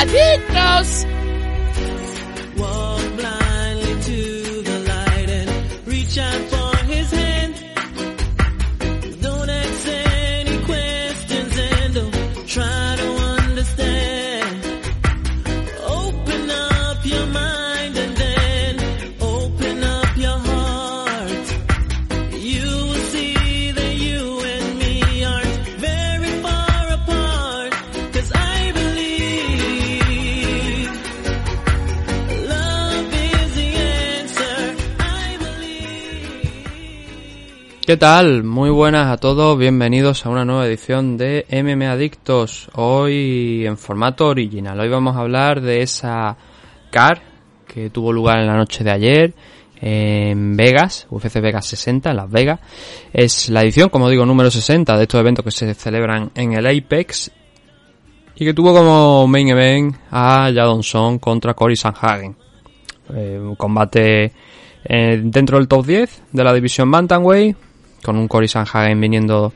Adictos. ¿Qué tal? Muy buenas a todos, bienvenidos a una nueva edición de MM Adictos, hoy en formato original. Hoy vamos a hablar de esa CAR que tuvo lugar en la noche de ayer en Vegas, UFC Vegas 60 en Las Vegas. Es la edición, como digo, número 60 de estos eventos que se celebran en el Apex y que tuvo como main event a Jadonson contra Cory Sanhagen. Eh, un combate eh, dentro del top 10 de la división Bantamweight, con un Cory Sanhagen viniendo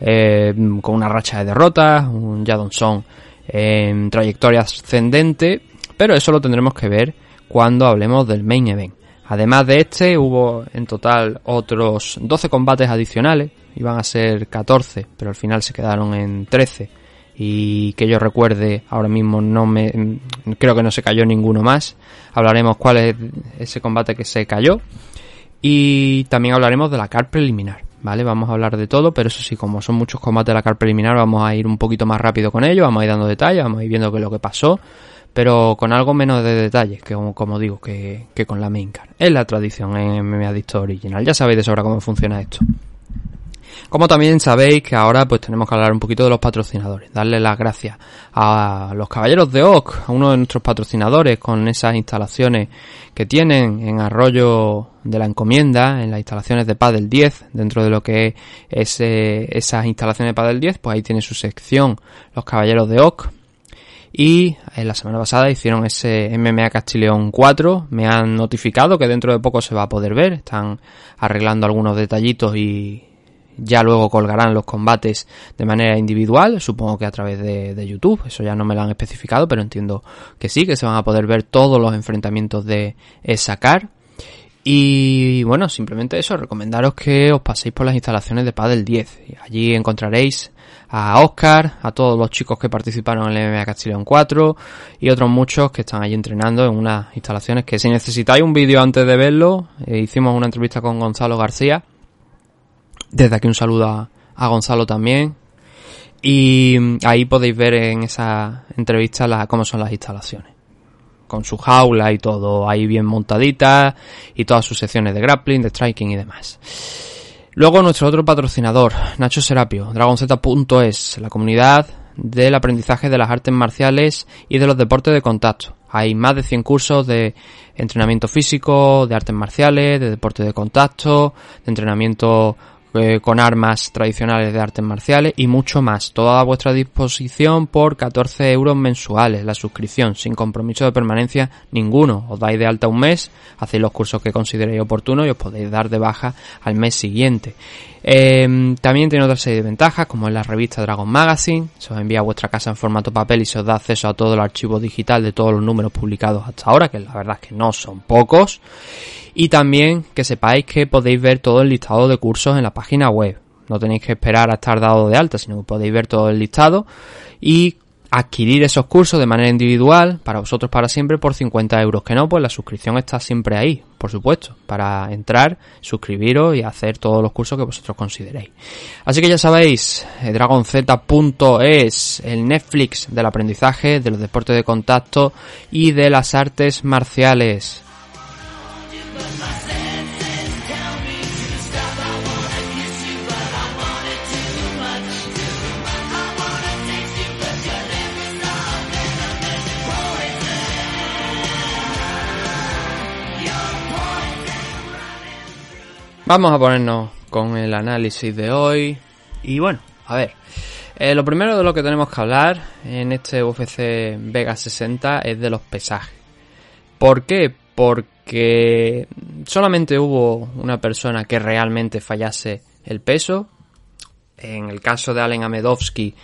eh, con una racha de derrotas, un Jadon Song en trayectoria ascendente, pero eso lo tendremos que ver cuando hablemos del main event. Además de este, hubo en total otros 12 combates adicionales, iban a ser 14, pero al final se quedaron en 13 y que yo recuerde ahora mismo no me creo que no se cayó ninguno más. Hablaremos cuál es ese combate que se cayó y también hablaremos de la car preliminar vale vamos a hablar de todo pero eso sí como son muchos combates de la car preliminar vamos a ir un poquito más rápido con ello vamos a ir dando detalles vamos a ir viendo qué es lo que pasó pero con algo menos de detalles que como, digo que, con la main car es la tradición en MMA Adicto Original. Ya sabéis de sobra cómo funciona esto como también sabéis que ahora pues tenemos que hablar un poquito de los patrocinadores, darle las gracias a los caballeros de OC, a uno de nuestros patrocinadores con esas instalaciones que tienen en Arroyo de la Encomienda, en las instalaciones de Padel 10, dentro de lo que es eh, esas instalaciones de Padel 10, pues ahí tiene su sección los caballeros de OC. Y en la semana pasada hicieron ese MMA Castileón 4. Me han notificado que dentro de poco se va a poder ver. Están arreglando algunos detallitos y, ya luego colgarán los combates de manera individual, supongo que a través de, YouTube, eso ya no me lo han especificado, pero entiendo que sí, que se van a poder ver todos los enfrentamientos de esa car. Y bueno, simplemente eso, recomendaros que os paséis por las instalaciones de Padel 10. Allí encontraréis a Oscar, a todos los chicos que participaron en el MMA Castellón 4 y otros muchos que están allí entrenando en unas instalaciones que si necesitáis un vídeo antes de verlo, eh, hicimos una entrevista con Gonzalo García desde aquí un saludo a, Gonzalo también. Y ahí podéis ver en esa entrevista cómo son las instalaciones. Con su jaula y todo ahí bien montadita. Y todas sus secciones de grappling, de striking y demás. Luego nuestro otro patrocinador, Nacho Serapio, DragonZ.es, la comunidad del aprendizaje de las artes marciales y de los deportes de contacto. Hay más de 100 cursos de entrenamiento físico, de artes marciales, de deporte de contacto, de entrenamiento eh, con armas tradicionales de artes marciales y mucho más. Toda a vuestra disposición por 14 euros mensuales. La suscripción sin compromiso de permanencia ninguno. Os dais de alta un mes, hacéis los cursos que consideréis oportunos y os podéis dar de baja al mes siguiente. Eh, también tiene otra serie de ventajas, como es la revista Dragon Magazine, se os envía a vuestra casa en formato papel y se os da acceso a todo el archivo digital de todos los números publicados hasta ahora, que la verdad es que no son pocos. Y también que sepáis que podéis ver todo el listado de cursos en la página web. No tenéis que esperar a estar dado de alta, sino que podéis ver todo el listado y adquirir esos cursos de manera individual para vosotros para siempre por 50 euros. Que no, pues la suscripción está siempre ahí, por supuesto, para entrar, suscribiros y hacer todos los cursos que vosotros consideréis. Así que ya sabéis, dragonz.es, el Netflix del aprendizaje, de los deportes de contacto y de las artes marciales. Vamos a ponernos con el análisis de hoy. Y bueno, a ver. Eh, lo primero de lo que tenemos que hablar en este UFC Vega 60 es de los pesajes. ¿Por qué? Porque solamente hubo una persona que realmente fallase el peso. En el caso de Allen Amedovsky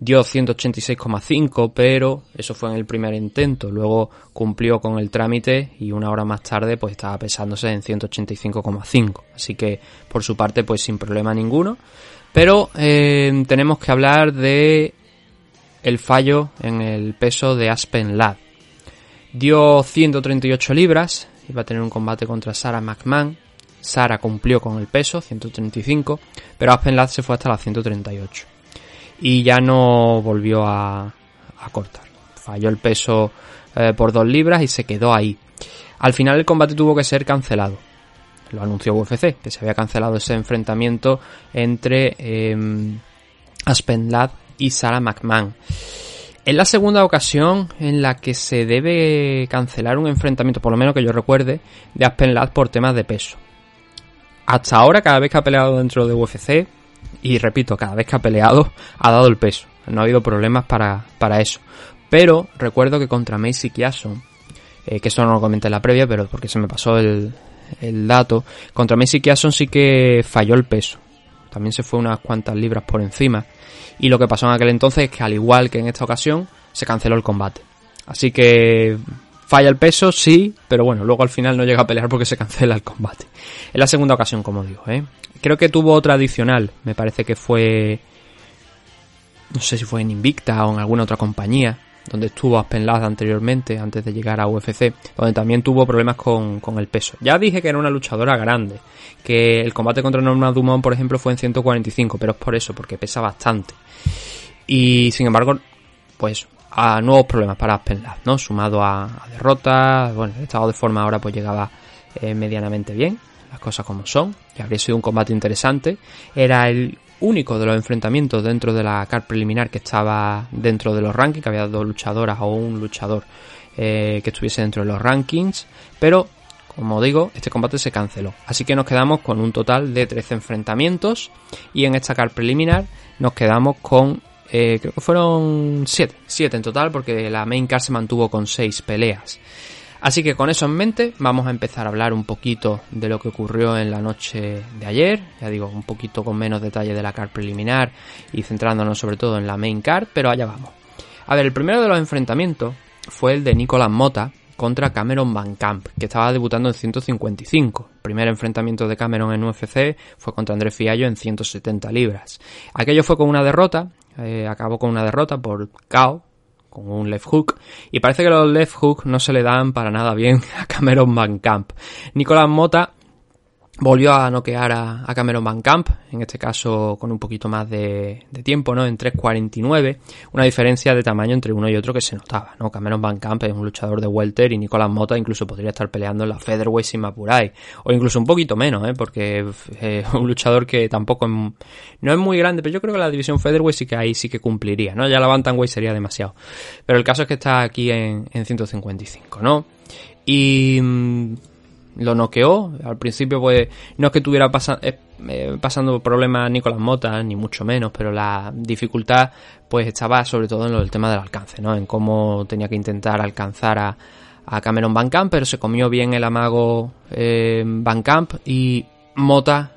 dio 186,5, pero eso fue en el primer intento. Luego cumplió con el trámite y una hora más tarde pues estaba pesándose en 185,5. Así que por su parte pues sin problema ninguno. Pero eh, tenemos que hablar de el fallo en el peso de Aspen Ladd. Dio 138 libras, iba a tener un combate contra Sarah McMahon. Sara cumplió con el peso, 135, pero Aspen Ladd se fue hasta las 138. Y ya no volvió a, a cortar. Falló el peso eh, por 2 libras y se quedó ahí. Al final el combate tuvo que ser cancelado. Lo anunció UFC, que se había cancelado ese enfrentamiento entre eh, Aspen Ladd y Sarah McMahon. Es la segunda ocasión en la que se debe cancelar un enfrentamiento, por lo menos que yo recuerde, de Aspen Ladd por temas de peso. Hasta ahora, cada vez que ha peleado dentro de UFC, y repito, cada vez que ha peleado, ha dado el peso. No ha habido problemas para, para eso. Pero recuerdo que contra Macy Kiason, eh, que eso no lo comenté en la previa, pero porque se me pasó el, el dato, contra Macy Kiason sí que falló el peso. También se fue unas cuantas libras por encima. Y lo que pasó en aquel entonces es que al igual que en esta ocasión, se canceló el combate. Así que falla el peso, sí, pero bueno, luego al final no llega a pelear porque se cancela el combate. Es la segunda ocasión, como digo, ¿eh? Creo que tuvo otra adicional, me parece que fue... No sé si fue en Invicta o en alguna otra compañía, donde estuvo Aspen Ladd anteriormente, antes de llegar a UFC, donde también tuvo problemas con, con, el peso. Ya dije que era una luchadora grande, que el combate contra Norma Dumont, por ejemplo, fue en 145, pero es por eso, porque pesa bastante. Y sin embargo, pues a nuevos problemas para Aspen Ladd, ¿no? Sumado a, a derrotas, bueno, el estado de forma ahora pues llegaba eh, medianamente bien, las cosas como son, habría sido un combate interesante. Era el único de los enfrentamientos dentro de la car preliminar que estaba dentro de los rankings, que había dos luchadoras o un luchador eh, que estuviese dentro de los rankings, pero como digo, este combate se canceló. Así que nos quedamos con un total de 13 enfrentamientos y en esta car preliminar nos quedamos con eh, creo que fueron 7, 7 en total porque la main card se mantuvo con 6 peleas. Así que con eso en mente vamos a empezar a hablar un poquito de lo que ocurrió en la noche de ayer, ya digo, un poquito con menos detalle de la card preliminar y centrándonos sobre todo en la main card, pero allá vamos. A ver, el primero de los enfrentamientos fue el de Nicolas Mota contra Cameron Van Camp, que estaba debutando en 155. El primer enfrentamiento de Cameron en UFC fue contra André Fiallo en 170 libras. Aquello fue con una derrota, eh, acabó con una derrota por KO, con un left hook y parece que los left hook no se le dan para nada bien a Cameron Van Camp. Nicolás Mota volvió a noquear a, Cameron Van Camp, en este caso con un poquito más de, tiempo, ¿no? En 3.49, una diferencia de tamaño entre uno y otro que se notaba, ¿no? Cameron Van Camp es un luchador de welter y Nicolás Mota incluso podría estar peleando en la featherweight sin Mapuray, o incluso un poquito menos, ¿eh? Porque eh, un luchador que tampoco es, no es muy grande, pero yo creo que la división featherweight sí que ahí sí que cumpliría, ¿no? Ya la bantamweight sería demasiado. Pero el caso es que está aquí en, en 155, ¿no? Y lo noqueó. Al principio, pues, no es que tuviera pasa, eh, pasando problemas Nicolás Mota, ni mucho menos, pero la dificultad, pues, estaba sobre todo en lo del tema del alcance, ¿no? En cómo tenía que intentar alcanzar a, a Cameron Van Camp, pero se comió bien el amago eh, Van Camp y Mota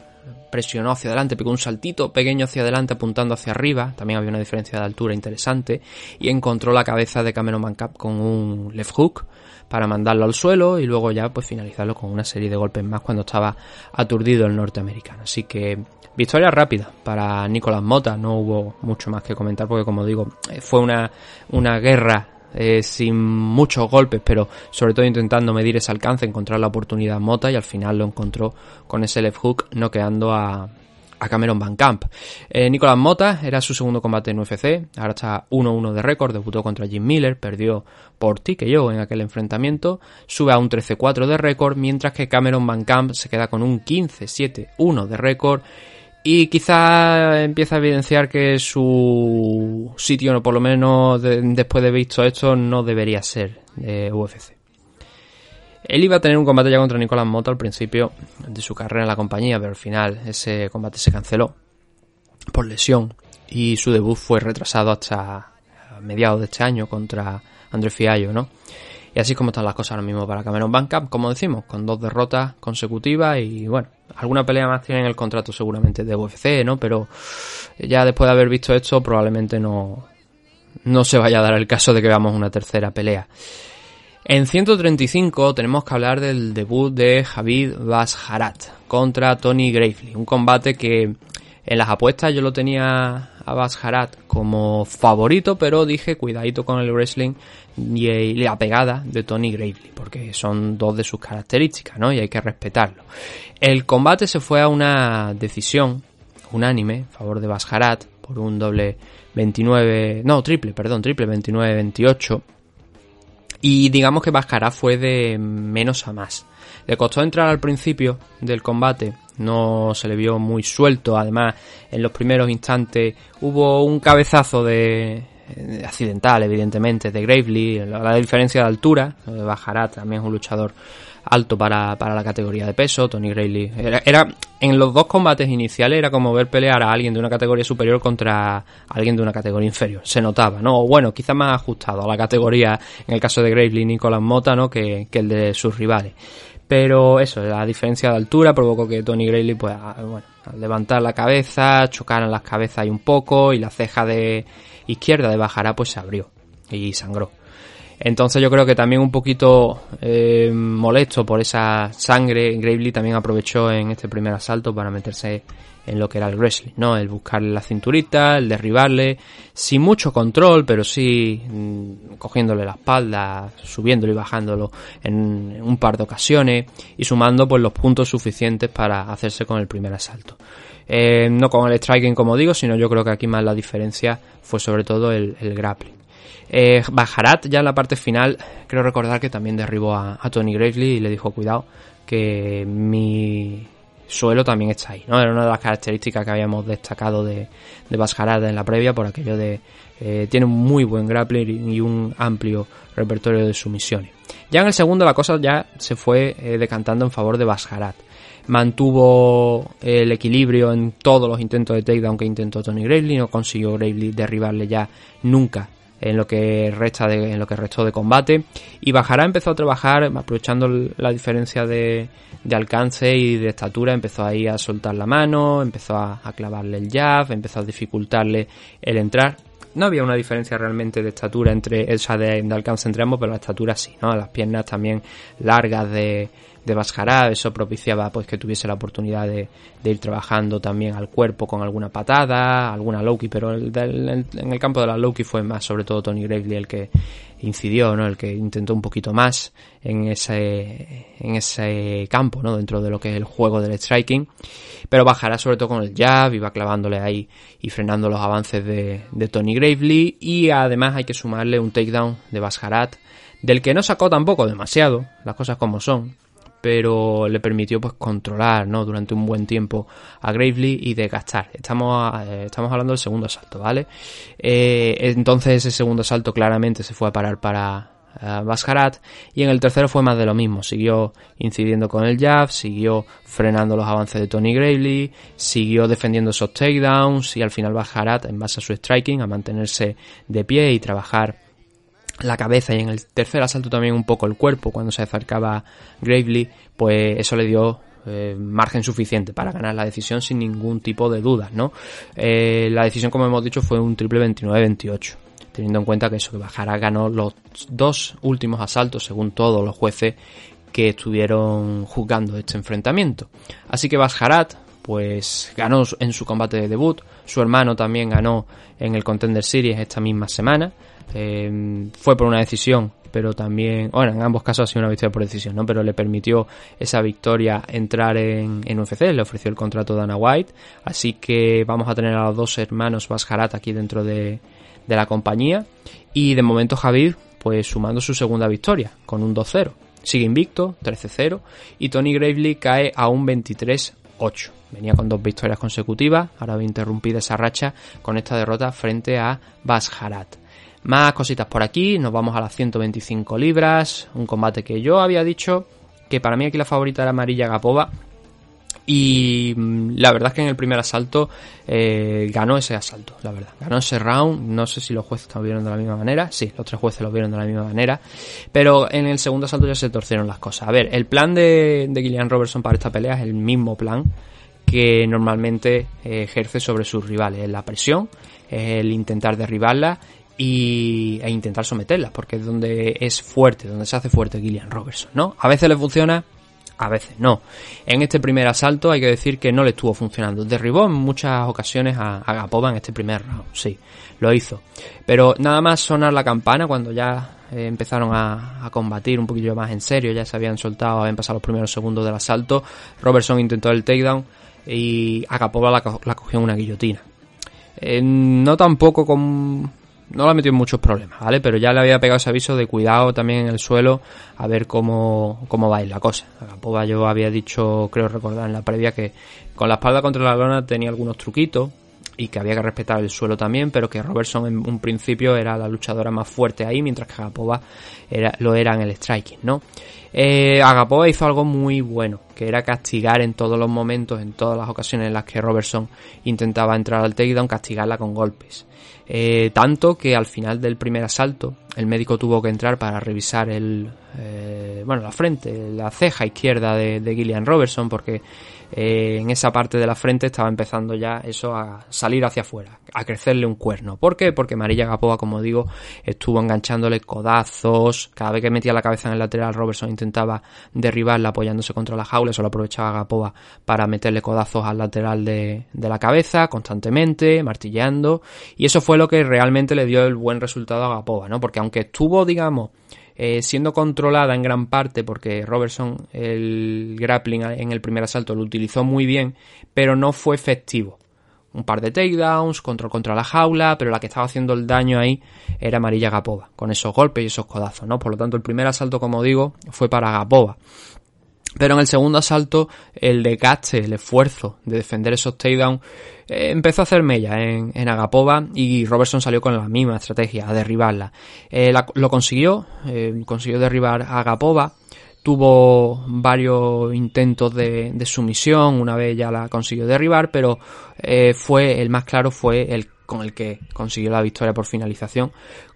presionó hacia adelante, pegó un saltito pequeño hacia adelante apuntando hacia arriba, también había una diferencia de altura interesante, y encontró la cabeza de Cameron Van Camp con un left hook para mandarlo al suelo y luego ya pues finalizarlo con una serie de golpes más cuando estaba aturdido el norteamericano. Así que victoria rápida para Nicolás Mota, no hubo mucho más que comentar porque como digo, fue una, una guerra eh, sin muchos golpes, pero sobre todo intentando medir ese alcance, encontrar la oportunidad Mota y al final lo encontró con ese left hook noqueando a, a Cameron Van Camp. Eh, Nicolás Mota era su segundo combate en UFC, ahora está 1-1 de récord, debutó contra Jim Miller, perdió por ti que yo en aquel enfrentamiento, sube a un 13-4 de récord, mientras que Cameron Van Camp se queda con un 15-7-1 de récord y quizá empieza a evidenciar que su sitio, por lo menos de, después de visto esto, no debería ser UFC. Él iba a tener un combate ya contra Nicolás Mota al principio de su carrera en la compañía, pero al final ese combate se canceló por lesión y su debut fue retrasado hasta mediados de este año contra André Fiallo, ¿no? Y así como están las cosas ahora mismo para Cameron Bankamp, como decimos, con dos derrotas consecutivas y bueno, alguna pelea más tiene en el contrato seguramente de UFC, ¿no? Pero ya después de haber visto esto probablemente no, no se vaya a dar el caso de que veamos una tercera pelea. En 135 tenemos que hablar del debut de Javid Basharat contra Tony Gravely, un combate que en las apuestas yo lo tenía a Basharat como favorito, pero dije cuidadito con el wrestling y la pegada de Tony Gravely, porque son dos de sus características, ¿no? Y hay que respetarlo. El combate se fue a una decisión unánime a favor de Basharat por un doble 29, no, triple, perdón, triple 29-28 y digamos que Bascará fue de menos a más. Le costó entrar al principio del combate, no se le vio muy suelto, además en los primeros instantes hubo un cabezazo de, accidental, evidentemente, de Gravely, la, diferencia de altura, Bajará también es un luchador alto para, para la categoría de peso, Tony Gravely. Era, en los dos combates iniciales era como ver pelear a alguien de una categoría superior contra alguien de una categoría inferior. Se notaba, ¿no? O bueno, quizás más ajustado a la categoría, en el caso de Gravely y Nicolás Mota, ¿no? Que, que el de sus rivales. Pero eso, la diferencia de altura provocó que Tony Gravely, pues, bueno, al levantar la cabeza, chocaran las cabezas ahí un poco y la ceja de izquierda de Bajará, pues se abrió y sangró. Entonces yo creo que también un poquito eh, molesto por esa sangre, Gravely también aprovechó en este primer asalto para meterse en lo que era el wrestling, ¿no? El buscarle la cinturita, el derribarle, sin mucho control, pero sí mm, cogiéndole la espalda, subiéndolo y bajándolo en, un par de ocasiones y sumando pues los puntos suficientes para hacerse con el primer asalto. Eh, no con el striking como digo, sino yo creo que aquí más la diferencia fue sobre todo el grappling. Eh, Bajarat ya en la parte final, creo recordar que también derribó a, Tony Gravely y le dijo cuidado que mi suelo también está ahí, ¿no? Era una de las características que habíamos destacado de, de Bajarat en la previa por aquello de eh, tiene un muy buen grappler y un amplio repertorio de sumisiones. Ya en el segundo la cosa ya se fue eh, decantando en favor de Basharat. Mantuvo el equilibrio en todos los intentos de takedown que intentó Tony Gravely, no consiguió Gravely derribarle ya nunca en lo que resta de, en lo que restó de combate. Y Bajará empezó a trabajar aprovechando la diferencia de, de alcance y de estatura empezó ahí a soltar la mano empezó a, clavarle el jab empezó a dificultarle el entrar no había una diferencia realmente de estatura entre esa de, de alcance entre ambos pero la estatura sí no las piernas también largas de de Basjará, eso propiciaba pues que tuviese la oportunidad de, ir trabajando también al cuerpo con alguna patada, alguna Loki, pero en el campo de la Loki fue más sobre todo Tony Gravely el que incidió, ¿no? El que intentó un poquito más en ese, en ese campo, ¿no? Dentro de lo que es el juego del striking. Pero bajará sobre todo con el jab, iba clavándole ahí y frenando los avances de, de Tony Gravely. Y además hay que sumarle un takedown de Basharat, del que no sacó tampoco demasiado, las cosas como son pero le permitió pues controlar ¿no? durante un buen tiempo a Gravely y de gastar. Estamos, eh, estamos hablando del segundo asalto, ¿vale? Eh, entonces ese segundo asalto claramente se fue a parar para uh, y en el tercero fue más de lo mismo. Siguió incidiendo con el jab, siguió frenando los avances de Tony Gravely, siguió defendiendo esos takedowns y al final Basharat en base a su striking a mantenerse de pie y trabajar la cabeza y en el tercer asalto también un poco el cuerpo cuando se acercaba Gravely, pues eso le dio eh, margen suficiente para ganar la decisión sin ningún tipo de dudas, ¿no? Eh, la decisión, como hemos dicho, fue un triple 29-28, teniendo en cuenta que eso, que Bajara ganó los dos últimos asaltos, según todos los jueces que estuvieron juzgando este enfrentamiento. Así que Basharat, pues ganó en su combate de debut, su hermano también ganó en el Contender Series esta misma semana, eh, fue por una decisión, pero también, bueno, en ambos casos ha sido una victoria por decisión, ¿no? Pero le permitió esa victoria entrar en, en UFC, le ofreció el contrato Dana White, así que vamos a tener a los dos hermanos Basharat aquí dentro de, de la compañía, y de momento Javid, pues sumando su segunda victoria, con un 2-0. Sigue invicto, 13-0, y Tony Gravely cae a un 23-8. Venía con dos victorias consecutivas, ahora va interrumpida esa racha con esta derrota frente a Basharat. Más cositas por aquí, nos vamos a las 125 libras, un combate que yo había dicho que para mí aquí la favorita era Amarilla Gapova Y mm, la verdad es que en el primer asalto eh, ganó ese asalto, la verdad. Ganó ese round. No sé si los jueces lo vieron de la misma manera. Sí, los tres jueces lo vieron de la misma manera. Pero en el segundo asalto ya se torcieron las cosas. A ver, el plan de, de Gillian Robertson para esta pelea es el mismo plan que normalmente eh, ejerce sobre sus rivales. Es la presión, es el intentar derribarla y, e intentar someterlas, porque es donde es fuerte, donde se hace fuerte Gillian Robertson, ¿no? A veces le funciona, a veces no. En este primer asalto hay que decir que no le estuvo funcionando. Derribó en muchas ocasiones a, a Gapova en este primer round, sí, lo hizo. Pero nada más sonar la campana cuando ya eh, empezaron a, combatir un poquillo más en serio, ya se habían soltado, habían pasado los primeros segundos del asalto. Robertson intentó el takedown y a Gapova la, la cogió en una guillotina. Eh, no tampoco con no la metió en muchos problemas, ¿vale? Pero ya le había pegado ese aviso de cuidado también en el suelo a ver cómo, cómo va la cosa. A yo había dicho, creo recordar en la previa, que con la espalda contra la lona tenía algunos truquitos y que había que respetar el suelo también, pero que Robertson en un principio era la luchadora más fuerte ahí, mientras que Agapova era, lo era en el striking, ¿no? Eh, Agapova hizo algo muy bueno, que era castigar en todos los momentos, en todas las ocasiones en las que Robertson intentaba entrar al takedown, castigarla con golpes. Eh, tanto que al final del primer asalto el médico tuvo que entrar para revisar el eh, bueno la frente la ceja izquierda de, de Gillian Robertson porque eh, en esa parte de la frente estaba empezando ya eso a salir hacia afuera, a crecerle un cuerno. ¿Por qué? Porque Marilla Gapova, como digo, estuvo enganchándole codazos, cada vez que metía la cabeza en el lateral, Robertson intentaba derribarla apoyándose contra la jaula, eso lo aprovechaba Gapova para meterle codazos al lateral de, de la cabeza constantemente, martilleando, y eso fue lo que realmente le dio el buen resultado a Gapova, ¿no? Porque aunque estuvo, digamos, eh, siendo controlada en gran parte porque Robertson el grappling en el primer asalto lo utilizó muy bien, pero no fue efectivo. Un par de takedowns, control contra la jaula, pero la que estaba haciendo el daño ahí era Amarilla Gapova, con esos golpes y esos codazos, ¿no? Por lo tanto, el primer asalto, como digo, fue para Gapova. Pero en el segundo asalto, el desgaste, el esfuerzo de defender esos takedowns eh, empezó a hacer mella en, en, Agapova y Robertson salió con la misma estrategia, a derribarla. Eh, lo consiguió, eh, consiguió derribar a Agapova. Tuvo varios intentos de, de, sumisión, una vez ya la consiguió derribar, pero fue el más claro fue el con el que consiguió la victoria por finalización,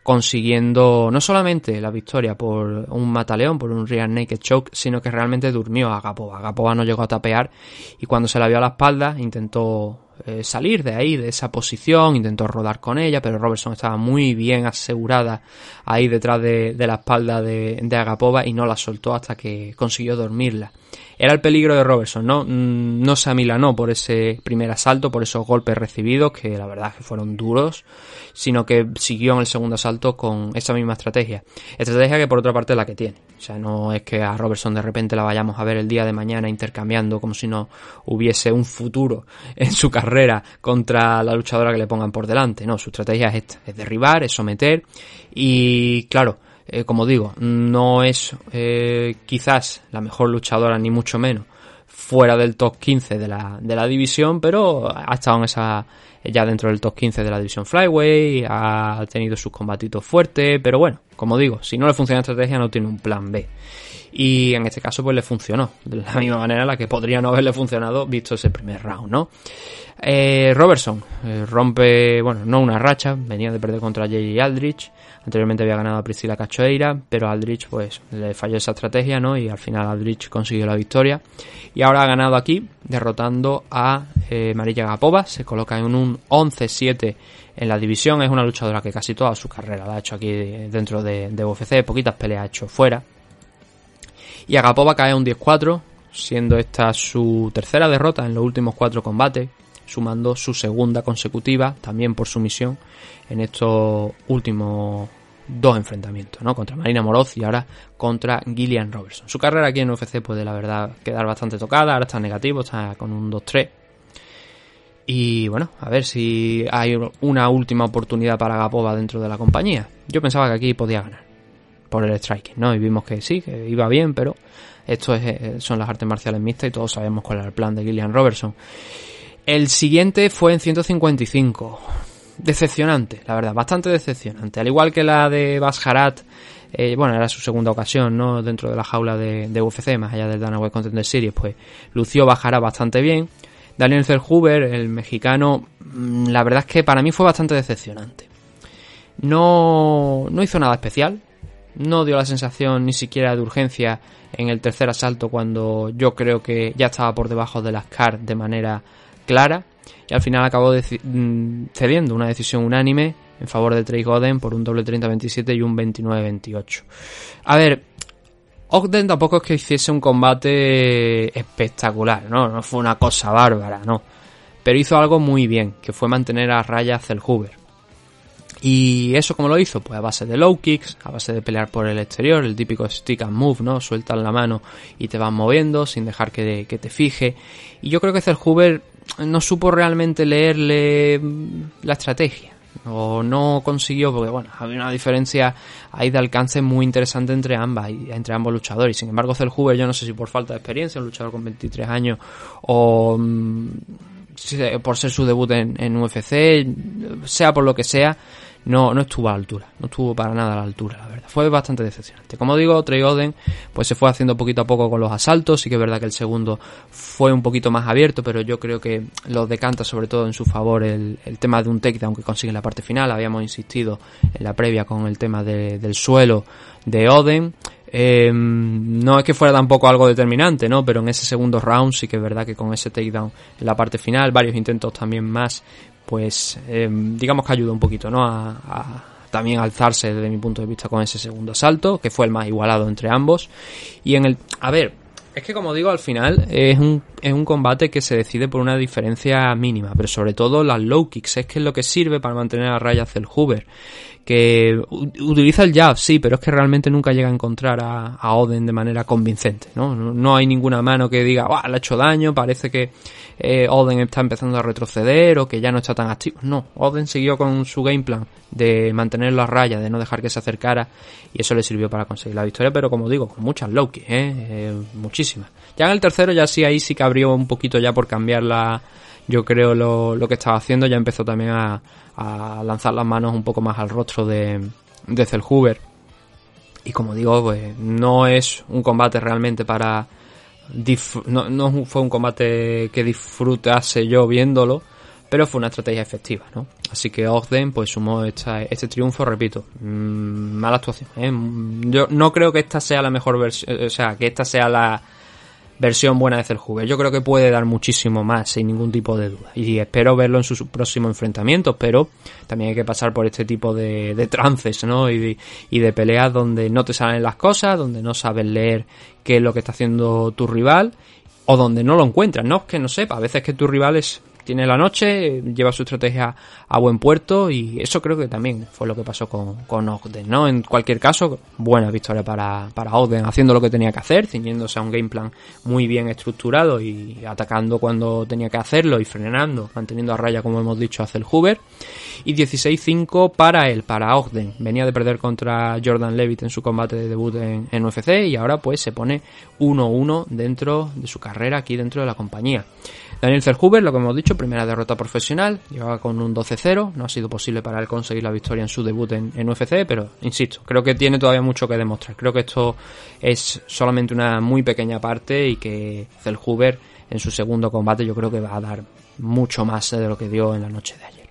consiguiendo no solamente la victoria por un mataleón, por un rear naked choke, sino que realmente durmió a Agapova. Agapova no llegó a tapear y cuando se la vio a la espalda intentó eh, salir de ahí, de esa posición, intentó rodar con ella, pero Robertson estaba muy bien asegurada ahí detrás de, de la espalda de, de, Agapova y no la soltó hasta que consiguió dormirla. Era el peligro de Robertson, ¿no? Mm, no se amilanó por ese primer asalto, por esos golpes recibidos, que la verdad que fueron duros, sino que siguió en el segundo asalto con esa misma estrategia. Estrategia que por otra parte es la que tiene. O sea, no es que a Robertson de repente la vayamos a ver el día de mañana intercambiando como si no hubiese un futuro en su carrera contra la luchadora que le pongan por delante. No, su estrategia es esta, es derribar, es someter y claro, eh, como digo, no es eh, quizás la mejor luchadora ni mucho menos fuera del top 15 de la, de la división, pero ha estado en esa ya dentro del top 15 de la división Flyway, ha tenido sus combatitos fuertes, pero bueno, como digo, si no le funciona la estrategia no tiene un plan B. Y en este caso pues le funcionó, de la misma manera la que podría no haberle funcionado visto ese primer round, ¿no? Eh, Robertson eh, rompe, bueno, no una racha, venía de perder contra J.J. Aldrich, anteriormente había ganado a Priscila Cachoeira, pero Aldrich pues le falló esa estrategia, ¿no? Y al final Aldrich consiguió la victoria. Y ahora ha ganado aquí, derrotando a eh, Marilla Gapova, se coloca en un 11-7 en la división, es una luchadora que casi toda su carrera la ha hecho aquí dentro de, de UFC, poquitas peleas ha hecho fuera. Y Agapova cae a un 10-4, siendo esta su tercera derrota en los últimos cuatro combates sumando su segunda consecutiva, también por sumisión, en estos últimos dos enfrentamientos, ¿no? Contra Marina Moroz y ahora contra Gillian Robertson. Su carrera aquí en UFC puede, la verdad, quedar bastante tocada, ahora está negativo, está con un 2-3. Y bueno, a ver si hay una última oportunidad para Gapova dentro de la compañía. Yo pensaba que aquí podía ganar por el striking, ¿no? Y vimos que sí, que iba bien, pero esto es, eh, son las artes marciales mixtas y todos sabemos cuál es el plan de Gillian Robertson. El siguiente fue en 155. Decepcionante, la verdad, bastante decepcionante. Al igual que la de Basharat eh, bueno, era su segunda ocasión, ¿no? Dentro de la jaula de, de UFC, más allá del Dana White Contender Series, pues lució bajará bastante bien. Daniel Zellhuber, el mexicano, mm, la verdad es que para mí fue bastante decepcionante. No, no hizo nada especial, no dio la sensación ni siquiera de urgencia en el tercer asalto cuando yo creo que ya estaba por debajo de las CAR de manera clara y al final acabó mm, cediendo una decisión unánime en favor de Trey Goden por un doble 30-27 y un 29-28. A ver, Ogden tampoco es que hiciese un combate espectacular, ¿no? No fue una cosa bárbara, ¿no? Pero hizo algo muy bien, que fue mantener a raya a Zellhuber. ¿Y eso cómo lo hizo? Pues a base de low kicks, a base de pelear por el exterior, el típico stick and move, ¿no? Sueltas la mano y te vas moviendo sin dejar que, que te fije. Y yo creo que Zellhuber no supo realmente leerle la estrategia o no consiguió porque bueno había una diferencia ahí de alcance muy interesante entre ambas entre ambos luchadores. Sin embargo Zellhuber yo no sé si por falta de experiencia un luchador con 23 años o mm, por ser su debut en, en UFC sea por lo que sea no, no estuvo a la altura, no estuvo para nada a la altura, la verdad. Fue bastante decepcionante. Como digo, Trey Oden pues se fue haciendo poquito a poco con los asaltos, sí que es verdad que el segundo fue un poquito más abierto, pero yo creo que lo decanta sobre todo en su favor el, tema de un takedown que consigue en la parte final. Habíamos insistido en la previa con el tema del suelo de Oden. Eh, no es que fuera tampoco algo determinante, ¿no? Pero en ese segundo round sí que es verdad que con ese takedown en la parte final, varios intentos también más, pues eh, digamos que ayuda un poquito, ¿no? A, también alzarse desde mi punto de vista con ese segundo asalto, que fue el más igualado entre ambos. Y en el... A ver, es que como digo, al final es un, es un combate que se decide por una diferencia mínima, pero sobre todo las low kicks, es que es lo que sirve para mantener a raya Hoover que utiliza el jab, sí, pero es que realmente nunca llega a encontrar a, Oden de manera convincente, ¿no? ¿no? hay ninguna mano que diga, le ha hecho daño, parece que eh, Oden está empezando a retroceder o que ya no está tan activo. No, Oden siguió con su game plan de mantenerlo a raya, de no dejar que se acercara y eso le sirvió para conseguir la victoria, pero como digo, con muchas low ¿eh? ¿eh? muchísimas. Ya en el tercero ya sí, ahí sí que abrió un poquito ya por cambiar la, yo creo lo, lo que estaba haciendo, ya empezó también a a lanzar las manos un poco más al rostro de, de Zellhuber. Y como digo, pues no es un combate realmente para... No, fue un combate que disfrutase yo viéndolo, pero fue una estrategia efectiva, ¿no? Así que Ogden pues sumó esta, este triunfo, repito, mm, mala actuación. ¿eh? Yo no creo que esta sea la mejor versión, o sea, que esta sea la, versión buena de Zellhuber. Yo creo que puede dar muchísimo más, sin ningún tipo de duda. Y espero verlo en sus próximos enfrentamientos, pero también hay que pasar por este tipo de, de trances, ¿no? Y de, y de peleas donde no te salen las cosas, donde no sabes leer qué es lo que está haciendo tu rival, o donde no lo encuentras, no es que no sepa, a veces que tu rival es tiene la noche, lleva su estrategia a buen puerto y eso creo que también fue lo que pasó con, con Ogden, ¿no? En cualquier caso, buena victoria para, para Ogden, haciendo lo que tenía que hacer, ciñéndose a un game plan muy bien estructurado y atacando cuando tenía que hacerlo y frenando, manteniendo a raya, como hemos dicho, a Hoover. Y 16-5 para él, para Ogden. Venía de perder contra Jordan Levitt en su combate de debut en, en UFC y ahora pues se pone 1-1 dentro de su carrera aquí dentro de la compañía. Daniel Zellhuber, lo que hemos dicho, primera derrota profesional, llevaba con un 12-0, no ha sido posible para él conseguir la victoria en su debut en, UFC, pero insisto, creo que tiene todavía mucho que demostrar. Creo que esto es solamente una muy pequeña parte y que Zellhuber en su segundo combate yo creo que va a dar mucho más de lo que dio en la noche de ayer.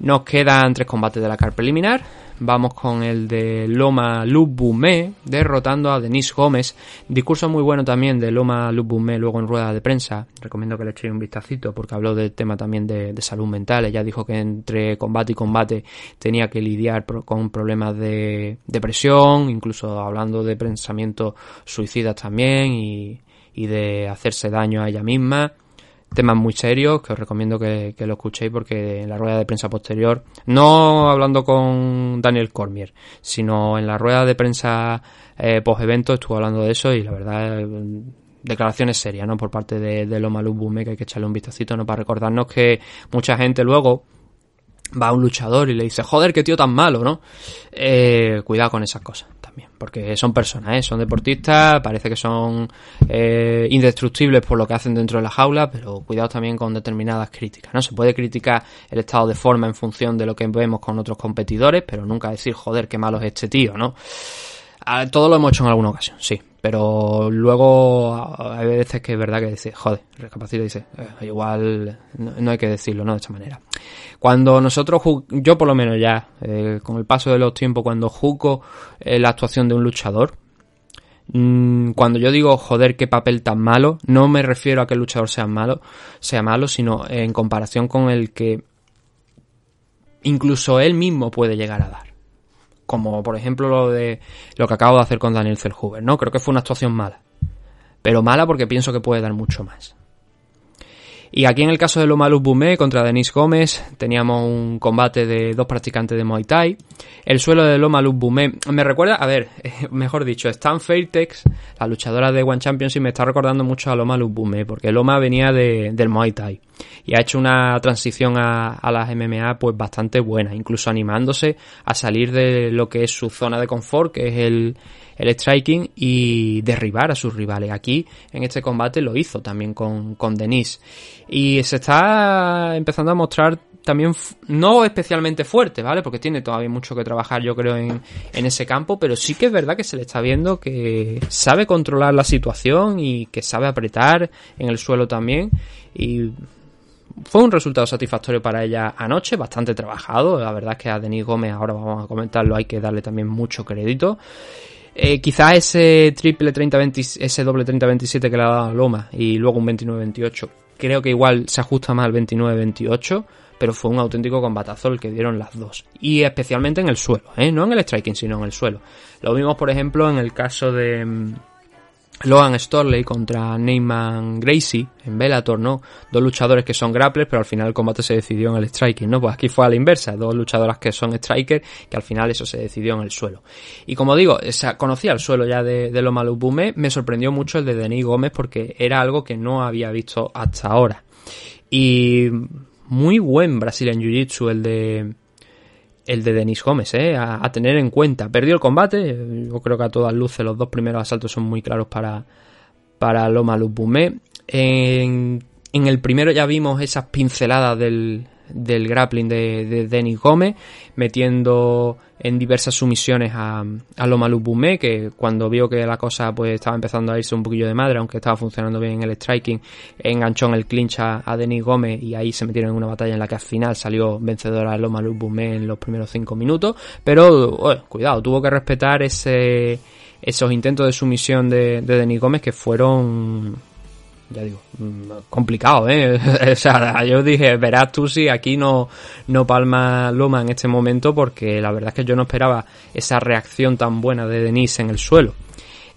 Nos quedan tres combates de la car preliminar. Vamos con el de Loma Lubumé, derrotando a Denis Gómez. Discurso muy bueno también de Loma Lubumé luego en rueda de prensa. Recomiendo que le echéis un vistacito porque habló del tema también de, salud mental. Ella dijo que entre combate y combate tenía que lidiar con problemas de depresión, incluso hablando de pensamientos suicidas también y de hacerse daño a ella misma temas muy serios que os recomiendo que, lo escuchéis porque en la rueda de prensa posterior, no hablando con Daniel Cormier, sino en la rueda de prensa eh, post evento estuvo hablando de eso y la verdad declaraciones serias ¿no? por parte de, de Loma Bume que hay que echarle un vistacito ¿no? para recordarnos que mucha gente luego va a un luchador y le dice joder qué tío tan malo ¿no? Eh, cuidado con esas cosas porque son personas, ¿eh? son deportistas, parece que son eh, indestructibles por lo que hacen dentro de la jaula, pero cuidado también con determinadas críticas, ¿no? Se puede criticar el estado de forma en función de lo que vemos con otros competidores, pero nunca decir, joder, qué malo es este tío, ¿no? Ah, todo lo hemos hecho en alguna ocasión, sí. Pero luego hay veces que es verdad que dice, joder, recapacita y dice, eh, igual no, hay que decirlo, ¿no? De esta manera. Cuando nosotros, yo por lo menos ya, eh, con el paso de los tiempos, cuando juzgo eh, la actuación de un luchador, mm, cuando yo digo, joder, qué papel tan malo, no me refiero a que el luchador sea malo, sea malo, sino en comparación con el que incluso él mismo puede llegar a dar como por ejemplo lo de lo que acabo de hacer con Daniel Zellhuber, ¿no? Creo que fue una actuación mala. Pero mala porque pienso que puede dar mucho más. Y aquí en el caso de Loma Luz Bumé contra Denis Gómez teníamos un combate de dos practicantes de Muay Thai. El suelo de Loma Luz Bumé me recuerda, a ver, mejor dicho, Stan Fairtex, la luchadora de One Championship, me está recordando mucho a Loma Luz Bumé, porque Loma venía de, del Muay Thai y ha hecho una transición a, a las MMA pues bastante buena, incluso animándose a salir de lo que es su zona de confort, que es el, el striking y derribar a sus rivales. Aquí en este combate lo hizo también con, con Denise. Y se está empezando a mostrar también no especialmente fuerte, ¿vale? Porque tiene todavía mucho que trabajar, yo creo, en, en, ese campo, pero sí que es verdad que se le está viendo que sabe controlar la situación y que sabe apretar en el suelo también. Y fue un resultado satisfactorio para ella anoche, bastante trabajado. La verdad es que a Denis Gómez, ahora vamos a comentarlo, hay que darle también mucho crédito. Eh, quizá ese triple 30-27, ese doble 30-27 que le ha dado Loma y luego un 29-28, creo que igual se ajusta más al 29-28, pero fue un auténtico combatazo el que dieron las dos. Y especialmente en el suelo, ¿eh? no en el striking, sino en el suelo. Lo vimos, por ejemplo, en el caso de mm, Logan Storley contra Neyman Gracie en Bellator, ¿no? Dos luchadores que son grapplers, pero al final el combate se decidió en el striking, ¿no? Pues aquí fue a la inversa, dos luchadoras que son strikers, que al final eso se decidió en el suelo. Y como digo, conocía el suelo ya de, de Loma Bume, me sorprendió mucho el de Denis Gómez porque era algo que no había visto hasta ahora. Y muy buen Brazilian Jiu-Jitsu el de el de Denis Gómez, ¿eh? a, tener en cuenta. Perdió el combate, yo creo que a todas luces los dos primeros asaltos son muy claros para, para Loma Lupumé. En, en el primero ya vimos esas pinceladas del, del grappling de, de Denis Gómez, metiendo en diversas sumisiones a, a Loma Bumé, que cuando vio que la cosa pues estaba empezando a irse un poquillo de madre, aunque estaba funcionando bien el striking, enganchó en el clinch a, Denis Gómez y ahí se metieron en una batalla en la que al final salió vencedora Loma Bumé en los primeros cinco minutos, pero cuidado, tuvo que respetar ese esos intentos de sumisión de, de Denis Gómez que fueron ya digo, mm, complicado, ¿eh? o sea, yo dije, verás tú si aquí no, no palma Loma en este momento porque la verdad es que yo no esperaba esa reacción tan buena de Denise en el suelo.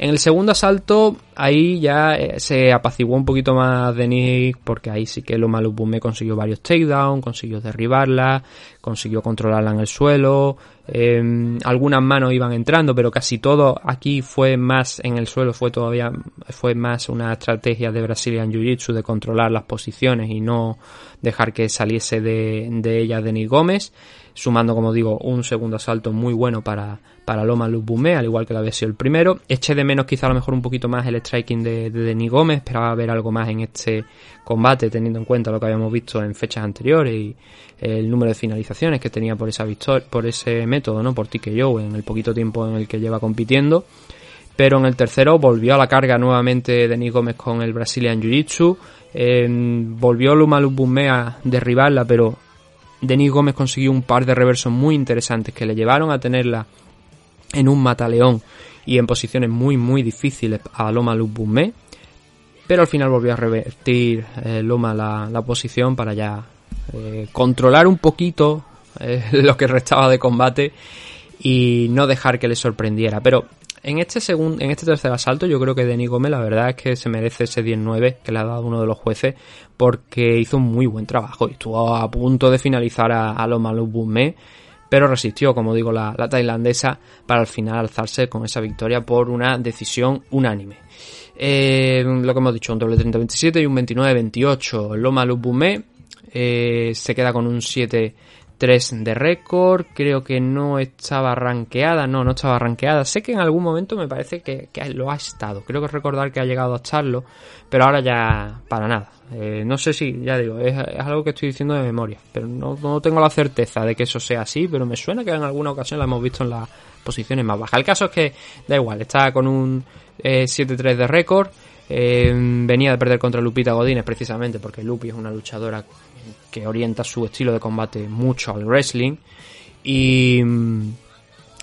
En el segundo asalto, ahí ya eh, se apaciguó un poquito más Denis, porque ahí sí que Loma me consiguió varios takedowns, consiguió derribarla, consiguió controlarla en el suelo, em, algunas manos iban entrando, pero casi todo aquí fue más en el suelo, fue todavía, fue más una estrategia de Brazilian Jiu-Jitsu de controlar las posiciones y no dejar que saliese de, de ella Denis Gómez sumando, como digo, un segundo asalto muy bueno para, para Loma Lubumé, al igual que la había sido el primero. Eché de menos quizá a lo mejor un poquito más el striking de, de Denis Gómez, esperaba ver algo más en este combate, teniendo en cuenta lo que habíamos visto en fechas anteriores y el número de finalizaciones que tenía por esa por ese método, ¿no? Por TKO en el poquito tiempo en el que lleva compitiendo. Pero en el tercero volvió a la carga nuevamente Denis Gómez con el Brazilian Jiu-Jitsu. Eh, volvió Luma Lubumé a derribarla, pero Denis Gómez consiguió un par de reversos muy interesantes que le llevaron a tenerla en un mataleón y en posiciones muy muy difíciles a Loma Lubumé, pero al final volvió a revertir eh, Loma la, posición para ya eh, controlar un poquito eh, lo que restaba de combate y no dejar que le sorprendiera. Pero en este segundo, en este tercer asalto, yo creo que Denis Gómez la verdad es que se merece ese 10-9 que le ha dado uno de los jueces porque hizo un muy buen trabajo y estuvo a punto de finalizar a, a Loma pero resistió, como digo, la, tailandesa para al final alzarse con esa victoria por una decisión unánime. Eh, lo que hemos dicho, un doble 30-27 y un 29-28. Loma Lubumé eh, se queda con un 7 3 de récord, creo que no estaba rankeada, no, no estaba rankeada. Sé que en algún momento me parece que, lo ha estado, creo que recordar que ha llegado a estarlo, pero ahora ya para nada. Eh, no sé si, ya digo, es, es, algo que estoy diciendo de memoria, pero no, no, tengo la certeza de que eso sea así, pero me suena que en alguna ocasión la hemos visto en las posiciones más bajas. El caso es que da igual, está con un eh, 7-3 de récord, eh, venía de perder contra Lupita Godínez precisamente porque Lupi es una luchadora que orienta su estilo de combate mucho al wrestling. Y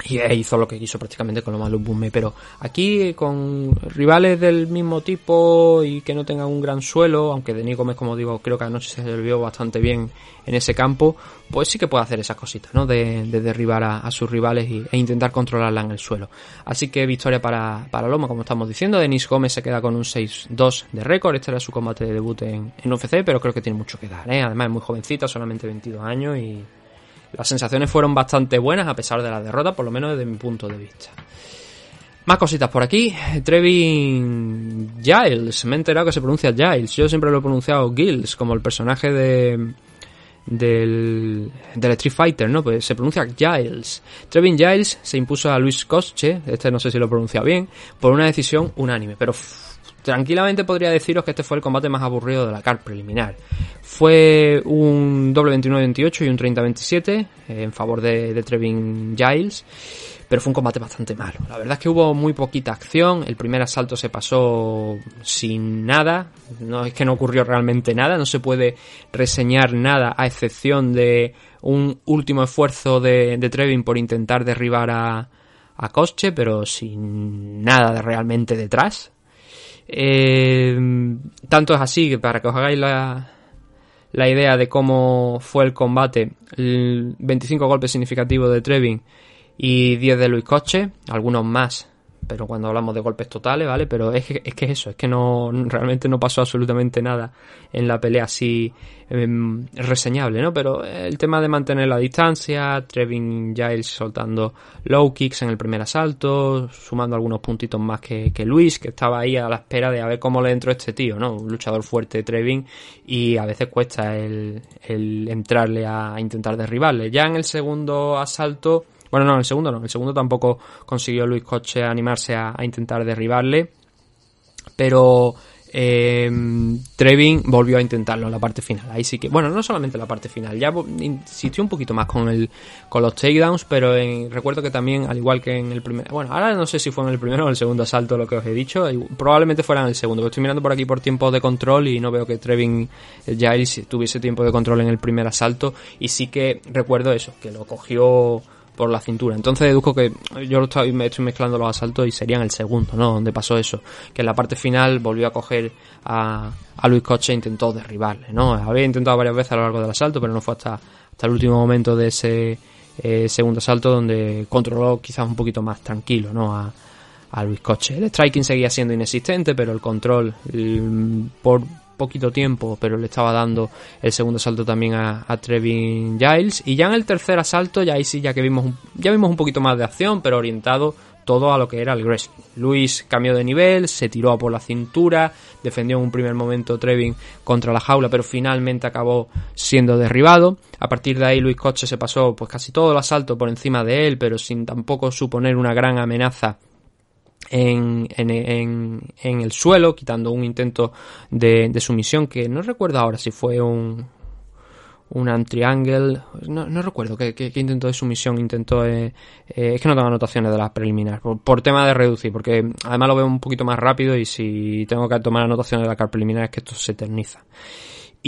y hizo lo que quiso prácticamente con lo malo Bume, pero aquí con rivales del mismo tipo y que no tengan un gran suelo, aunque Denis Gómez, como digo, creo que anoche se vio bastante bien en ese campo, pues sí que puede hacer esas cositas, ¿no? De, de derribar a, a, sus rivales y, e intentar controlarla en el suelo. Así que victoria para, para Loma, como estamos diciendo. Denis Gómez se queda con un 6-2 de récord. Este era su combate de debut en, en UFC, pero creo que tiene mucho que dar, ¿eh? Además es muy jovencita, solamente 22 años y las sensaciones fueron bastante buenas a pesar de la derrota, por lo menos desde mi punto de vista. Más cositas por aquí. Trevin Giles. Me he enterado que se pronuncia Giles. Yo siempre lo he pronunciado Giles, como el personaje de. Del, del Street Fighter, ¿no? Pues se pronuncia Giles. Trevin Giles se impuso a Luis Cosche, este no sé si lo pronuncia bien, por una decisión unánime, pero tranquilamente podría deciros que este fue el combate más aburrido de la CAR preliminar. Fue un doble 29-28 y un 30-27 eh, en favor de, Trevin Giles, pero fue un combate bastante malo. La verdad es que hubo muy poquita acción, el primer asalto se pasó sin nada, no es que no ocurrió realmente nada, no se puede reseñar nada a excepción de un último esfuerzo de, Trevin por intentar derribar a, a pero sin nada de realmente detrás. Eh, tanto es así que para que os hagáis la, la idea de cómo fue el combate, el 25 golpes significativos de Trevin y 10 de Luis Coche, algunos más pero cuando hablamos de golpes totales, ¿vale? Pero es que es, que eso, es que no realmente no pasó absolutamente nada en la pelea así eh, reseñable, ¿no? Pero el tema de mantener la distancia, Trevin Giles soltando low kicks en el primer asalto, sumando algunos puntitos más que, que Luis, que estaba ahí a la espera de a ver cómo le entró este tío, ¿no? Un luchador fuerte Trevin y a veces cuesta el, el entrarle a intentar derribarle. Ya en el segundo asalto bueno, no, el segundo no. El segundo tampoco consiguió Luis Coche animarse a, intentar derribarle. Pero eh, Trevin volvió a intentarlo en la parte final. Ahí sí que, bueno, no solamente en la parte final, ya insistió un poquito más con el con los takedowns, pero en, recuerdo que también, al igual que en el primer, bueno, ahora no sé si fue en el primero o en el segundo asalto lo que os he dicho, probablemente fuera en el segundo, estoy mirando por aquí por tiempo de control y no veo que Trevin Giles tuviese tiempo de control en el primer asalto y sí que recuerdo eso, que lo cogió por la cintura. Entonces deduzco que yo lo estoy, me estoy mezclando los asaltos y serían el segundo, ¿no? Donde pasó eso. Que en la parte final volvió a coger a, a Luis Coche e intentó derribarle, ¿no? Había intentado varias veces a lo largo del asalto, pero no fue hasta, hasta el último momento de ese eh, segundo asalto donde controló quizás un poquito más tranquilo, ¿no? A, a Luis Coche. El striking seguía siendo inexistente, pero el control el, por poquito tiempo, pero le estaba dando el segundo salto también a, a, Trevin Giles. Y ya en el tercer asalto, ya ahí sí, ya que vimos un, ya vimos un poquito más de acción, pero orientado todo a lo que era el wrestling. Luis cambió de nivel, se tiró a por la cintura, defendió en un primer momento Trevin contra la jaula, pero finalmente acabó siendo derribado. A partir de ahí Luis Coche se pasó pues casi todo el asalto por encima de él, pero sin tampoco suponer una gran amenaza en, en, en, en, el suelo, quitando un intento de, de, sumisión que no recuerdo ahora si fue un, un triangle, no, no recuerdo qué, qué, intento de sumisión intentó, eh, eh, es que no tengo anotaciones de las preliminares, por, por, tema de reducir, porque además lo veo un poquito más rápido y si tengo que tomar anotaciones de la car preliminar es que esto se eterniza.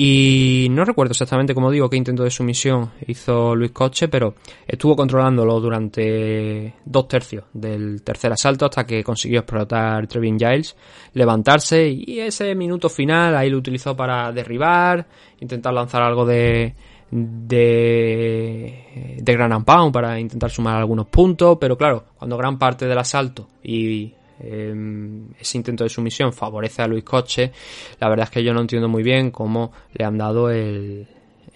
Y no recuerdo exactamente, como digo, qué intento de sumisión hizo Luis Coche, pero estuvo controlándolo durante dos tercios del tercer asalto hasta que consiguió explotar Trevin Giles, levantarse y ese minuto final ahí lo utilizó para derribar, intentar lanzar algo de, de, de Gran Pound para intentar sumar algunos puntos, pero claro, cuando gran parte del asalto y eh, ese intento de sumisión favorece a Luis Coche. La verdad es que yo no entiendo muy bien cómo le han dado el,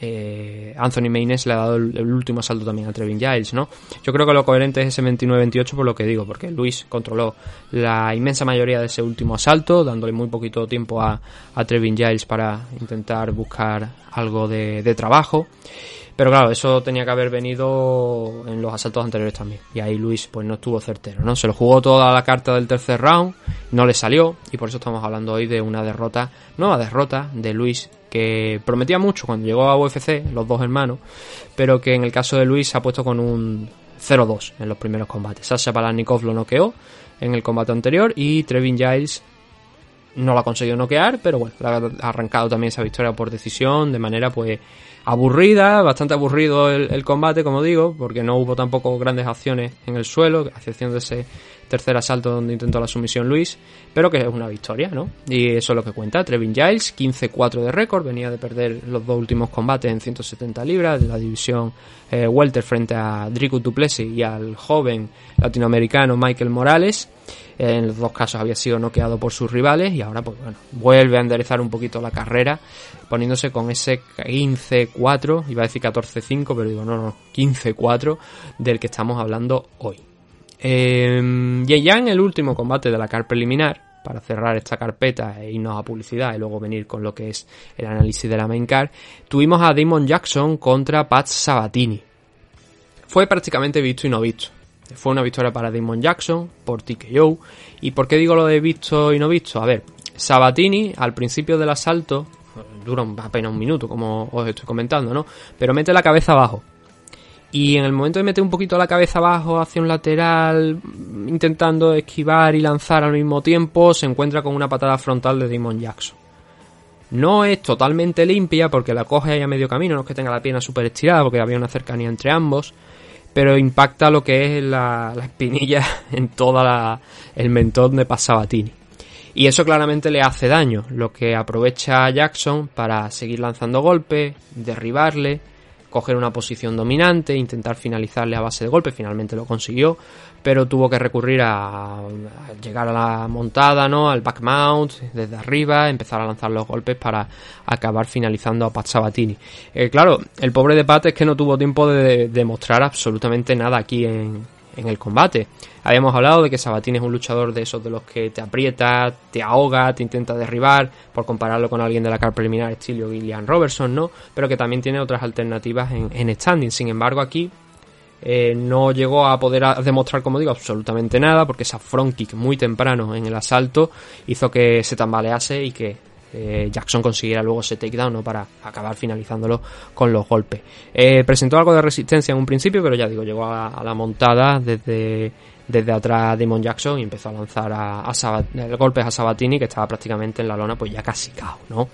eh, Anthony Maynes le ha dado el, último asalto también a Trevin Giles, ¿no? Yo creo que lo coherente es ese 29-28 por lo que digo, porque Luis controló la inmensa mayoría de ese último asalto, dándole muy poquito tiempo a, Trevin Giles para intentar buscar algo de trabajo. Pero claro, eso tenía que haber venido en los asaltos anteriores también. Y ahí Luis pues no estuvo certero, ¿no? Se lo jugó toda la carta del tercer round, no le salió y por eso estamos hablando hoy de una derrota, nueva derrota de Luis que prometía mucho cuando llegó a UFC, los dos hermanos, pero que en el caso de Luis se ha puesto con un 0-2 en los primeros combates. Sasha Palanikov lo noqueó en el combate anterior y Trevin Giles no lo ha conseguido noquear, pero bueno, ha arrancado también esa victoria por decisión de manera pues aburrida, bastante aburrido el, combate, como digo, porque no hubo tampoco grandes acciones en el suelo, a excepción de ese tercer asalto donde intentó la sumisión Luis, pero que es una victoria, ¿no? Y eso es lo que cuenta. Trevin Giles, 15-4 de récord, venía de perder los dos últimos combates en 170 libras de la división eh, welter frente a Drico Duplessis y al joven latinoamericano Michael Morales. En los dos casos había sido noqueado por sus rivales y ahora pues bueno, vuelve a enderezar un poquito la carrera poniéndose con ese 15-4, iba a decir 14-5, pero digo no, no, 15-4 del que estamos hablando hoy. Y ya en el último combate de la car preliminar, para cerrar esta carpeta e irnos a publicidad y luego venir con lo que es el análisis de la main car, tuvimos a Damon Jackson contra Pat Sabatini. Fue prácticamente visto y no visto. Fue una victoria para Damon Jackson por TKO. ¿Y por qué digo lo de visto y no visto? A ver, Sabatini al principio del asalto, dura apenas un minuto como os estoy comentando, ¿no? Pero mete la cabeza abajo y en el momento de meter un poquito la cabeza abajo hacia un lateral, intentando esquivar y lanzar al mismo tiempo, se encuentra con una patada frontal de Damon Jackson. No es totalmente limpia porque la coge ahí a medio camino, no es que tenga la pierna súper estirada porque había una cercanía entre ambos, pero impacta lo que es la, la espinilla en toda el mentón de Passabatini. Y eso claramente le hace daño, lo que aprovecha Jackson para seguir lanzando golpes, derribarle coger una posición dominante, intentar finalizarle a base de golpe, finalmente lo consiguió, pero tuvo que recurrir a, llegar a la montada, ¿no? Al back mount desde arriba, empezar a lanzar los golpes para acabar finalizando a Pat Sabatini. Eh, claro, el pobre de Pat es que no tuvo tiempo de demostrar absolutamente nada aquí en, en el combate. Habíamos hablado de que Sabatini es un luchador de esos de los que te aprieta, te ahoga, te intenta derribar, por compararlo con alguien de la car preliminar estilo Gillian Robertson, ¿no? Pero que también tiene otras alternativas en, en standing. Sin embargo, aquí eh, no llegó a poder demostrar, como digo, absolutamente nada, porque esa front kick muy temprano en el asalto hizo que se tambalease y que eh, Jackson consiguiera luego ese takedown ¿no? para acabar finalizándolo con los golpes. Eh, presentó algo de resistencia en un principio, pero ya digo, llegó a, la montada desde, desde atrás Demon Jackson y empezó a lanzar a, a golpes a Sabatini, que estaba prácticamente en la lona, pues ya casi cao, ¿no?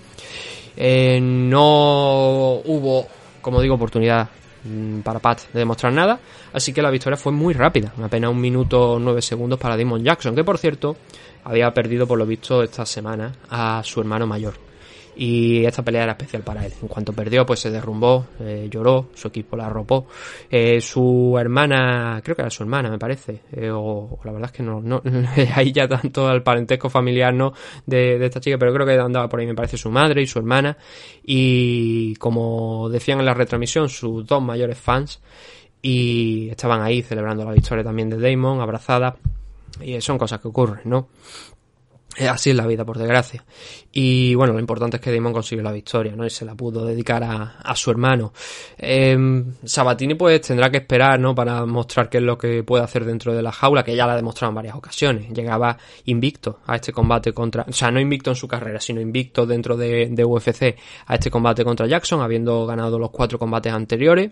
No hubo, como digo, oportunidad para Pat de demostrar nada, así que la victoria fue muy rápida, apenas un minuto nueve segundos para Demon Jackson, que por cierto había perdido por lo visto esta semana a su hermano mayor. Y esta pelea era especial para él. En cuanto perdió, pues se derrumbó, eh, lloró, su equipo la arropó. Eh, su hermana, creo que era su hermana, me parece, eh, o, la verdad es que no, no hay ya tanto el parentesco familiar no de, de, esta chica, pero creo que andaba por ahí, me parece, su madre y su hermana. Y como decían en la retransmisión, sus dos mayores fans, y estaban ahí celebrando la victoria también de Damon, abrazada y son cosas que ocurren, ¿no? Así es la vida, por desgracia. Y bueno, lo importante es que Damon consiguió la victoria, ¿no? Y se la pudo dedicar a, a su hermano. Eh, Sabatini pues tendrá que esperar, ¿no? Para mostrar qué es lo que puede hacer dentro de la jaula, que ya la ha demostrado en varias ocasiones. Llegaba invicto a este combate contra... O sea, no invicto en su carrera, sino invicto dentro de, de UFC a este combate contra Jackson, habiendo ganado los cuatro combates anteriores.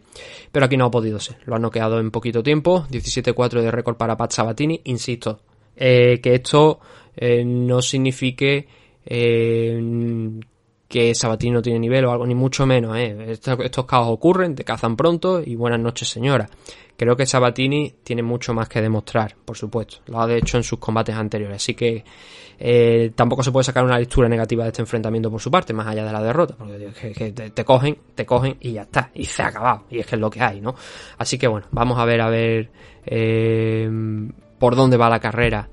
Pero aquí no ha podido ser. Lo ha noqueado en poquito tiempo. 17-4 de récord para Pat Sabatini. Insisto, eh, que esto eh, no signifique eh, que Sabatini no tiene nivel o algo, ni mucho menos. Eh. Estos, caos ocurren, te cazan pronto y buenas noches señora. Creo que Sabatini tiene mucho más que demostrar, por supuesto. Lo ha hecho en sus combates anteriores, así que tampoco se puede sacar una lectura negativa de este enfrentamiento por su parte, más allá de la derrota, porque que, que te, cogen, te cogen y ya está, y se ha acabado, y es que es lo que hay, ¿no? Así que bueno, vamos a ver, a ver por dónde va la carrera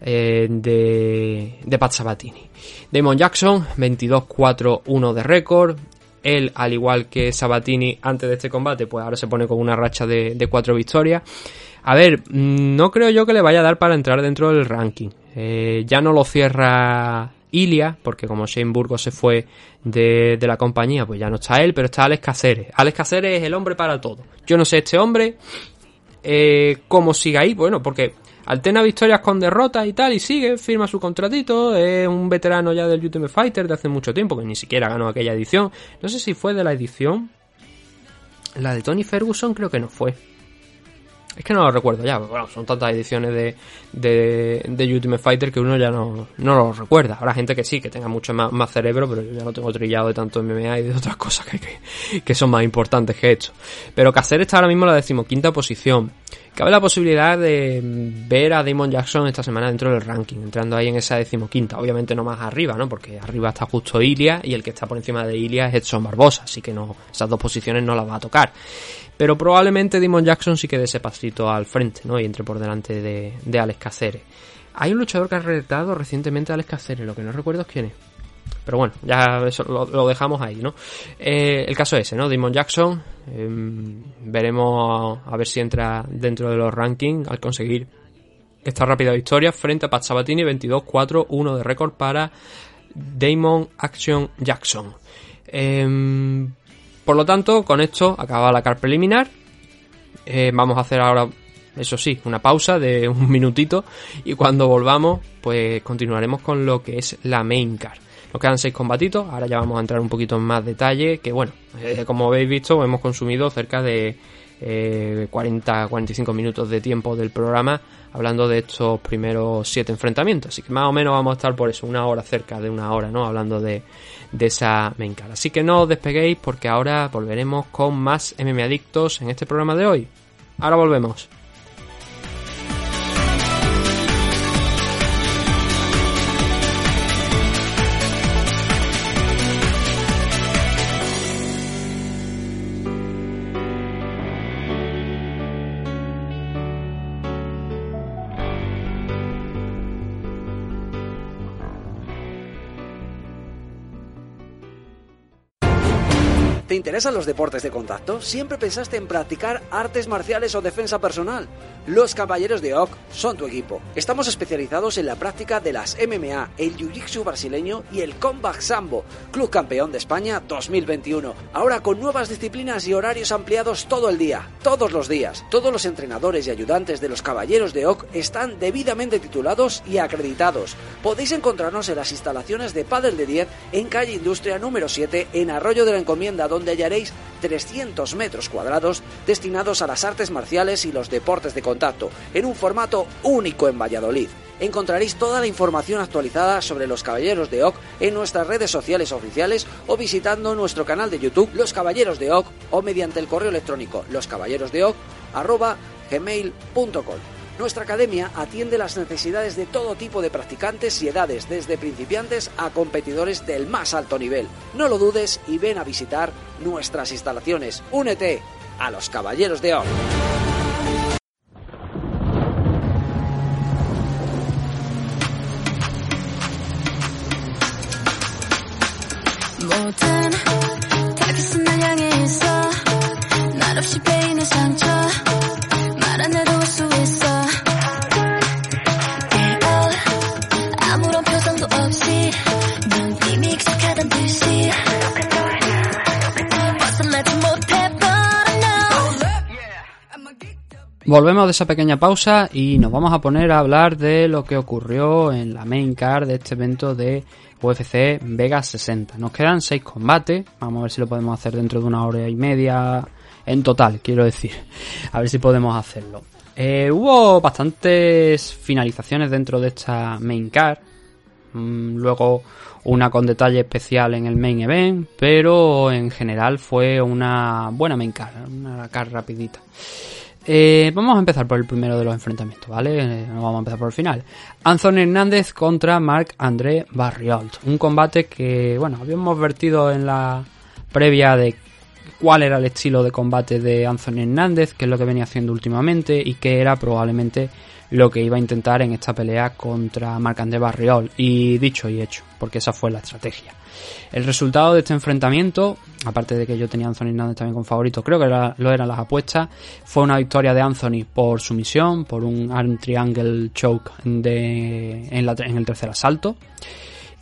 eh, de, de Pat Sabatini. Damon Jackson, 22-4-1 de récord. Él, al igual que Sabatini antes de este combate, pues ahora se pone con una racha de, de cuatro victorias. A ver, mm, no creo yo que le vaya a dar para entrar dentro del ranking. Eh, ya no lo cierra Ilia, porque como Shane Burgos se fue de, la compañía, pues ya no está él, pero está Alex Caceres. Alex Caceres es el hombre para todo. Yo no sé este hombre eh, cómo sigue ahí, bueno, porque Altena victorias con derrotas y tal, y sigue, firma su contratito, es un veterano ya del Ultimate Fighter de hace mucho tiempo, que ni siquiera ganó aquella edición. No sé si fue de la edición. La de Tony Ferguson creo que no fue. Es que no lo recuerdo ya, bueno, son tantas ediciones de, de, de Ultimate Fighter que uno ya no, no lo recuerda. Habrá gente que sí, que tenga mucho más, más cerebro, pero yo ya no tengo trillado de tanto MMA y de otras cosas que, que, que son más importantes que esto. Pero Cacer está ahora mismo la decimoquinta posición. Cabe la posibilidad de ver a Damon Jackson esta semana dentro del ranking, entrando ahí en esa decimoquinta. Obviamente no más arriba, ¿no? Porque arriba está justo Ilia y el que está por encima de Ilia es Edson Barbosa, así que no, esas dos posiciones no las va a tocar. Pero probablemente Damon Jackson sí que dé ese pasito al frente, ¿no? Y entre por delante de, de Alex Caceres. Hay un luchador que ha retado recientemente a Alex Caceres, lo que no recuerdo es quién es. Pero bueno, ya lo, dejamos ahí, ¿no? Eh, el caso ese, ¿no? Damon Jackson. Eh, veremos a, a, ver si entra dentro de los rankings al conseguir esta rápida victoria frente a Pat Sabatini 22-4-1 de récord para Damon Action Jackson. Eh, por lo tanto, con esto acaba la car preliminar. Eh, vamos a hacer ahora, eso sí, una pausa de un minutito. Y cuando volvamos, pues continuaremos con lo que es la main car. Nos quedan seis combatitos, ahora ya vamos a entrar un poquito en más detalle, que bueno, eh, como habéis visto, hemos consumido cerca de eh, 40-45 minutos de tiempo del programa hablando de estos primeros siete enfrentamientos, así que más o menos vamos a estar por eso, una hora cerca de una hora, ¿no? Hablando de, de esa main card. Así que no os despeguéis porque ahora volveremos con más MM Adictos en este programa de hoy. Ahora volvemos. ¿Te interesan los deportes de contacto? ¿Siempre pensaste en practicar artes marciales o defensa personal? Los Caballeros de OC son tu equipo. Estamos especializados en la práctica de las MMA, el Jiu-Jitsu brasileño y el Combat Sambo, Club Campeón de España 2021. Ahora con nuevas disciplinas y horarios ampliados todo el día, todos los días. Todos los entrenadores y ayudantes de los Caballeros de OC están debidamente titulados y acreditados. Podéis encontrarnos en las instalaciones de Padel de 10 en calle Industria número 7 en Arroyo de la Encomienda donde hallaréis 300 metros cuadrados destinados a las artes marciales y los deportes de contacto, en un formato único en Valladolid. Encontraréis toda la información actualizada sobre los Caballeros de OC en nuestras redes sociales oficiales o visitando nuestro canal de YouTube Los Caballeros de OC o mediante el correo electrónico loscaballerosdeoc@gmail.com. Nuestra academia atiende las necesidades de todo tipo de practicantes y edades, desde principiantes a competidores del más alto nivel. No lo dudes y ven a visitar nuestras instalaciones. Únete a los Caballeros de OC. 모든 타깃은 날 향해 있어 말 없이 베이는 상처 Volvemos de esa pequeña pausa y nos vamos a poner a hablar de lo que ocurrió en la main card de este evento de UFC Vegas 60. Nos quedan seis combates, vamos a ver si lo podemos hacer dentro de una hora y media en total, quiero decir. A ver si podemos hacerlo. Eh, hubo bastantes finalizaciones dentro de esta main card. Mm, Luego una con detalle especial en el main event, pero en general fue una buena main card, una card rapidita. Eh, vamos a empezar por el primero de los enfrentamientos, ¿vale? Eh, vamos a empezar por el final. Anthony Hernández contra Marc André Barriolt. Un combate que, bueno, habíamos vertido en la previa de cuál era el estilo de combate de Anthony Hernández, qué es lo que venía haciendo últimamente y qué era probablemente lo que iba a intentar en esta pelea contra Marc André Barriol. Y dicho y hecho, porque esa fue la estrategia. El resultado de este enfrentamiento, aparte de que yo tenía a Anthony Hernández también con favorito, creo que lo eran las apuestas, fue una victoria de Anthony por sumisión, por un arm triangle choke en, el tercer asalto.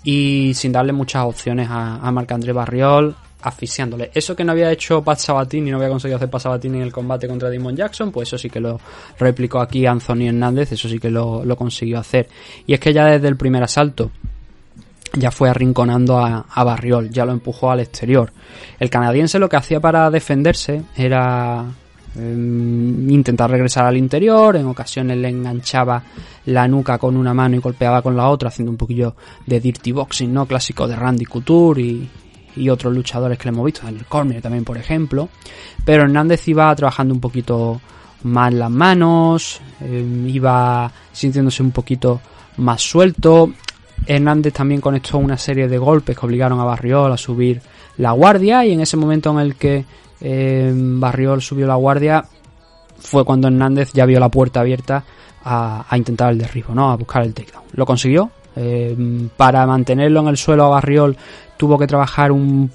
y sin darle muchas opciones a, a Marc-André Barriol, asfixiándole. Eso que no había hecho Pat Sabatini, no había conseguido hacer Pat Sabatini en el combate contra Damon Jackson, pues eso sí que lo replicó aquí Anthony Hernández, eso sí que lo consiguió hacer. Y es que ya desde el primer asalto ya fue arrinconando a, Barriol, ya lo empujó al exterior. El canadiense lo que hacía para defenderse era em, intentar regresar al interior, en ocasiones le enganchaba la nuca con una mano y golpeaba con la otra, haciendo un poquillo de dirty boxing, ¿no? Clásico de Randy Couture y, y otros luchadores que le hemos visto, en el Cormier también, por ejemplo. Pero Hernández iba trabajando un poquito más las manos, eh, iba sintiéndose un poquito más suelto. Hernández también conectó una serie de golpes que obligaron a Barriol a subir la guardia y en ese momento en el que eh, Barriol subió la guardia fue cuando Hernández ya vio la puerta abierta a, intentar el derribo, ¿no? A buscar el takedown. Lo consiguió. Eh, para mantenerlo en el suelo a Barriol tuvo que trabajar un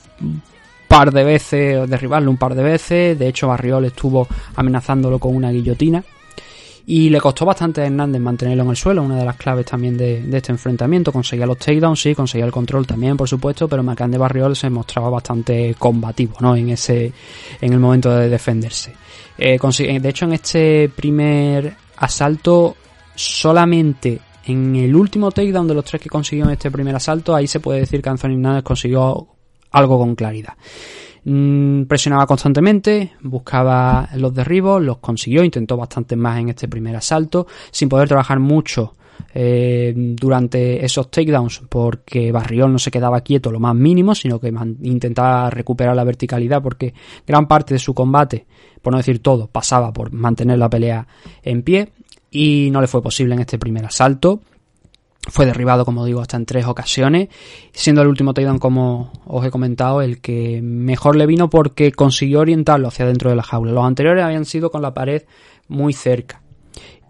par de veces, derribarlo un par de veces. De hecho, Barriol estuvo amenazándolo con una guillotina. Y le costó bastante a Hernández mantenerlo en el suelo, una de las claves también de, este enfrentamiento. Conseguía los takedowns, sí, conseguía el control también, por supuesto, pero Macán de Barriol se mostraba bastante combativo, ¿no? En ese, en el momento de defenderse. Eh, consigue- de hecho, en este primer asalto, solamente en el último takedown de los tres que consiguió en este primer asalto, ahí se puede decir que Anthony Hernández consiguió algo con claridad. Mm, presionaba constantemente, buscaba los derribos, los consiguió, intentó bastante más en este primer asalto, sin poder trabajar mucho eh, durante esos takedowns porque Barriol no se quedaba quieto lo más mínimo, sino que intentaba recuperar la verticalidad porque gran parte de su combate, por no decir todo, pasaba por mantener la pelea en pie y no le fue posible en este primer asalto. Fue derribado, como digo, hasta en tres ocasiones, siendo el último takedown, como os he comentado, el que mejor le vino porque consiguió orientarlo hacia dentro de la jaula. Los anteriores habían sido con la pared muy cerca.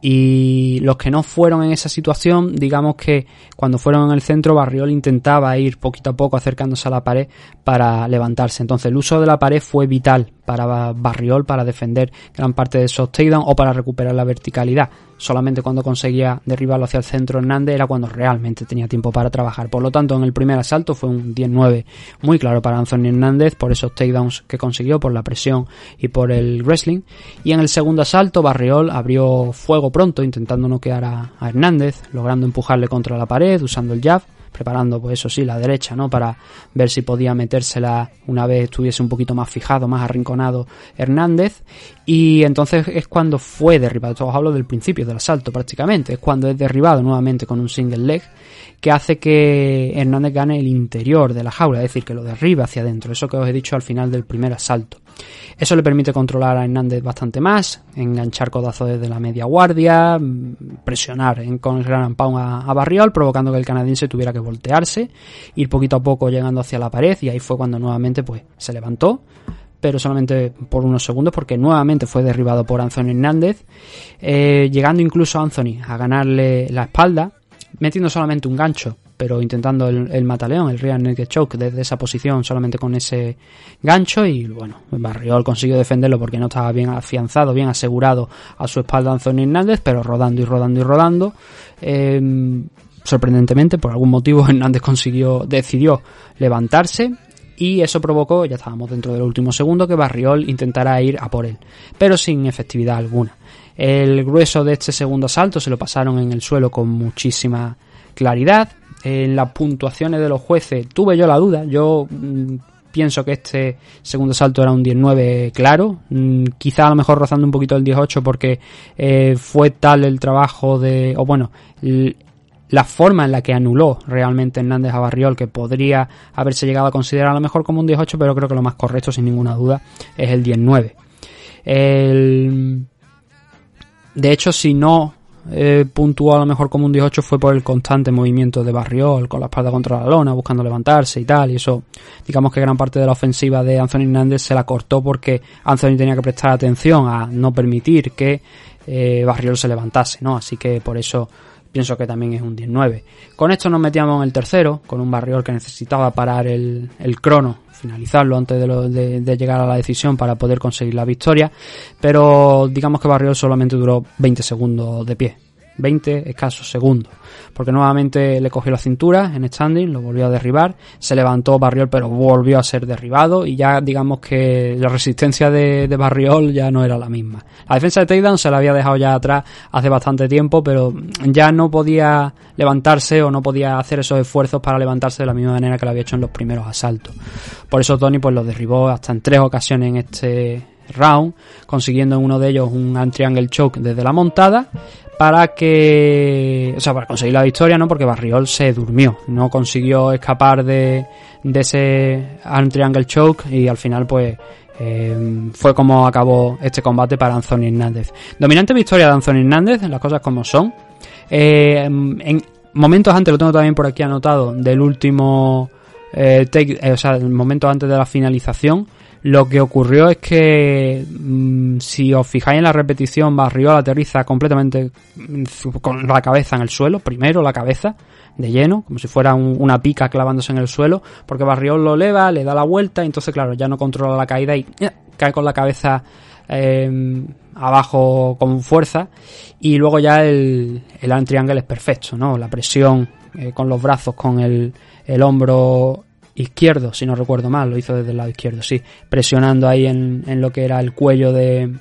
Y los que no fueron en esa situación, digamos que cuando fueron en el centro, Barriol intentaba ir poquito a poco acercándose a la pared para levantarse. Entonces el uso de la pared fue vital para Barriol para defender gran parte de esos takedowns o para recuperar la verticalidad. Solamente cuando conseguía derribarlo hacia el centro Hernández era cuando realmente tenía tiempo para trabajar. Por lo tanto, en el primer asalto fue un 10-9 muy claro para Anthony Hernández por esos takedowns que consiguió, por la presión y por el wrestling. Y en el segundo asalto, Barriol abrió fuego pronto, intentando noquear a, a Hernández, logrando empujarle contra la pared, usando el jab, preparando, pues eso sí, la derecha, ¿no? Para ver si podía metérsela una vez estuviese un poquito más fijado, más arrinconado Hernández. Y entonces es cuando fue derribado. Os hablo del principio del asalto prácticamente. Es cuando es derribado nuevamente con un single leg que hace que Hernández gane el interior de la jaula, es decir, que lo derriba hacia adentro. Eso que os he dicho al final del primer asalto. Eso le permite controlar a Hernández bastante más, enganchar codazos desde la media guardia, mm, presionar con el gran pound a, a Barriol, provocando que el canadiense tuviera que voltearse, ir poquito a poco llegando hacia la pared y ahí fue cuando nuevamente pues se levantó, pero solamente por unos segundos porque nuevamente fue derribado por Anthony Hernández, eh, llegando incluso Anthony a ganarle la espalda, metiendo solamente un gancho, pero intentando el, mataleón, el rear naked choke desde esa posición solamente con ese gancho y bueno, Barriol consiguió defenderlo porque no estaba bien afianzado, bien asegurado a su espalda Anthony Hernández, pero rodando y rodando y rodando. Eh, sorprendentemente, por algún motivo Hernández consiguió, decidió levantarse y eso provocó, ya estábamos dentro del último segundo, que Barriol intentara ir a por él, pero sin efectividad alguna. El grueso de este segundo asalto se lo pasaron en el suelo con muchísima claridad. En las puntuaciones de los jueces tuve yo la duda, yo mm, pienso que este segundo salto era un 19 claro, mm, quizá a lo mejor rozando un poquito el 18 porque eh, fue tal el trabajo de, o bueno, la forma en la que anuló realmente Hernández a Barriol, que podría haberse llegado a considerar a lo mejor como un 18, pero creo que lo más correcto, sin ninguna duda, es el 19. El... De hecho, si no eh, puntuó a lo mejor como un 18 fue por el constante movimiento de Barriol con la espalda contra la lona, buscando levantarse y tal, y eso, digamos que gran parte de la ofensiva de Anthony Hernández se la cortó porque Anthony tenía que prestar atención a no permitir que eh, Barriol se levantase, ¿no? Así que por eso pienso que también es un 19. Con esto nos metíamos en el tercero, con un Barriol que necesitaba parar el, el crono, finalizarlo antes de, de- de llegar a la decisión para poder conseguir la victoria, pero digamos que Barriol solamente duró 20 segundos de pie. 20 escasos segundos. Porque nuevamente le cogió la cintura en standing, lo volvió a derribar, se levantó Barriol pero volvió a ser derribado y ya digamos que la resistencia de, Barriol ya no era la misma. La defensa de takedown se la había dejado ya atrás hace bastante tiempo, pero ya no podía levantarse o no podía hacer esos esfuerzos para levantarse de la misma manera que lo había hecho en los primeros asaltos. Por eso Tony pues lo derribó hasta en tres ocasiones en este round, consiguiendo en uno de ellos un triangle choke desde la montada para que, o sea, para conseguir la victoria, ¿no? Porque Barriol se durmió, no consiguió escapar de, de ese arm triangle choke y al final, pues, eh, fue como acabó este combate para Anthony Hernández. Dominante victoria de Anthony Hernández, las cosas como son. Eh, en momentos antes, lo tengo también por aquí anotado, del último, eh, take, eh, o sea, el momento antes de la finalización, lo que ocurrió es que, mm, si os fijáis en la repetición, Barriol aterriza completamente mm, con la cabeza en el suelo, primero la cabeza, de lleno, como si fuera un- una pica clavándose en el suelo, porque Barriol lo eleva, le da la vuelta, y entonces, claro, ya no controla la caída y ¡eh! cae con la cabeza eh, abajo con fuerza, y luego ya el, el triangle es perfecto, ¿no? La presión eh, con los brazos, con el, el hombro izquierdo, si no recuerdo mal, lo hizo desde el lado izquierdo, sí, presionando ahí en, en lo que era el cuello de,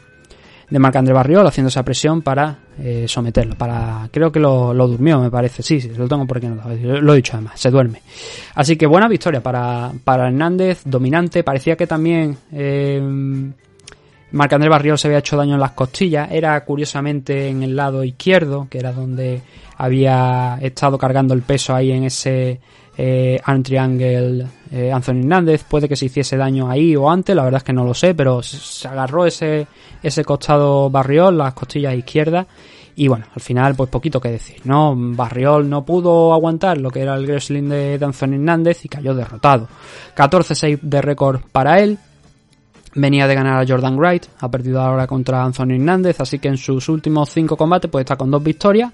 de Marc-André Barriol, haciendo esa presión para eh, someterlo, para creo que lo, lo durmió, me parece, sí, sí, lo tengo por aquí anotado, lo he dicho además, se duerme. Así que buena victoria para, para Hernández, dominante, parecía que también eh, Marc-André Barriol se había hecho daño en las costillas, era curiosamente en el lado izquierdo, que era donde había estado cargando el peso ahí en ese eh, triangle eh, Anthony Hernández, puede que se hiciese daño ahí o antes, la verdad es que no lo sé, pero se, agarró ese, ese costado Barriol, las costillas izquierdas, y bueno, al final pues poquito que decir, ¿no? Barriol no pudo aguantar lo que era el wrestling de, Anthony Hernández y cayó derrotado. 14-6 de récord para él, venía de ganar a Jordan Wright, ha perdido ahora contra Anthony Hernández, así que en sus últimos cinco combates pues está con dos victorias,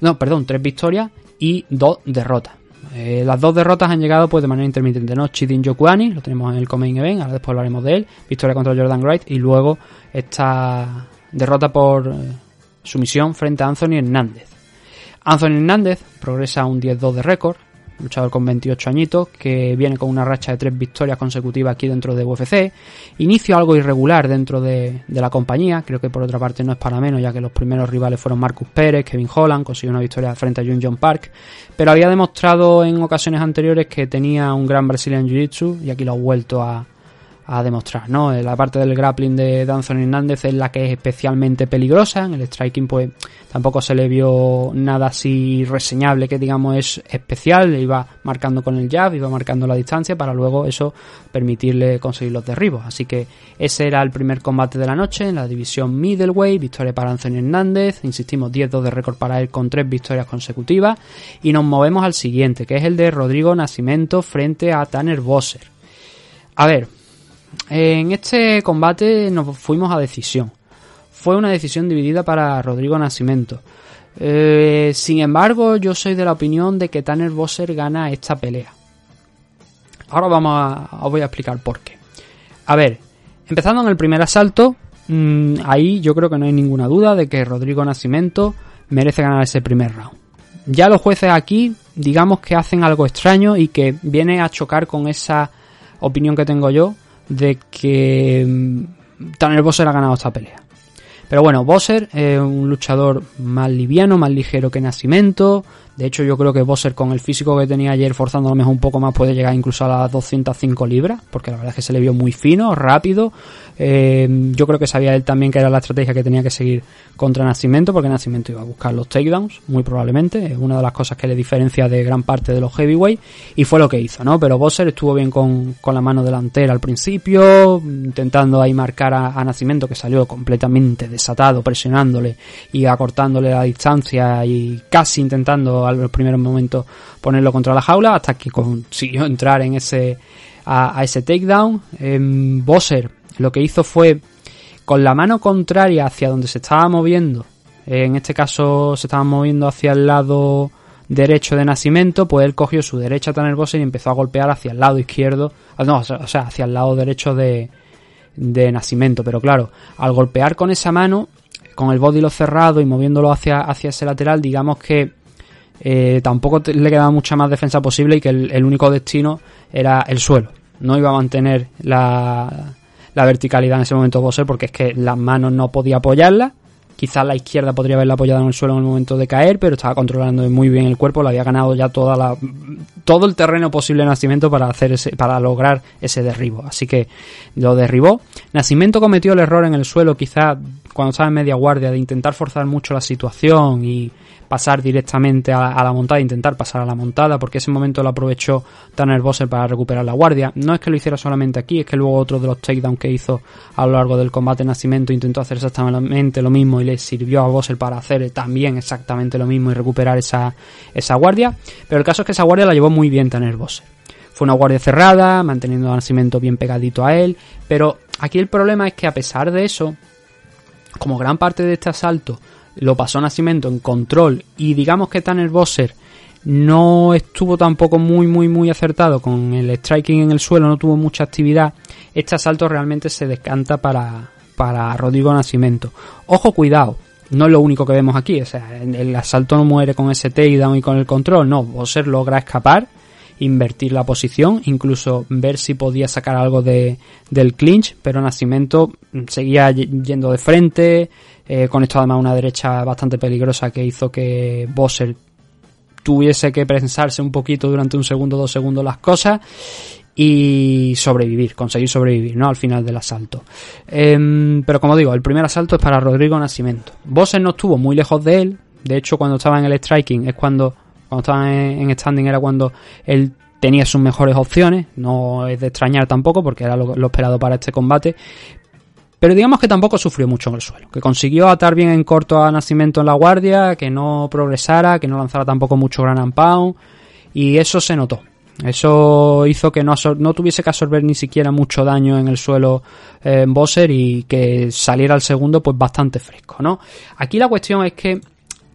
no, perdón, tres victorias y dos derrotas. Eh, las dos derrotas han llegado pues de manera intermitente, ¿no? Chidin Yokuani, lo tenemos en el Comain Event, ahora después hablaremos de él, victoria contra Jordan Wright y luego esta derrota por eh, sumisión frente a Anthony Hernández. Anthony Hernández progresa a un 10-2 de récord, luchador con 28 añitos, que viene con una racha de tres victorias consecutivas aquí dentro de UFC. Inicio algo irregular dentro de, de la compañía, creo que por otra parte no es para menos, ya que los primeros rivales fueron Marcus Pérez, Kevin Holland, consiguió una victoria frente a Jun John Park, pero había demostrado en ocasiones anteriores que tenía un gran Brazilian Jiu-Jitsu y aquí lo ha vuelto a, a demostrar, ¿no? La parte del grappling de Anthony Hernández es la que es especialmente peligrosa, en el striking pues tampoco se le vio nada así reseñable que digamos es especial, iba marcando con el jab, iba marcando la distancia para luego eso permitirle conseguir los derribos, así que ese era el primer combate de la noche en la división middleweight, victoria para Anthony Hernández, insistimos 10-2 de récord para él con tres victorias consecutivas. Y nos movemos al siguiente, que es el de Rodrigo Nascimento frente a Tanner Bosser. A ver, en este combate nos fuimos a decisión. Fue una decisión dividida para Rodrigo Nascimento. Eh, sin embargo, yo soy de la opinión de que Tanner Bosser gana esta pelea. Ahora vamos a, os voy a explicar por qué. A ver, empezando en el primer asalto, mmm, ahí yo creo que no hay ninguna duda de que Rodrigo Nascimento merece ganar ese primer round. Ya los jueces aquí, digamos que hacen algo extraño y que viene a chocar con esa opinión que tengo yo de que mm, Tanner Bosser ha ganado esta pelea. Pero bueno, Bosser es un luchador más liviano, más ligero que Nascimento. De hecho, yo creo que Bosser con el físico que tenía ayer, forzando lo mejor un poco más, puede llegar incluso a las 205 libras, porque la verdad es que se le vio muy fino, rápido. Eh, yo creo que sabía él también que era la estrategia que tenía que seguir contra Nascimento, porque Nascimento iba a buscar los takedowns, muy probablemente. Es una de las cosas que le diferencia de gran parte de los heavyweight, y fue lo que hizo, ¿no? Pero Bosser estuvo bien con, con la mano delantera al principio, intentando ahí marcar a, a Nascimento, que salió completamente desatado, presionándole y acortándole la distancia y casi intentando a los primeros momentos ponerlo contra la jaula, hasta que consiguió entrar en ese a, ese takedown. Eh, Bosser lo que hizo fue con la mano contraria hacia donde se estaba moviendo, en este caso se estaba moviendo hacia el lado derecho de Nacimiento, pues él cogió su derecha Tanner Bosser y empezó a golpear hacia el lado izquierdo, ah, no, o sea, hacia el lado derecho de, de Nacimiento, pero claro, al golpear con esa mano con el body lo cerrado y moviéndolo hacia, hacia ese lateral, digamos que eh, tampoco le quedaba mucha más defensa posible y que el, único destino era el suelo. No iba a mantener la, la verticalidad en ese momento Bosser porque es que las manos no podía apoyarla. Quizás la izquierda podría haberla apoyado en el suelo en el momento de caer, pero estaba controlando muy bien el cuerpo, le había ganado ya toda la, todo el terreno posible de Nacimiento para hacer ese, para lograr ese derribo. Así que lo derribó. Nacimiento cometió el error en el suelo, quizás cuando estaba en media guardia, de intentar forzar mucho la situación y pasar directamente a, la montada, intentar pasar a la montada, porque ese momento lo aprovechó Tanner Bosser para recuperar la guardia. No es que lo hiciera solamente aquí, es que luego otro de los takedowns que hizo a lo largo del combate Nacimiento intentó hacer exactamente lo mismo y le sirvió a Bosser para hacer también exactamente lo mismo y recuperar esa, esa guardia. Pero el caso es que esa guardia la llevó muy bien Tanner Bosser. Fue una guardia cerrada, manteniendo a Nacimiento bien pegadito a él, pero aquí el problema es que a pesar de eso, como gran parte de este asalto lo pasó Nacimiento en control y digamos que Tanner Bosser no estuvo tampoco muy muy muy acertado con el striking en el suelo, no tuvo mucha actividad, este asalto realmente se descanta para, para Rodrigo Nacimiento. Ojo, cuidado, no es lo único que vemos aquí, o sea, el asalto no muere con ese takedown y con el control, no, Bosser logra escapar, invertir la posición, incluso ver si podía sacar algo de, del clinch, pero Nacimiento seguía yendo de frente, eh, con esto además una derecha bastante peligrosa que hizo que Bosser tuviese que pensarse un poquito durante un segundo, dos segundos las cosas y sobrevivir, conseguir sobrevivir, ¿no? Al final del asalto. Em, pero como digo, el primer asalto es para Rodrigo Nacimiento. Bosser no estuvo muy lejos de él, de hecho cuando estaba en el striking es cuando, cuando estaba en, standing era cuando él tenía sus mejores opciones, no es de extrañar tampoco porque era lo esperado para este combate, pero digamos que tampoco sufrió mucho en el suelo, que consiguió atar bien en corto a Nacimiento en la guardia, que no progresara, que no lanzara tampoco mucho gran and y eso se notó. Eso hizo que no, no tuviese que absorber ni siquiera mucho daño en el suelo eh, en Bosser y que saliera al segundo pues bastante fresco, ¿no? Aquí la cuestión es que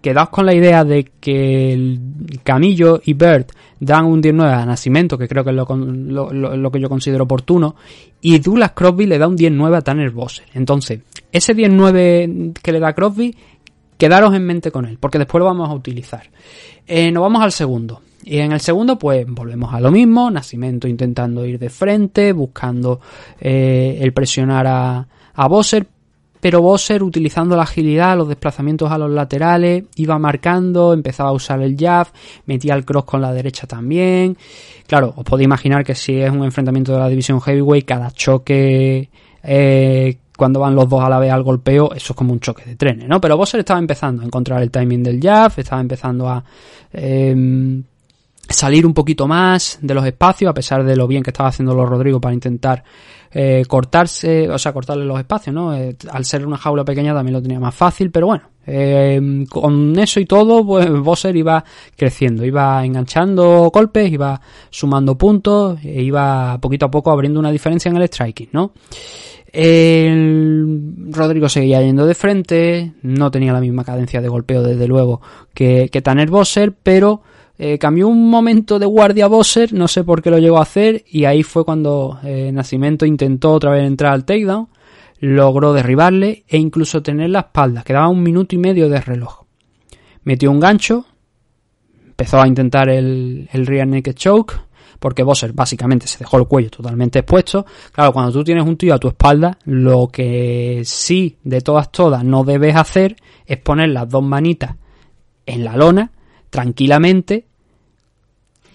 quedaos con la idea de que Camillo y Bert dan un 19 a Nacimiento, que creo que es lo, que yo considero oportuno, y Douglas Crosby le da un 19 a Tanner Bosser. Entonces, ese 19 que le da Crosby, quedaros en mente con él, porque después lo vamos a utilizar. Eh, nos vamos al segundo. Y en el segundo, pues volvemos a lo mismo. Nacimiento intentando ir de frente, buscando eh, el presionar a, a Bosser, pero Bosser utilizando la agilidad, los desplazamientos a los laterales, iba marcando, empezaba a usar el jab, metía el cross con la derecha también. Claro, os podéis imaginar que si es un enfrentamiento de la división heavyweight, cada choque eh, cuando van los dos a la vez al golpeo, eso es como un choque de trenes, ¿no? Pero Bosser estaba empezando a encontrar el timing del jab, estaba empezando a em, salir un poquito más de los espacios, a pesar de lo bien que estaba haciendo los Rodrigo para intentar eh, cortarse, o sea, cortarle los espacios, ¿no? Eh, al ser una jaula pequeña también lo tenía más fácil, pero bueno, eh, con eso y todo, pues Bosser iba creciendo, iba enganchando golpes, iba sumando puntos, e iba poquito a poco abriendo una diferencia en el striking, ¿no? El Rodrigo seguía yendo de frente, no tenía la misma cadencia de golpeo desde luego que, que Tanner Bosser, pero eh, cambió un momento de guardia Bosser, no sé por qué lo llegó a hacer, y ahí fue cuando eh, Nacimiento intentó otra vez entrar al takedown, logró derribarle e incluso tener la espalda, quedaba un minuto y medio de reloj. Metió un gancho, empezó a intentar el, el rear naked choke, porque Bosser básicamente se dejó el cuello totalmente expuesto. Claro, cuando tú tienes un tío a tu espalda, lo que sí, de todas, todas, no debes hacer es poner las dos manitas en la lona, tranquilamente,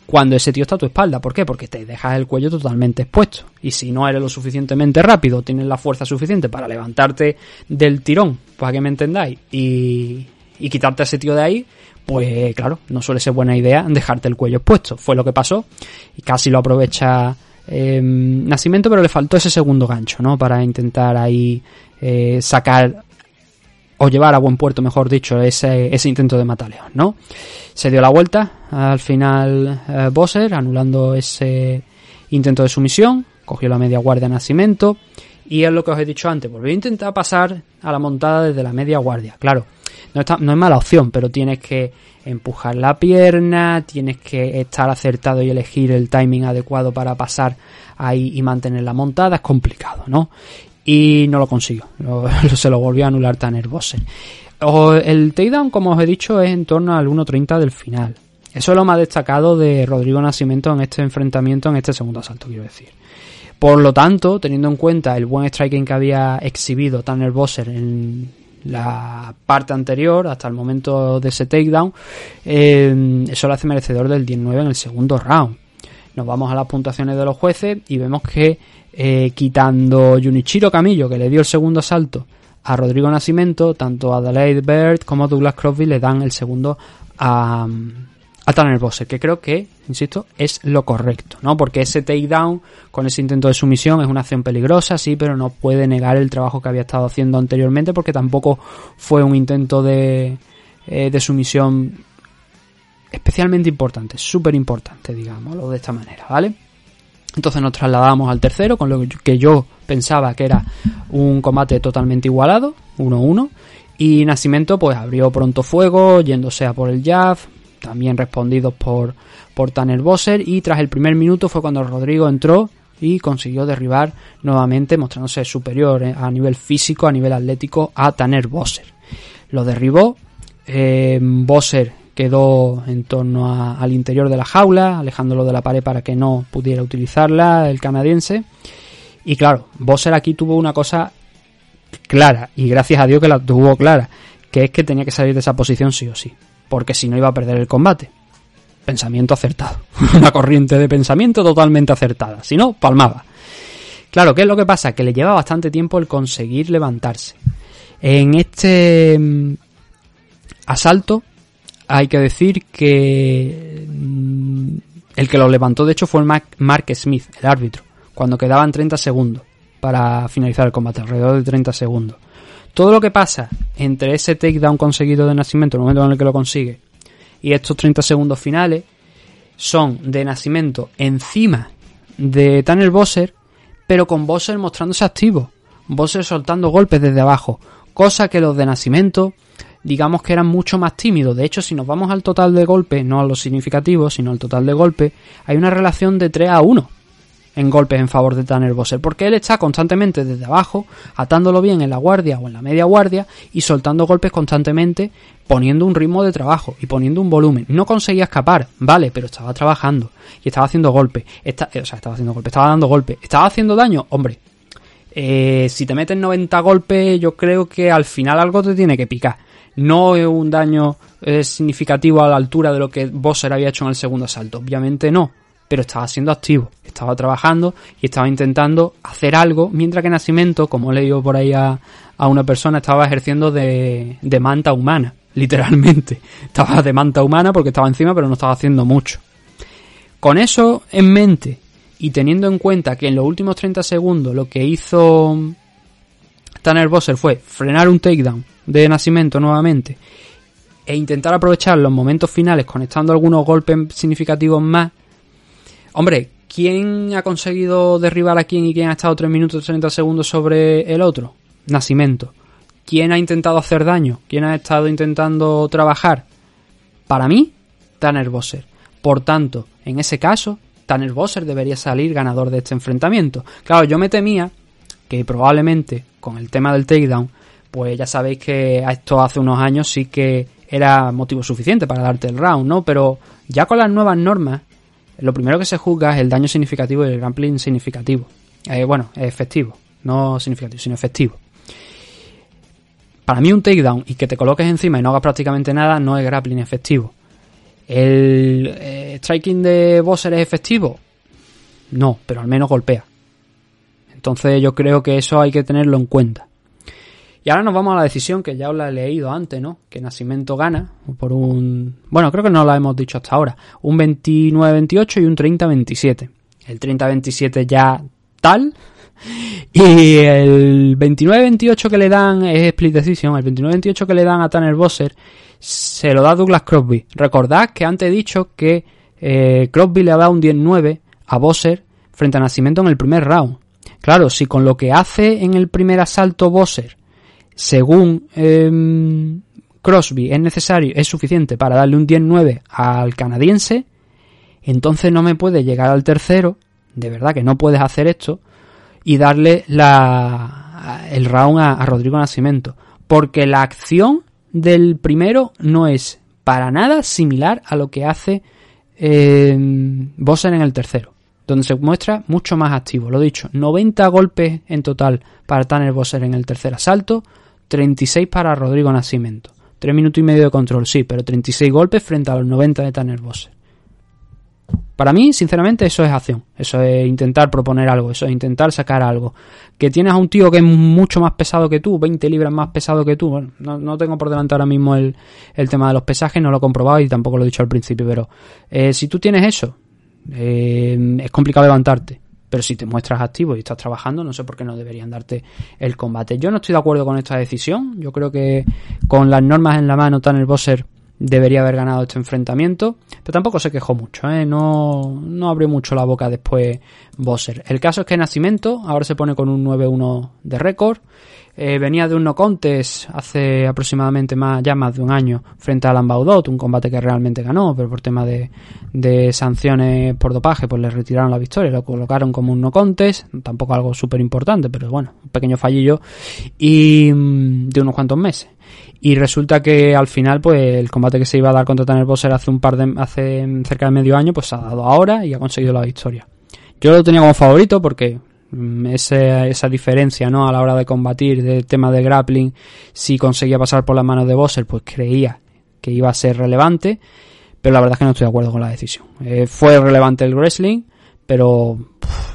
cuando ese tío está a tu espalda. ¿Por qué? Porque te dejas el cuello totalmente expuesto. Y si no eres lo suficientemente rápido, tienes la fuerza suficiente para levantarte del tirón, para que me entendáis, y, y quitarte a ese tío de ahí, pues claro, no suele ser buena idea dejarte el cuello expuesto. Fue lo que pasó y casi lo aprovecha eh, Nacimiento, pero le faltó ese segundo gancho, ¿no? Para intentar ahí eh, sacar o llevar a buen puerto, mejor dicho, ese, ese intento de mataleón, ¿no? Se dio la vuelta al final eh, Bosser, anulando ese intento de sumisión, cogió la media guardia Nacimiento y es lo que os he dicho antes, volvió a intentar pasar a la montada desde la media guardia, claro. No, está, no es mala opción, pero tienes que empujar la pierna, tienes que estar acertado y elegir el timing adecuado para pasar ahí y mantener la montada, es complicado, ¿no? Y no lo consiguió. Se lo volvió a anular Tanner Bosser. O- el takedown, como os he dicho, es en torno al 1.30 del final. Eso es lo más destacado de Rodrigo Nacimiento en este enfrentamiento, en este segundo asalto, quiero decir. Por lo tanto, teniendo en cuenta el buen striking que había exhibido Tanner Bosser en la parte anterior, hasta el momento de ese takedown, eh, eso lo hace merecedor del 19 en el segundo round. Nos vamos a las puntuaciones de los jueces y vemos que eh, quitando Junichiro Camillo, que le dio el segundo asalto a Rodrigo Nacimiento, tanto Adelaide Bird como Douglas Crosby le dan el segundo a, a Tanner Bosser, que creo que, insisto, es lo correcto, ¿no? Porque ese takedown con ese intento de sumisión es una acción peligrosa, sí, pero no puede negar el trabajo que había estado haciendo anteriormente porque tampoco fue un intento de, eh, de sumisión especialmente importante, súper importante, digámoslo de esta manera, ¿vale? Entonces nos trasladamos al tercero, con lo que yo pensaba que era un combate totalmente igualado, 1-1, y Nacimiento pues abrió pronto fuego, yéndose a por el jab, también respondidos por, por Tanner Bosser, y tras el primer minuto fue cuando Rodrigo entró y consiguió derribar nuevamente, mostrándose superior eh, a nivel físico, a nivel atlético, a Tanner Bosser. Lo derribó, eh, Bosser quedó en torno al interior de la jaula, alejándolo de la pared para que no pudiera utilizarla el canadiense. Y claro, Bosser aquí tuvo una cosa clara, y gracias a Dios que la tuvo clara, que es que tenía que salir de esa posición sí o sí, porque si no iba a perder el combate. Pensamiento acertado. una corriente de pensamiento totalmente acertada. Si no, palmaba. Claro, ¿qué es lo que pasa? Que le lleva bastante tiempo el conseguir levantarse. En este mm, asalto hay que decir que mm, el que lo levantó de hecho fue Mark Smith, el árbitro, cuando quedaban 30 segundos para finalizar el combate, alrededor de 30 segundos. Todo lo que pasa entre ese takedown conseguido de Nacimiento, el momento en el que lo consigue, y estos 30 segundos finales, son de Nacimiento encima de Tanner Bosser, pero con Bosser mostrándose activo. Bosser soltando golpes desde abajo, cosa que los de Nacimiento digamos que eran mucho más tímidos. De hecho, si nos vamos al total de golpes, no a los significativos, sino al total de golpes, hay una relación de 3 a 1 en golpes en favor de Tanner Bosser, porque él está constantemente desde abajo, atándolo bien en la guardia o en la media guardia y soltando golpes constantemente, poniendo un ritmo de trabajo y poniendo un volumen. No conseguía escapar, vale, pero estaba trabajando y estaba haciendo golpes, eh, o sea, estaba haciendo golpes, estaba dando golpes, estaba haciendo daño, hombre. eh, si te meten 90 golpes, yo creo que al final algo te tiene que picar. No un daño eh, significativo a la altura de lo que Bosser había hecho en el segundo asalto, obviamente no pero estaba siendo activo, estaba trabajando y estaba intentando hacer algo, mientras que Nacimiento, como le digo por ahí a, a una persona, estaba ejerciendo de, de manta humana, literalmente. Estaba de manta humana porque estaba encima, pero no estaba haciendo mucho. Con eso en mente y teniendo en cuenta que en los últimos 30 segundos lo que hizo Tanner Bosser fue frenar un takedown de Nacimiento nuevamente e intentar aprovechar los momentos finales conectando algunos golpes significativos más, Hombre, ¿quién ha conseguido derribar a quién y quién ha estado 3 minutos y 30 segundos sobre el otro? Nacimiento. ¿Quién ha intentado hacer daño? ¿Quién ha estado intentando trabajar? Para mí, Tanner Bosser. Por tanto, en ese caso, Tanner Bosser debería salir ganador de este enfrentamiento. Claro, yo me temía que probablemente con el tema del takedown, pues ya sabéis que esto hace unos años sí que era motivo suficiente para darte el round, ¿no? Pero ya con las nuevas normas, lo primero que se juzga es el daño significativo y el grappling significativo. Eh, bueno, efectivo, no significativo, sino efectivo. Para mí un takedown y que te coloques encima y no hagas prácticamente nada no es grappling efectivo. ¿El eh, striking de Bosser es efectivo? No, pero al menos golpea. Entonces yo creo que eso hay que tenerlo en cuenta. Y ahora nos vamos a la decisión que ya os la he leído antes, ¿no? Que Nacimiento gana por un... Bueno, creo que no la hemos dicho hasta ahora. Un 29-28 y un 30-27. El 30-27 ya tal. Y el 29-28 que le dan es split decision. El 29-28 que le dan a Tanner Bosser se lo da Douglas Crosby. Recordad que antes he dicho que eh, Crosby le ha dado un 10-9 a Bosser frente a Nacimiento en el primer round. Claro, si con lo que hace en el primer asalto Bosser según em, Crosby es necesario, es suficiente para darle un 10-9 al canadiense, entonces no me puede llegar al tercero, de verdad que no puedes hacer esto, y darle la el round a, Rodrigo Nascimento. Porque la acción del primero no es para nada similar a lo que hace eh, Bosser en el tercero. Donde se muestra mucho más activo. Lo dicho, 90 golpes en total para Tanner Bosser en el tercer asalto, 36 para Rodrigo Nascimento. 3 minutos y medio de control, sí, pero 36 golpes frente a los 90 de Tanner Bosser. Para mí, sinceramente, eso es acción. Eso es intentar proponer algo. Eso es intentar sacar algo. Que tienes a un tío que es mucho más pesado que tú, 20 libras más pesado que tú. Bueno, no, no tengo por delante ahora mismo el, el tema de los pesajes, no lo he comprobado y tampoco lo he dicho al principio. Pero eh, si tú tienes eso, eh, es complicado levantarte. Pero si te muestras activo y estás trabajando, no sé por qué no deberían darte el combate. Yo no estoy de acuerdo con esta decisión. Yo creo que con las normas en la mano, Tanner Bosser debería haber ganado este enfrentamiento, pero tampoco se quejó mucho, ¿eh? no, no abrió mucho la boca después Bosser. El caso es que Nacimiento ahora se pone con un 9-1 de récord, eh, venía de un no contest hace aproximadamente más, ya más de un año frente a Alan Baudot, un combate que realmente ganó, pero por tema de, de sanciones por dopaje, pues le retiraron la victoria, lo colocaron como un no contest, tampoco algo súper importante, pero bueno, un pequeño fallillo, y mm, de unos cuantos meses. Y resulta que al final, pues el combate que se iba a dar contra Tanner Bosser hace un par de, hace cerca de medio año, pues se ha dado ahora y ha conseguido la victoria. Yo lo tenía como favorito porque mm, ese- esa diferencia, ¿no? A la hora de combatir, del tema de grappling, si conseguía pasar por las manos de Bosser, pues creía que iba a ser relevante, pero la verdad es que no estoy de acuerdo con la decisión. Eh, fue relevante el wrestling, pero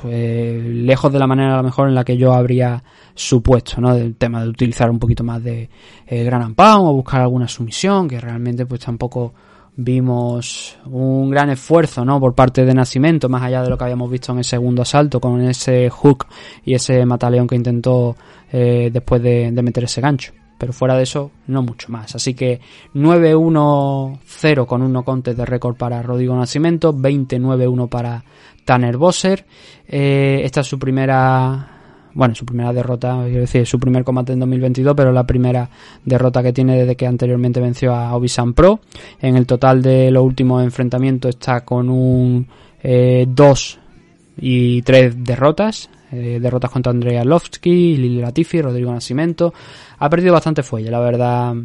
eh, lejos de la manera a lo mejor en la que yo habría supuesto, ¿no? Del tema de utilizar un poquito más de eh, gran pound o buscar alguna sumisión, que realmente pues tampoco vimos un gran esfuerzo, ¿no? Por parte de Nacimiento, más allá de lo que habíamos visto en el segundo asalto, con ese hook y ese mataleón que intentó eh, después de, de meter ese gancho. Pero fuera de eso, no mucho más. Así que 9-1-0 con un no contest de récord para Rodrigo Nacimiento, 20-9-1 para Tanner Bosser. Eh, esta es su primera bueno, su primera derrota, quiero decir, su primer combate en 2022, pero la primera derrota que tiene desde que anteriormente venció a Obisan Pro. En el total de los últimos enfrentamientos está con un 2 y 3 derrotas. eh, derrotas contra Andrea Lovsky, Lili Latifi, Rodrigo Nascimento. Ha perdido bastante fuelle, la verdad.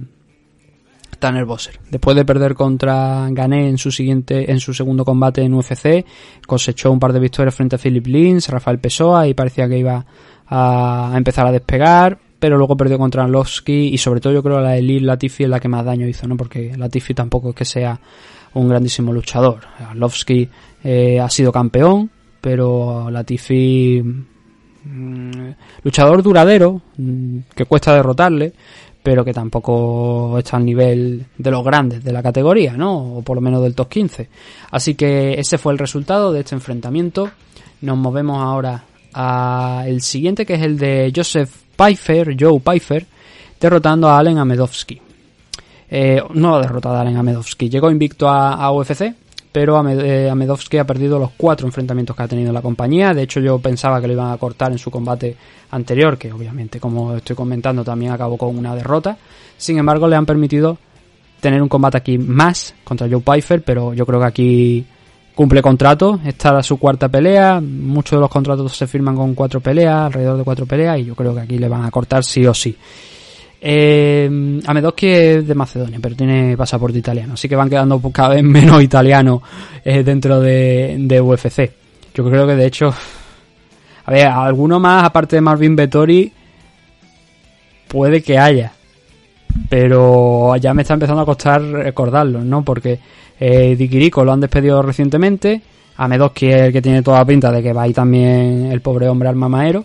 Tanner Bosser. Después de perder contra Gané en su siguiente, en su segundo combate en UFC, cosechó un par de victorias frente a Philip Lins, Rafael Pessoa y parecía que iba a, empezar a despegar, pero luego perdió contra Arlovsky y sobre todo yo creo la de Lil Latifi es la que más daño hizo, ¿no? Porque Latifi tampoco es que sea un grandísimo luchador. Arlovsky eh, ha sido campeón, pero Latifi mm, luchador duradero, mm, que cuesta derrotarle, pero que tampoco está al nivel de los grandes de la categoría, ¿no? O por lo menos del top 15. Así que ese fue el resultado de este enfrentamiento. Nos movemos ahora al siguiente, que es el de Joseph Pfeiffer, Joe Pfeiffer, derrotando a Allen Amedovsky. Eh, no derrotado a Allen Amedovsky, llegó invicto a, a UFC, pero eh, Amedovsky ha perdido los cuatro enfrentamientos que ha tenido en la compañía. De hecho, yo pensaba que lo iban a cortar en su combate anterior, que obviamente, como estoy comentando, también acabó con una derrota. Sin embargo, le han permitido tener un combate aquí más contra Joe Pfeiffer, pero yo creo que aquí cumple contrato. Esta era su cuarta pelea. Muchos de los contratos se firman con cuatro peleas, alrededor de cuatro peleas, y yo creo que aquí le van a cortar sí o sí. Eh, Amedovski es de Macedonia, pero tiene pasaporte italiano, así que van quedando cada vez menos italianos eh, dentro de, de UFC. Yo creo que de hecho, a ver, alguno más aparte de Marvin Vettori puede que haya, pero ya me está empezando a costar recordarlo, ¿no? Porque eh, Dikiriko lo han despedido recientemente, Amedovski es el que tiene toda la pinta de que va ahí también el pobre hombre al mamaero.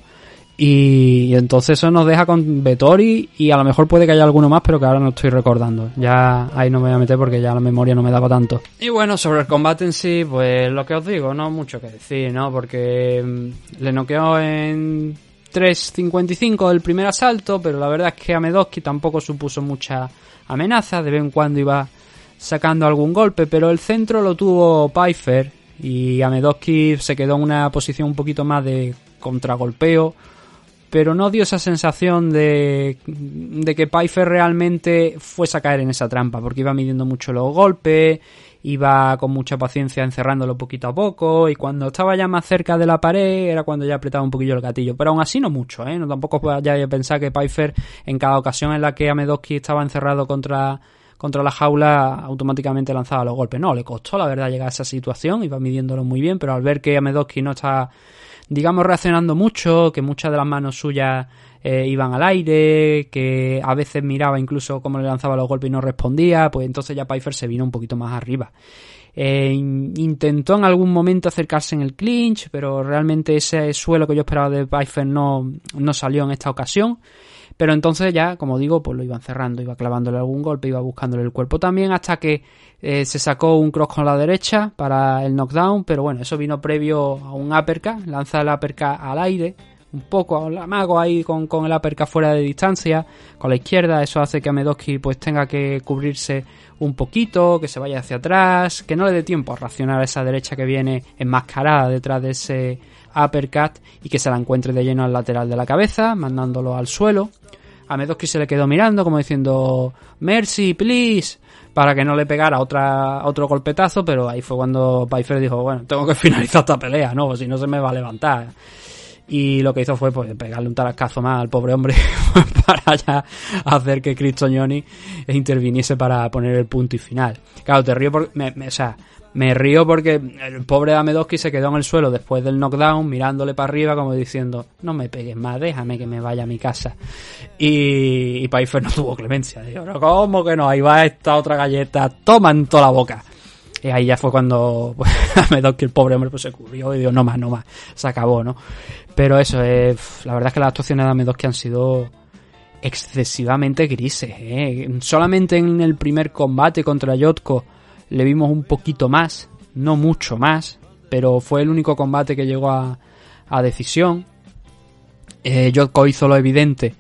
Y, y entonces eso nos deja con Vettori y a lo mejor puede que haya alguno más, pero que ahora no estoy recordando. Ya ahí no me voy a meter porque ya la memoria no me daba tanto. Y bueno, sobre el combate en sí, pues lo que os digo, no mucho que decir, ¿no? Porque mm, le noqueó en 3.55 el primer asalto, pero la verdad es que Amedovski tampoco supuso mucha amenaza, de vez en cuando iba sacando algún golpe, pero el centro lo tuvo Pfeiffer y Amedovski se quedó en una posición un poquito más de contragolpeo, pero no dio esa sensación de, de que Pfeiffer realmente fuese a caer en esa trampa, porque iba midiendo mucho los golpes, iba con mucha paciencia encerrándolo poquito a poco, y cuando estaba ya más cerca de la pared era cuando ya apretaba un poquillo el gatillo, pero aún así no mucho, ¿eh? No tampoco vaya a pensar que Pfeiffer en cada ocasión en la que Amedowski estaba encerrado contra contra la jaula automáticamente lanzaba los golpes. No, le costó la verdad llegar a esa situación, iba midiéndolo muy bien, pero al ver que Amedowski no está, digamos, reaccionando mucho, que muchas de las manos suyas eh, iban al aire, que a veces miraba incluso cómo le lanzaba los golpes y no respondía, pues entonces ya Pfeiffer se vino un poquito más arriba. Eh, in- intentó en algún momento acercarse en el clinch, pero realmente ese suelo que yo esperaba de Pfeiffer no, no salió en esta ocasión. Pero entonces ya, como digo, pues lo iban cerrando, iba clavándole algún golpe, iba buscándole el cuerpo también, hasta que eh, se sacó un cross con la derecha para el knockdown, pero bueno, eso vino previo a un uppercut, lanza el uppercut al aire, un poco al amago ahí con, con el uppercut fuera de distancia, con la izquierda, eso hace que Amedowski pues tenga que cubrirse un poquito, que se vaya hacia atrás, que no le dé tiempo a reaccionar a esa derecha que viene enmascarada detrás de ese uppercut y que se la encuentre de lleno al lateral de la cabeza, mandándolo al suelo. A Medowski se le quedó mirando como diciendo Mercy, please, para que no le pegara otra, otro golpetazo, pero ahí fue cuando Pfeiffer dijo, bueno, tengo que finalizar esta pelea, ¿no? Si no se me va a levantar. Y lo que hizo fue pues, pegarle un tarascazo más al pobre hombre para ya hacer que Chris Tognoni interviniese para poner el punto y final. Claro, te río porque, o sea, me río porque el pobre Amedowski se quedó en el suelo después del knockdown mirándole para arriba como diciendo, no me pegues más, déjame que me vaya a mi casa. Y, y Pfeiffer no tuvo clemencia. Dijo, "No, ¿cómo que no? Ahí va esta otra galleta, toma en toda la boca. Y ahí ya fue cuando pues, el pobre hombre, pues se cubrió y dijo, no más, no más, se acabó, ¿no? Pero eso, eh, la verdad es que las actuaciones de Amedowski han sido excesivamente grises. ¿eh? Solamente en el primer combate contra Yotko le vimos un poquito más, no mucho más, pero fue el único combate que llegó a, a decisión. Eh, Yotko hizo lo evidente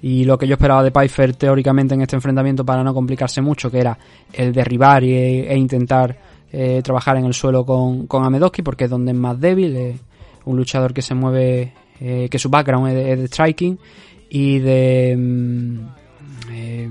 y lo que yo esperaba de Pfeiffer teóricamente en este enfrentamiento para no complicarse mucho, que era el derribar y- e intentar eh, trabajar en el suelo con, con Amedowski, porque es donde es más débil, eh, un luchador que se mueve, eh, que su background es de, de striking y de... mm, eh,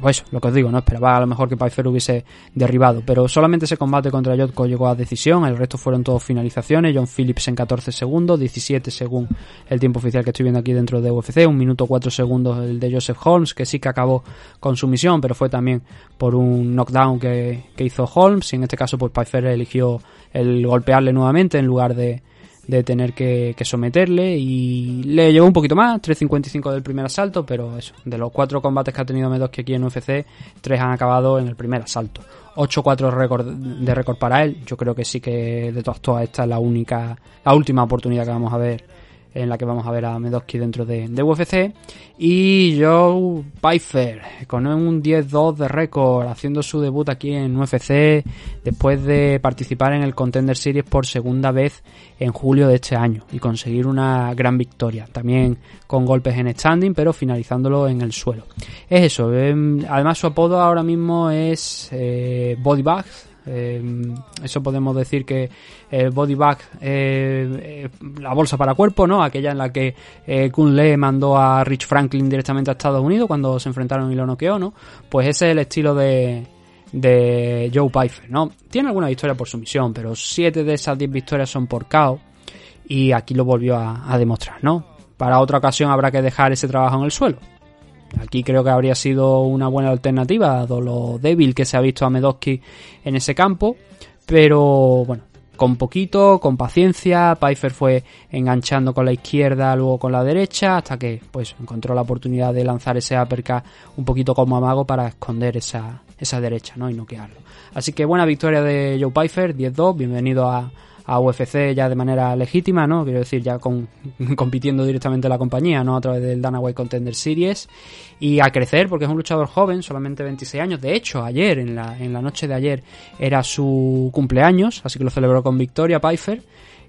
pues lo que os digo, no esperaba a lo mejor que Pfeiffer hubiese derribado, pero solamente ese combate contra Jotko llegó a decisión, el resto fueron todos finalizaciones, John Phillips en 14 segundos, 17 según el tiempo oficial que estoy viendo aquí dentro de UFC, un minuto 4 segundos el de Joseph Holmes, que sí que acabó con su misión, pero fue también por un knockdown que, que hizo Holmes, y en este caso pues Pfeiffer eligió el golpearle nuevamente en lugar de, de tener que, que someterle y le llevó un poquito más, 3.55 del primer asalto, pero eso, de los cuatro combates que ha tenido Medoski aquí en UFC, tres han acabado en el primer asalto. 8-4 récord de récord para él, yo creo que sí que de todas todas esta es la única, la última oportunidad que vamos a ver en la que vamos a ver a Medoski dentro de, UFC y Joe Pfeiffer con un 10-2 de récord haciendo su debut aquí en UFC después de participar en el Contender Series por segunda vez en julio de este año y conseguir una gran victoria también con golpes en standing pero finalizándolo en el suelo. Es eso em, además su apodo ahora mismo es eh, eh, eso podemos decir que el body bag, eh, eh, la bolsa para cuerpo, ¿no? Aquella en la que eh, Kun Le mandó a Rich Franklin directamente a Estados Unidos cuando se enfrentaron y lo noqueó, ¿no? Pues ese es el estilo de, de Joe Pfeiffer, ¿no? Tiene alguna victoria por sumisión, pero siete de esas 10 victorias son por KO y aquí lo volvió a, a demostrar, ¿no? Para otra ocasión habrá que dejar ese trabajo en el suelo. Aquí creo que habría sido una buena alternativa, dado lo débil que se ha visto a Medoski en ese campo. Pero bueno, con poquito, con paciencia, Pfeiffer fue enganchando con la izquierda, luego con la derecha, hasta que pues encontró la oportunidad de lanzar ese uppercut un poquito como amago para esconder esa, esa derecha, ¿no? Y noquearlo. Así que buena victoria de Joe Pfeiffer, 10-2, bienvenido a, a UFC ya de manera legítima, ¿no? Quiero decir, ya con, compitiendo directamente en la compañía, ¿no? A través del Dana White Contender Series. Y a crecer, porque es un luchador joven, solamente 26 años. De hecho, ayer, en la, en la noche de ayer, era su cumpleaños, así que lo celebró con victoria Pfeiffer.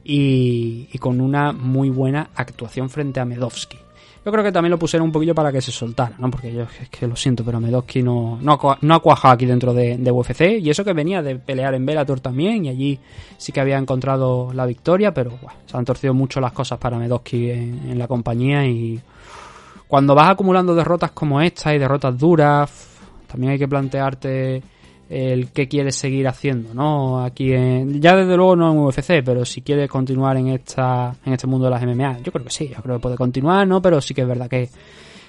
Y, y con una muy buena actuación frente a Medovsky. Yo creo que también lo pusieron un poquillo para que se soltara, ¿no? Porque yo es que lo siento, pero Medoski no, no, no ha cuajado aquí dentro de, de UFC. Y eso que venía de pelear en Bellator también, y allí sí que había encontrado la victoria, pero bueno, se han torcido mucho las cosas para Medoski en, en la compañía. Y cuando vas acumulando derrotas como esta y derrotas duras, también hay que plantearte el qué quieres seguir haciendo, ¿no? Aquí en, ya desde luego no en UFC, pero si quieres continuar en esta en este mundo de las MMA, yo creo que sí, yo creo que puede continuar, ¿no? Pero sí que es verdad que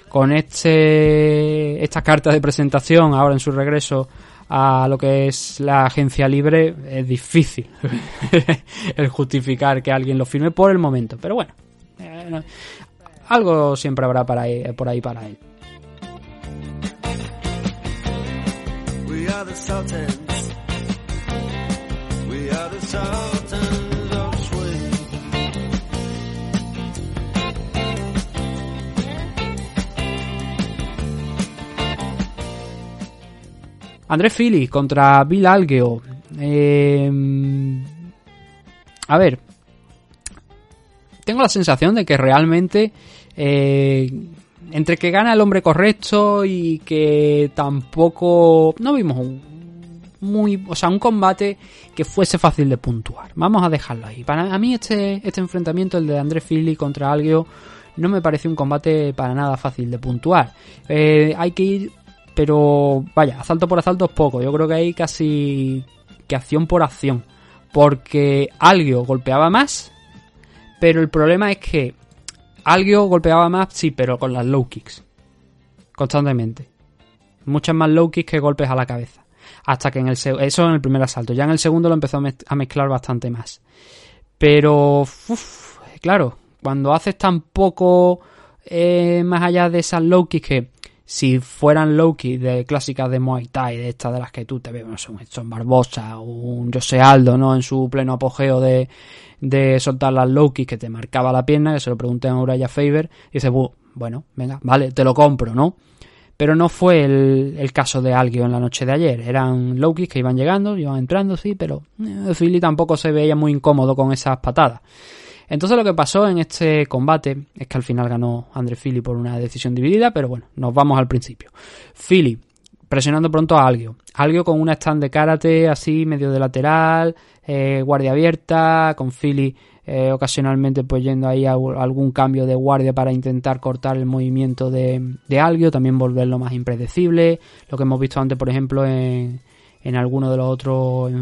con este esta carta de presentación ahora en su regreso a lo que es la agencia libre es difícil el justificar que alguien lo firme por el momento, pero bueno, eh, algo siempre habrá para ahí- por ahí para él. We are the Sultans. We are the Sultans of Swing. Andrés Fili contra Bill Algeo. Eh, a ver, tengo la sensación de que realmente eh, entre que gana el hombre correcto y que tampoco no vimos un muy, o sea, un combate que fuese fácil de puntuar. Vamos a dejarlo ahí. Para a mí este este enfrentamiento el de Andrés Fili contra Algeo no me parece un combate para nada fácil de puntuar. Eh, hay que ir pero vaya, asalto por asalto es poco. Yo creo que hay casi que acción por acción. Porque Algio golpeaba más, pero el problema es que Algio golpeaba más, sí, pero con las low kicks. Constantemente. Muchas más low kicks que golpes a la cabeza. Hasta que en el eso en el primer asalto. Ya en el segundo lo empezó a mezclar bastante más. Pero, uf, claro, cuando haces tan poco eh, más allá de esas low kicks que si fueran low kicks de clásicas de Muay Thai, de estas de las que tú te ves, no sé, un Edson Barbosa, un José Aldo, ¿no? En su pleno apogeo de, de soltar las low kicks que te marcaba la pierna, que se lo pregunté a Uraya Faber, y dice, "Bu, bueno, venga, vale, te lo compro, ¿no? Pero no fue el, el caso de Algio en la noche de ayer. Eran low kicks que iban llegando, iban entrando, sí, pero eh, Philly tampoco se veía muy incómodo con esas patadas. Entonces lo que pasó en este combate es que al final ganó André Philly por una decisión dividida, pero bueno, nos vamos al principio. Philly presionando pronto a Algio. Algio con una stand de karate así, medio de lateral, eh, guardia abierta, con Philly eh, ocasionalmente pues yendo ahí a, algún cambio de guardia para intentar cortar el movimiento de, de también volverlo más impredecible, lo que hemos visto antes por ejemplo en, en alguno de los otros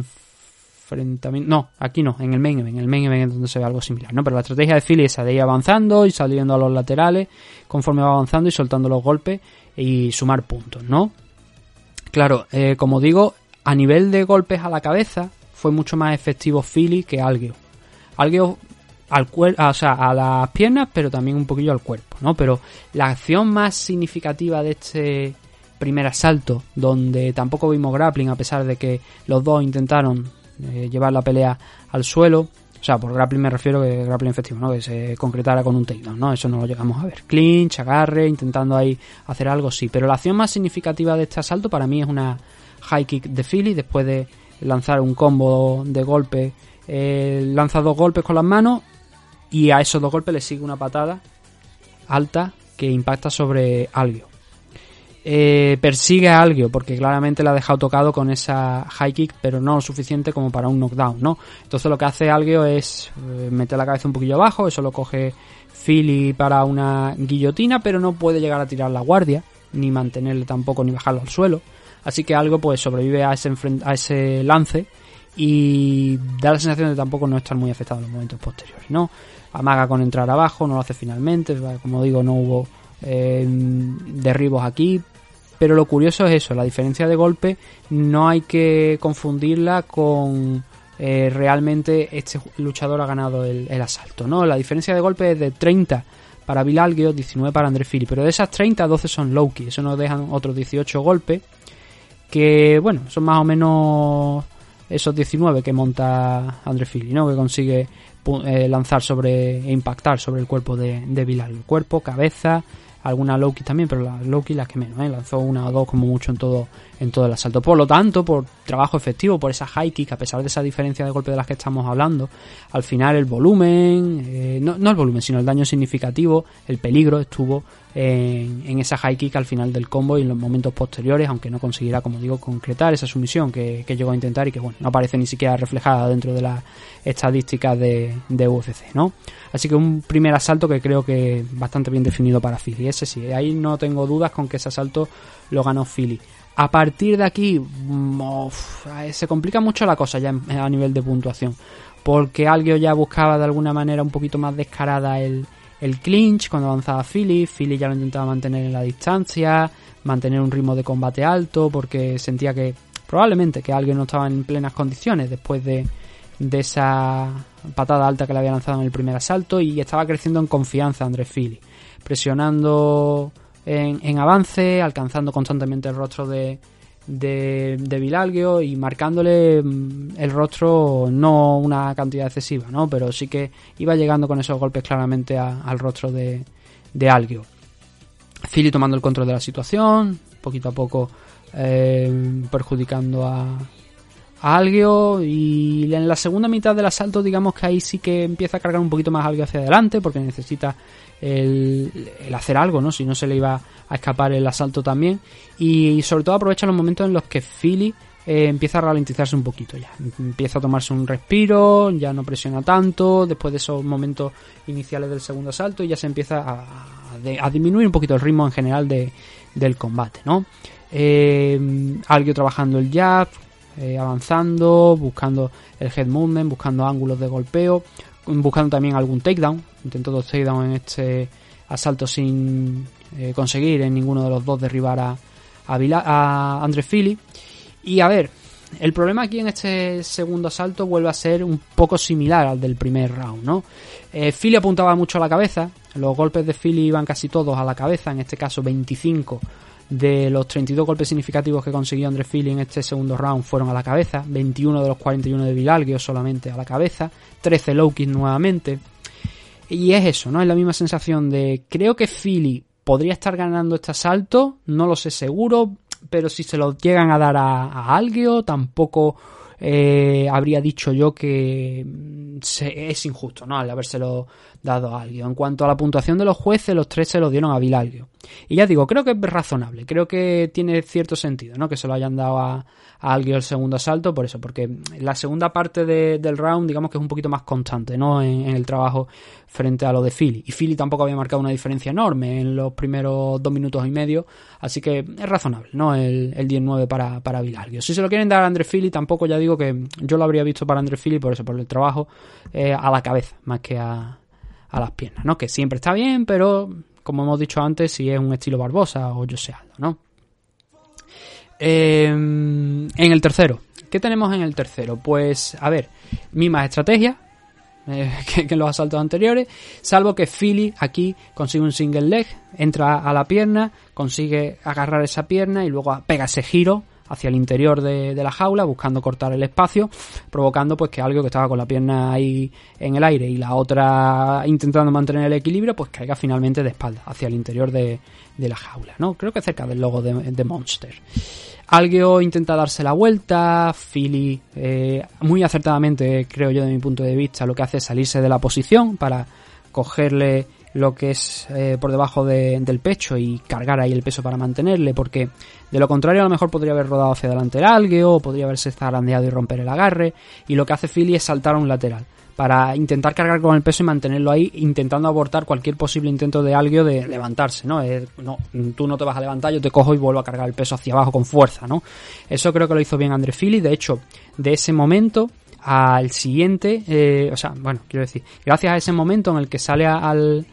no, aquí no, en el main event, en el main event es donde se ve algo similar, ¿no? Pero la estrategia de Philly es esa de ir avanzando y saliendo a los laterales conforme va avanzando y soltando los golpes y sumar puntos, ¿no? Claro, eh, como digo, a nivel de golpes a la cabeza fue mucho más efectivo Philly que Algio. Algio al cuer o sea, a las piernas, pero también un poquillo al cuerpo, ¿no? Pero la acción más significativa de este primer asalto, donde tampoco vimos grappling, a pesar de que los dos intentaron eh, llevar la pelea al suelo, o sea, por grappling me refiero que grappling efectivo, ¿no? Que se concretara con un takedown, ¿no? Eso no lo llegamos a ver. Clinch, agarre, intentando ahí hacer algo, sí. Pero la acción más significativa de este asalto para mí es una high kick de Philly después de lanzar un combo de golpe. eh, lanza dos golpes con las manos y a esos dos golpes le sigue una patada alta que impacta sobre Algio. Eh, persigue a Algio porque claramente la ha dejado tocado con esa high kick, pero no lo suficiente como para un knockdown, ¿no? Entonces lo que hace Algio es eh, meter la cabeza un poquillo abajo, eso lo coge Philly para una guillotina, pero no puede llegar a tirar la guardia, ni mantenerle tampoco, ni bajarlo al suelo. Así que algo pues sobrevive a ese, a ese lance y da la sensación de tampoco no estar muy afectado en los momentos posteriores, ¿no? Amaga con entrar abajo, no lo hace finalmente, como digo, no hubo eh, derribos aquí, pero lo curioso es eso, la diferencia de golpe no hay que confundirla con eh, realmente este luchador ha ganado el, asalto, ¿no? La diferencia de golpe es de 30 para Bill Algio, 19 para André Philly, pero de esas 30, 12 son low key, eso nos dejan otros 18 golpes que, bueno, son más o menos esos 19 que monta André Philly, ¿no? Que consigue eh, lanzar sobre e impactar sobre el cuerpo de, de Bilal. Cuerpo, cabeza, alguna low kick también, pero la low kick las que menos, ¿eh? lanzó una o dos como mucho en todo, en todo el asalto. Por lo tanto, por trabajo efectivo, por esa high kick, a pesar de esa diferencia de golpe de las que estamos hablando, al final el volumen, eh, no, no el volumen, sino el daño significativo, el peligro estuvo en, en esa high kick al final del combo y en los momentos posteriores, aunque no conseguirá, como digo, concretar esa sumisión que, que llegó a intentar y que, bueno, no aparece ni siquiera reflejada dentro de las estadísticas de, de UFC, ¿no? Así que un primer asalto que creo que bastante bien definido para Philly. Ese sí, ahí no tengo dudas con que ese asalto lo ganó Philly. A partir de aquí mm, uf, se complica mucho la cosa ya en- a nivel de puntuación. Porque Algio ya buscaba de alguna manera un poquito más descarada el, el clinch cuando avanzaba Philly. Philly ya lo intentaba mantener en la distancia, mantener un ritmo de combate alto, porque sentía que probablemente que Algio no estaba en plenas condiciones después de, de esa patada alta que le había lanzado en el primer asalto y estaba creciendo en confianza Andrés Philly, presionando en, avance, alcanzando constantemente el rostro de, de, de Vilalgio y marcándole mm, el rostro no una cantidad excesiva, ¿no? pero sí que iba llegando con esos golpes claramente al rostro de, de Algio. Philly tomando el control de la situación, poquito a poco eh, perjudicando a, a y en la segunda mitad del asalto digamos que ahí sí que empieza a cargar un poquito más Algio hacia adelante porque necesita el, el hacer algo, ¿no? Si no se le iba a escapar el asalto también y sobre todo aprovecha los momentos en los que Philly eh, empieza a ralentizarse un poquito ya, empieza a tomarse un respiro, ya no presiona tanto después de esos momentos iniciales del segundo asalto y ya se empieza a, a a disminuir un poquito el ritmo en general de, del combate, ¿no? Eh, Algio trabajando el jab, eh, avanzando, buscando el head movement, buscando ángulos de golpeo, buscando también algún takedown. Intentó dos takedowns en este asalto sin eh, conseguir en ninguno de los dos derribar a, a, a Andre Philly. Y a ver, el problema aquí en este segundo asalto vuelve a ser un poco similar al del primer round, ¿no? Eh, Philly apuntaba mucho a la cabeza, los golpes de Philly iban casi todos a la cabeza, en este caso 25 de los 32 golpes significativos que consiguió Andre Philly en este segundo round fueron a la cabeza, 21 de los 41 de Vilalgio solamente a la cabeza, 13 low nuevamente. Y es eso, ¿no? Es la misma sensación de creo que Philly podría estar ganando este asalto, no lo sé seguro, pero si se lo llegan a dar a, a Algio, tampoco eh, habría dicho yo que mm, se- es injusto, ¿no? Al habérselo dado a Algio. En cuanto a la puntuación de los jueces, los tres se lo dieron a Vilalgio. Y ya digo, creo que es razonable, creo que tiene cierto sentido, ¿no? Que se lo hayan dado a, a Algio el segundo asalto, por eso, porque la segunda parte de- del round, digamos que es un poquito más constante, ¿no? En, el trabajo frente a lo de Philly. Y Philly tampoco había marcado una diferencia enorme en los primeros dos minutos y medio, así que es razonable, ¿no? El, el 19 para, para Vilalgio. Si se lo quieren dar a André Philly, tampoco ya digo que yo lo habría visto para André Philly, por eso, por el trabajo eh, a la cabeza, más que a, a las piernas, ¿no? Que siempre está bien, pero como hemos dicho antes, si es un estilo Barbosa o José Aldo, ¿no? Eh, en el tercero, ¿qué tenemos en el tercero? Pues, a ver, mismas estrategias eh, que en los asaltos anteriores, salvo que Philly aquí consigue un single leg, entra a la pierna, consigue agarrar esa pierna y luego pega ese giro hacia el interior de, de la jaula buscando cortar el espacio provocando pues que algo que estaba con la pierna ahí en el aire y la otra intentando mantener el equilibrio pues caiga finalmente de espalda hacia el interior de, de la jaula no creo que cerca del logo de, de Monster. Algeo intenta darse la vuelta, Philly eh, muy acertadamente, creo yo de mi punto de vista, lo que hace es salirse de la posición para cogerle lo que es eh, por debajo de- del pecho y cargar ahí el peso para mantenerle, porque de lo contrario a lo mejor podría haber rodado hacia adelante el Algeo, o podría haberse zarandeado y romper el agarre, y lo que hace Philly es saltar a un lateral para intentar cargar con el peso y mantenerlo ahí, intentando abortar cualquier posible intento de Algio de levantarse, ¿no? No, tú no te vas a levantar, yo te cojo y vuelvo a cargar el peso hacia abajo con fuerza, ¿no? Eso creo que lo hizo bien André Philly, de hecho, de ese momento al siguiente, eh, o sea, bueno, quiero decir, gracias a ese momento en el que sale al,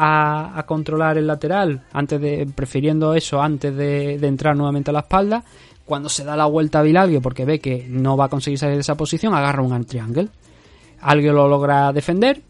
a, controlar el lateral, antes de, prefiriendo eso antes de, entrar nuevamente a la espalda, cuando se da la vuelta a Vilalgio porque ve que no va a conseguir salir de esa posición, agarra un triangle. Alguien lo logra defender,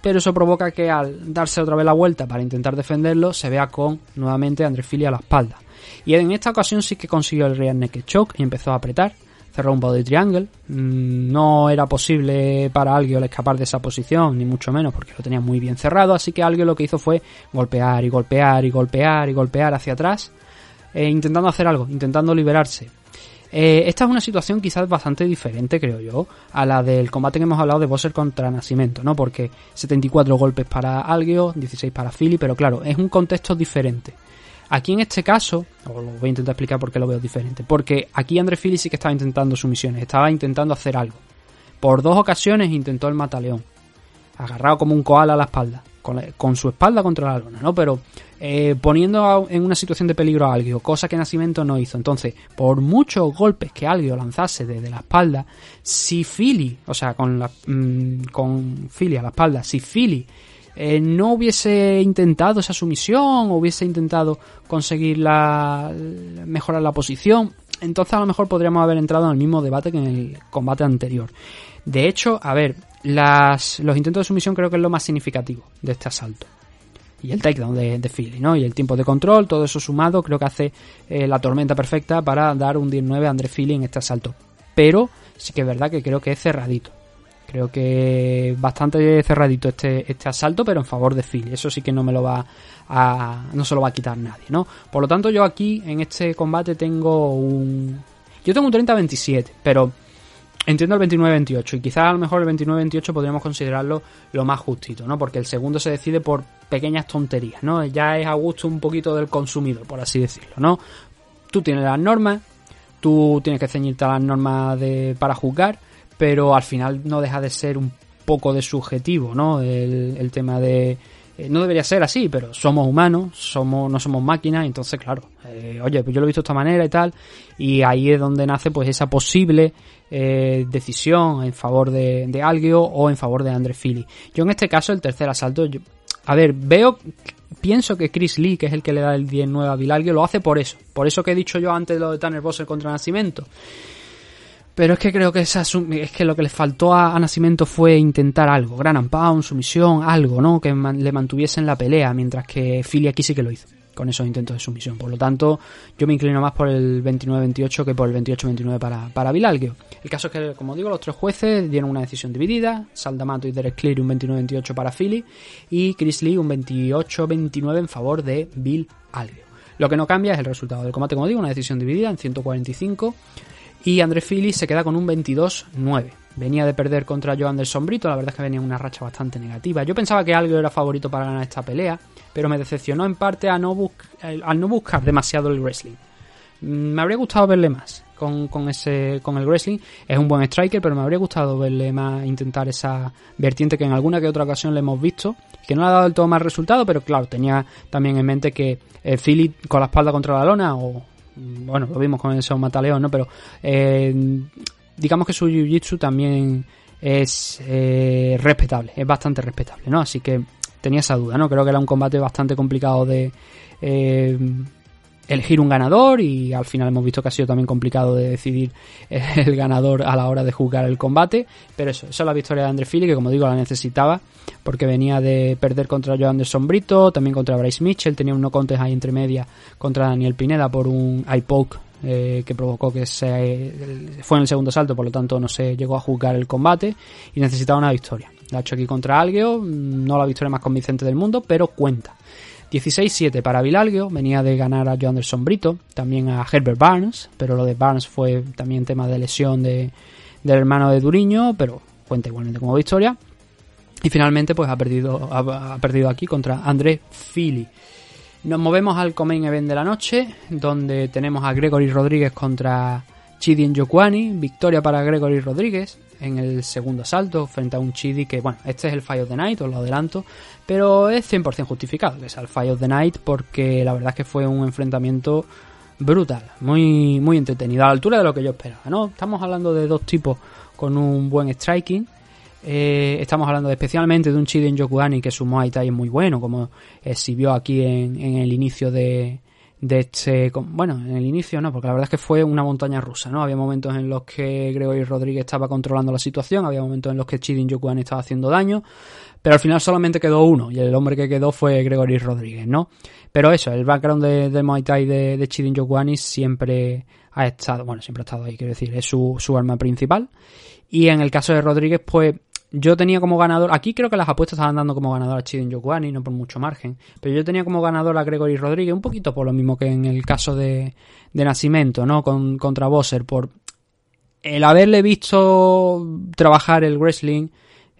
pero eso provoca que al darse otra vez la vuelta para intentar defenderlo, se vea con nuevamente André Philly a la espalda. Y en esta ocasión sí que consiguió el rear naked choke y empezó a apretar, cerró un body triangle. Mm, No era posible para Algio el escapar de esa posición, ni mucho menos, porque lo tenía muy bien cerrado. Así que Algio lo que hizo fue golpear y golpear y golpear y golpear hacia atrás, eh, intentando hacer algo, intentando liberarse. Eh, esta es una situación quizás bastante diferente, creo yo, a la del combate que hemos hablado de Bosser contra Nacimiento, ¿no? Porque 74 golpes para Algio, 16 para Philly, pero claro, es un contexto diferente. Aquí en este caso, os lo voy a intentar explicar por qué lo veo diferente. Porque aquí André Philly sí que estaba intentando sumisiones, estaba intentando hacer algo. Por dos ocasiones intentó el mataleón, agarrado como un koala a la espalda, con, la- con su espalda contra la lona, ¿no? Pero eh, poniendo a- en una situación de peligro a Algio, cosa que Nacimiento no hizo. Entonces, por muchos golpes que Algio lanzase desde la espalda, si Philly, o sea, con, la, mm, con Philly a la espalda, si Philly eh, no hubiese intentado esa sumisión, hubiese intentado conseguir la, mejorar la posición, entonces a lo mejor podríamos haber entrado en el mismo debate que en el combate anterior. De hecho, a ver, los intentos de sumisión creo que es lo más significativo de este asalto. Y el takedown de, de Philly, ¿no? Y el tiempo de control, todo eso sumado, creo que hace eh, la tormenta perfecta para dar un 19 a André Philly en este asalto. Pero sí que es verdad que creo que es cerradito. Creo que bastante cerradito este, este asalto, pero en favor de Philly. Eso sí que no me lo va a. no se lo va a quitar nadie, ¿no? Por lo tanto, yo aquí en este combate tengo un. Yo tengo un 30-27, pero entiendo el 29-28. Y quizás a lo mejor el 29-28 podríamos considerarlo lo más justito, ¿no? Porque el segundo se decide por pequeñas tonterías, ¿no? Ya es a gusto un poquito del consumidor, por así decirlo, ¿no? Tú tienes las normas, tú tienes que ceñirte a las normas de, para juzgar, pero al final no deja de ser un poco de subjetivo, ¿no? El, el tema de... eh, no debería ser así, pero somos humanos, somos no somos máquinas, entonces claro, eh, oye, pues yo lo he visto de esta manera y tal, y ahí es donde nace pues esa posible eh, decisión en favor de, de Algio o en favor de Andre Philly. Yo en este caso, el tercer asalto, yo- a ver, veo, pienso que Chris Lee, que es el que le da el 10-9 a Bilalgio, lo hace por eso, por eso que he dicho yo antes lo de Tanner Bosser contra Nacimiento. Pero es que creo que esa es que lo que le faltó a, a Nacimiento fue intentar algo, Gran and Pound, sumisión, algo, ¿no? Que man- le mantuviese en la pelea, mientras que Philly aquí sí que lo hizo, con esos intentos de sumisión. Por lo tanto, yo me inclino más por el 29-28 que por el 28-29 para, para. El caso es que, como digo, los tres jueces dieron una decisión dividida, Saldamato y Derek Cleary un 29-28 para Philly y Chris Lee un 28-29 en favor de Bill. Lo que no cambia es el resultado del combate, como digo, una decisión dividida en 145 y André Philly se queda con un 22-9. Venía de perder contra Joan del Sombrito, la verdad es que venía en una racha bastante negativa. Yo pensaba que Algo era favorito para ganar esta pelea, pero me decepcionó en parte al no buscar demasiado el wrestling. Mm, Me habría gustado verle más con, ese con el wrestling. Es un buen striker, pero me habría gustado verle más intentar esa vertiente que en alguna que otra ocasión le hemos visto, que no le ha dado del todo mal resultado, pero claro, tenía también en mente que eh, Philly con la espalda contra la lona o bueno, lo vimos con ese Mataleón, ¿no? Pero eh, digamos que su jiu-jitsu también es eh, respetable, es bastante respetable, ¿no? Así que tenía esa duda, ¿no? Creo que era un combate bastante complicado de eh, elegir un ganador y al final hemos visto que ha sido también complicado de decidir el ganador a la hora de jugar el combate, pero eso, esa es la victoria de Andre Philly que como digo la necesitaba porque venía de perder contra Joan de Sombrito, también contra Bryce Mitchell, tenía un no contest ahí entre media contra Daniel Pineda por un eye poke eh, que provocó que se fue en el segundo salto, por lo tanto no se llegó a jugar el combate y necesitaba una victoria. La ha hecho aquí contra Algeo, no la victoria más convincente del mundo, pero cuenta. 16-7 para Vilalgio, venía de ganar a Joan del Sombrito, también a Herbert Barnes, pero lo de Barnes fue también tema de lesión de, del hermano de Duriño, pero cuenta igualmente como victoria. Y finalmente pues ha perdido, ha, perdido aquí contra André Philly. Nos movemos al Comain Event de la noche, donde tenemos a Gregory Rodríguez contra Chidi Njokuani, victoria para Gregory Rodríguez en el segundo asalto frente a un Chidi que, bueno, este es el Fire of the Night, os lo adelanto, pero es 100% justificado que sea el Fire of the Night porque la verdad es que fue un enfrentamiento brutal, muy, muy entretenido, a la altura de lo que yo esperaba, ¿no? Estamos hablando de dos tipos con un buen striking, eh, estamos hablando especialmente de un Chidi Njokuani que su Muay Thai es muy bueno, como exhibió aquí en, en el inicio de, de este bueno en el inicio no porque la verdad es que fue una montaña rusa no había momentos en los que Gregory Rodríguez estaba controlando la situación había momentos en los que Chidin Yokuan estaba haciendo daño pero al final solamente quedó uno y el hombre que quedó fue Gregory Rodríguez no pero eso el background de, del Muay Thai de, de Chidin Yokuani siempre ha estado, bueno, siempre ha estado ahí, quiero decir, es su, su arma principal. Y en el caso de Rodríguez, pues yo tenía como ganador, aquí creo que las apuestas estaban dando como ganador a Chidin Yokuani, no por mucho margen, pero yo tenía como ganador a Gregory Rodríguez, un poquito por lo mismo que en el caso de, de Nacimiento, ¿no? Con, contra Bosser, por el haberle visto trabajar el wrestling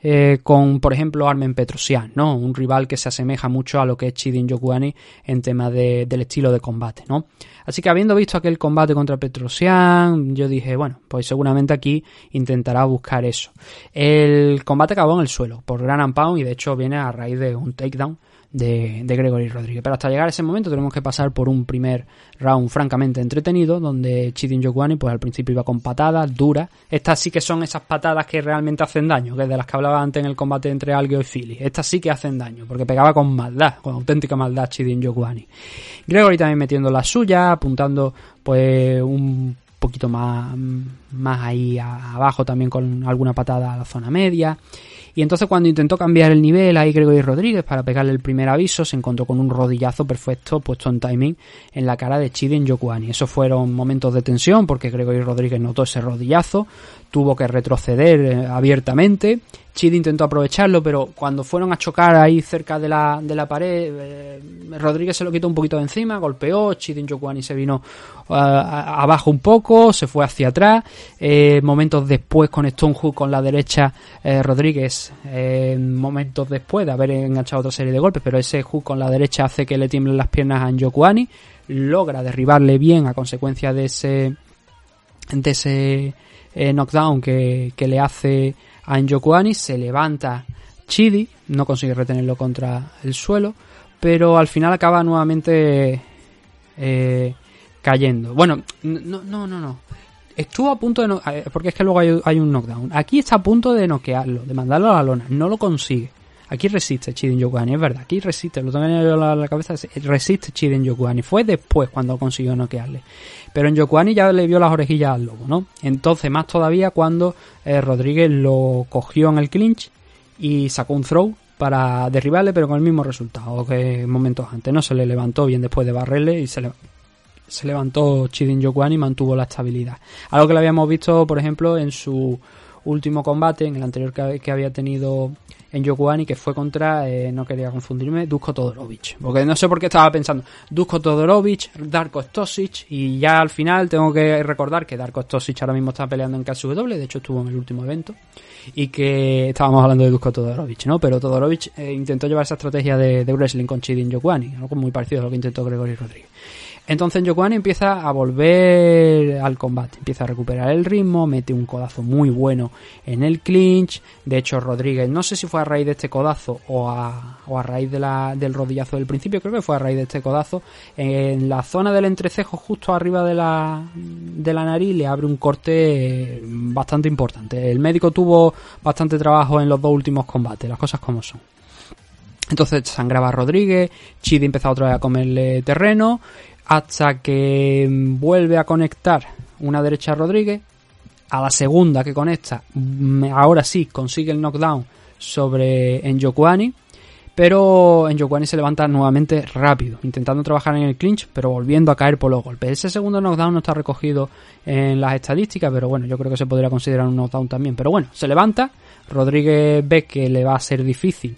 eh, con, por ejemplo, Armen Petrosian, ¿no? Un rival que se asemeja mucho a lo que es Chidin Yokuani en tema de- del estilo de combate, ¿no? Así que habiendo visto aquel combate contra Petrosian, yo dije, bueno, pues seguramente aquí intentará buscar eso. El combate acabó en el suelo, por Gran and Pound, y de hecho viene a raíz de un takedown de, de Gregory Rodríguez. Pero hasta llegar a ese momento tenemos que pasar por un primer round francamente entretenido, donde Chidin Yokuani pues al principio iba con patadas duras. Estas sí que son esas patadas que realmente hacen daño, que de las que hablaba antes en el combate entre Algeo y Philly. Estas sí que hacen daño, porque pegaba con maldad, con auténtica maldad Chidin Yokuani. Gregory también metiendo la suya, apuntando pues un poquito más, más ahí abajo también con alguna patada a la zona media. Y entonces cuando intentó cambiar el nivel ahí Gregory Rodríguez para pegarle el primer aviso, se encontró con un rodillazo perfecto puesto en timing en la cara de Chiden Yokuani. Esos fueron momentos de tensión porque Gregory Rodríguez notó ese rodillazo, tuvo que retroceder eh, abiertamente. Chid intentó aprovecharlo, pero cuando fueron a chocar ahí cerca de la, de la pared, eh, Rodríguez se lo quitó un poquito de encima, golpeó, Chidin Yokuani se vino a- abajo un poco, se fue hacia atrás. Eh, momentos después conectó un hook con la derecha eh, Rodríguez, eh, momentos después de haber enganchado otra serie de golpes, pero ese hook con la derecha hace que le tiemblen las piernas a Njokuani, logra derribarle bien a consecuencia de ese de ese eh, knockdown que, que le hace a Njokuani, se levanta Chidi, no consigue retenerlo contra el suelo, pero al final acaba nuevamente eh, cayendo. Bueno, no, no, no, no. Estuvo a punto de no, eh, porque es que luego hay, hay un knockdown. Aquí está a punto de noquearlo, de mandarlo a la lona, no lo consigue. Aquí resiste Chiden Yokuani, es verdad, aquí resiste, lo tengo en la, cabeza, resiste Chiden Yokuani. Fue después cuando consiguió noquearle. Pero en Yokuani ya le vio las orejillas al lobo, ¿no? Entonces, más todavía cuando eh, Rodríguez lo cogió en el clinch y sacó un throw para derribarle, pero con el mismo resultado que momentos antes, ¿no? Se le levantó bien después de barrerle y se le, levantó Chidin Yokuani y mantuvo la estabilidad. Algo que lo habíamos visto, por ejemplo, en su último combate, en el anterior que, había tenido en Yokuani, que fue contra, eh, no quería confundirme, Dusko Todorovic. Porque no sé por qué estaba pensando Dusko Todorovic, Darko Stosic, y ya al final tengo que recordar que Darko Stosic ahora mismo está peleando en KSW, de hecho estuvo en el último evento, y que estábamos hablando de Dusko Todorovic, ¿no? Pero Todorovic eh, intentó llevar esa estrategia de, de wrestling con Chidin Yokuani, algo muy parecido a lo que intentó Gregory Rodríguez. Entonces Yokuani empieza a volver al combate, empieza a recuperar el ritmo, mete un codazo muy bueno en el clinch. De hecho, Rodríguez, no sé si fue a raíz de este codazo o a, o a raíz de la, del rodillazo del principio, creo que fue a raíz de este codazo. En la zona del entrecejo, justo arriba de la, de la nariz, le abre un corte bastante importante. El médico tuvo bastante trabajo en los dos últimos combates, las cosas como son. Entonces sangraba Rodríguez, Chidi empezó otra vez a comerle terreno, hasta que vuelve a conectar una derecha a Rodríguez, a la segunda que conecta, mm, ahora sí consigue el knockdown sobre Njokuani, pero Njokuani se levanta nuevamente rápido, intentando trabajar en el clinch, pero volviendo a caer por los golpes. Ese segundo knockdown no está recogido en las estadísticas, pero bueno, yo creo que se podría considerar un knockdown también. Pero bueno, se levanta, Rodríguez ve que le va a ser difícil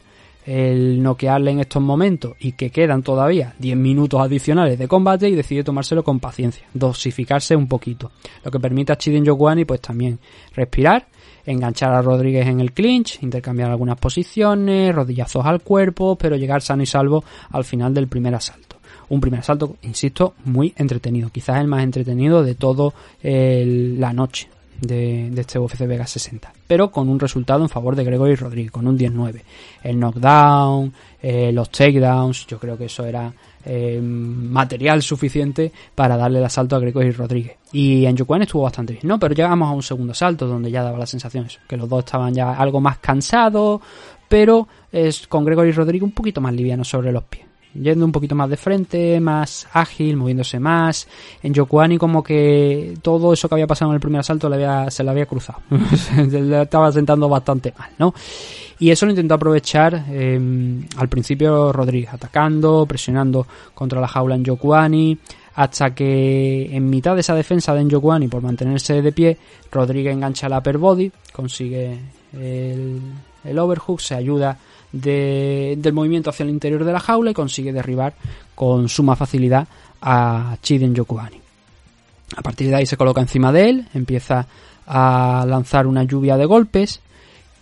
el noquearle en estos momentos y que quedan todavía 10 minutos adicionales de combate y decide tomárselo con paciencia, dosificarse un poquito, lo que permite a Chiden Yokuani pues también respirar, enganchar a Rodríguez en el clinch, intercambiar algunas posiciones, rodillazos al cuerpo, pero llegar sano y salvo al final del primer asalto. Un primer asalto, insisto, muy entretenido, quizás el más entretenido de toda la noche de, de, este UFC Vega 60, pero con un resultado en favor de Gregory Rodríguez, con un 10-9. El knockdown, eh, los takedowns, yo creo que eso era eh, material suficiente para darle el asalto a Gregory Rodríguez. Y en estuvo bastante bien, ¿no? Pero llegamos a un segundo asalto donde ya daba las sensaciones que los dos estaban ya algo más cansados, pero es con Gregory Rodríguez un poquito más liviano sobre los pies yendo un poquito más de frente, más ágil, moviéndose más. En Yokuani como que todo eso que había pasado en el primer asalto se le había cruzado. estaba sentando bastante mal, ¿no? Y eso lo intentó aprovechar eh, al principio Rodríguez, atacando, presionando contra la jaula en Yokuani, hasta que en mitad de esa defensa de Njokuani por mantenerse de pie, Rodríguez engancha la upper body, consigue el, el overhook, se ayuda de- del movimiento hacia el interior de la jaula y consigue derribar con suma facilidad a Chiden Njokuani. A partir de ahí se coloca encima de él, empieza a lanzar una lluvia de golpes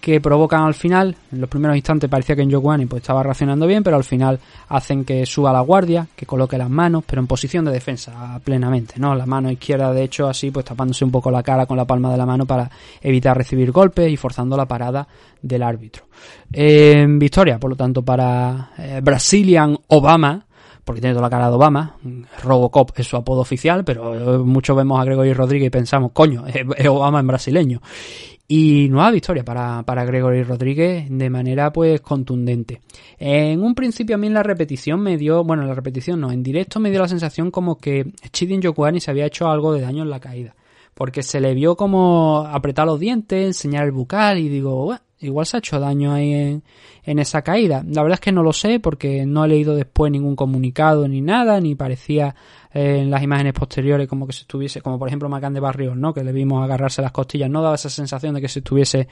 que provocan al final, en los primeros instantes parecía que Njokuani pues estaba reaccionando bien, pero al final hacen que suba la guardia, que coloque las manos, pero en posición de defensa plenamente, ¿no? La mano izquierda, de hecho, así pues tapándose un poco la cara con la palma de la mano para evitar recibir golpes y forzando la parada del árbitro. En victoria, por lo tanto, para eh, Brazilian Obama, porque tiene toda la cara de Obama. Robocop es su apodo oficial, pero eh, muchos vemos a Gregory Rodríguez y pensamos, coño, es Obama en brasileño. Y nueva victoria para, para Gregory Rodríguez de manera pues contundente. En un principio a mí en la repetición me dio, bueno, en la repetición no, en directo me dio la sensación como que Chidin Yokuani se había hecho algo de daño en la caída. Porque se le vio como apretar los dientes, enseñar el bucal y digo, "Buah, igual se ha hecho daño ahí en, en esa caída. La verdad es que no lo sé porque no he leído después ningún comunicado ni nada, ni parecía en las imágenes posteriores como que se estuviese, como por ejemplo Macán de Barrios, ¿no? Que le vimos agarrarse las costillas, no daba esa sensación de que se estuviese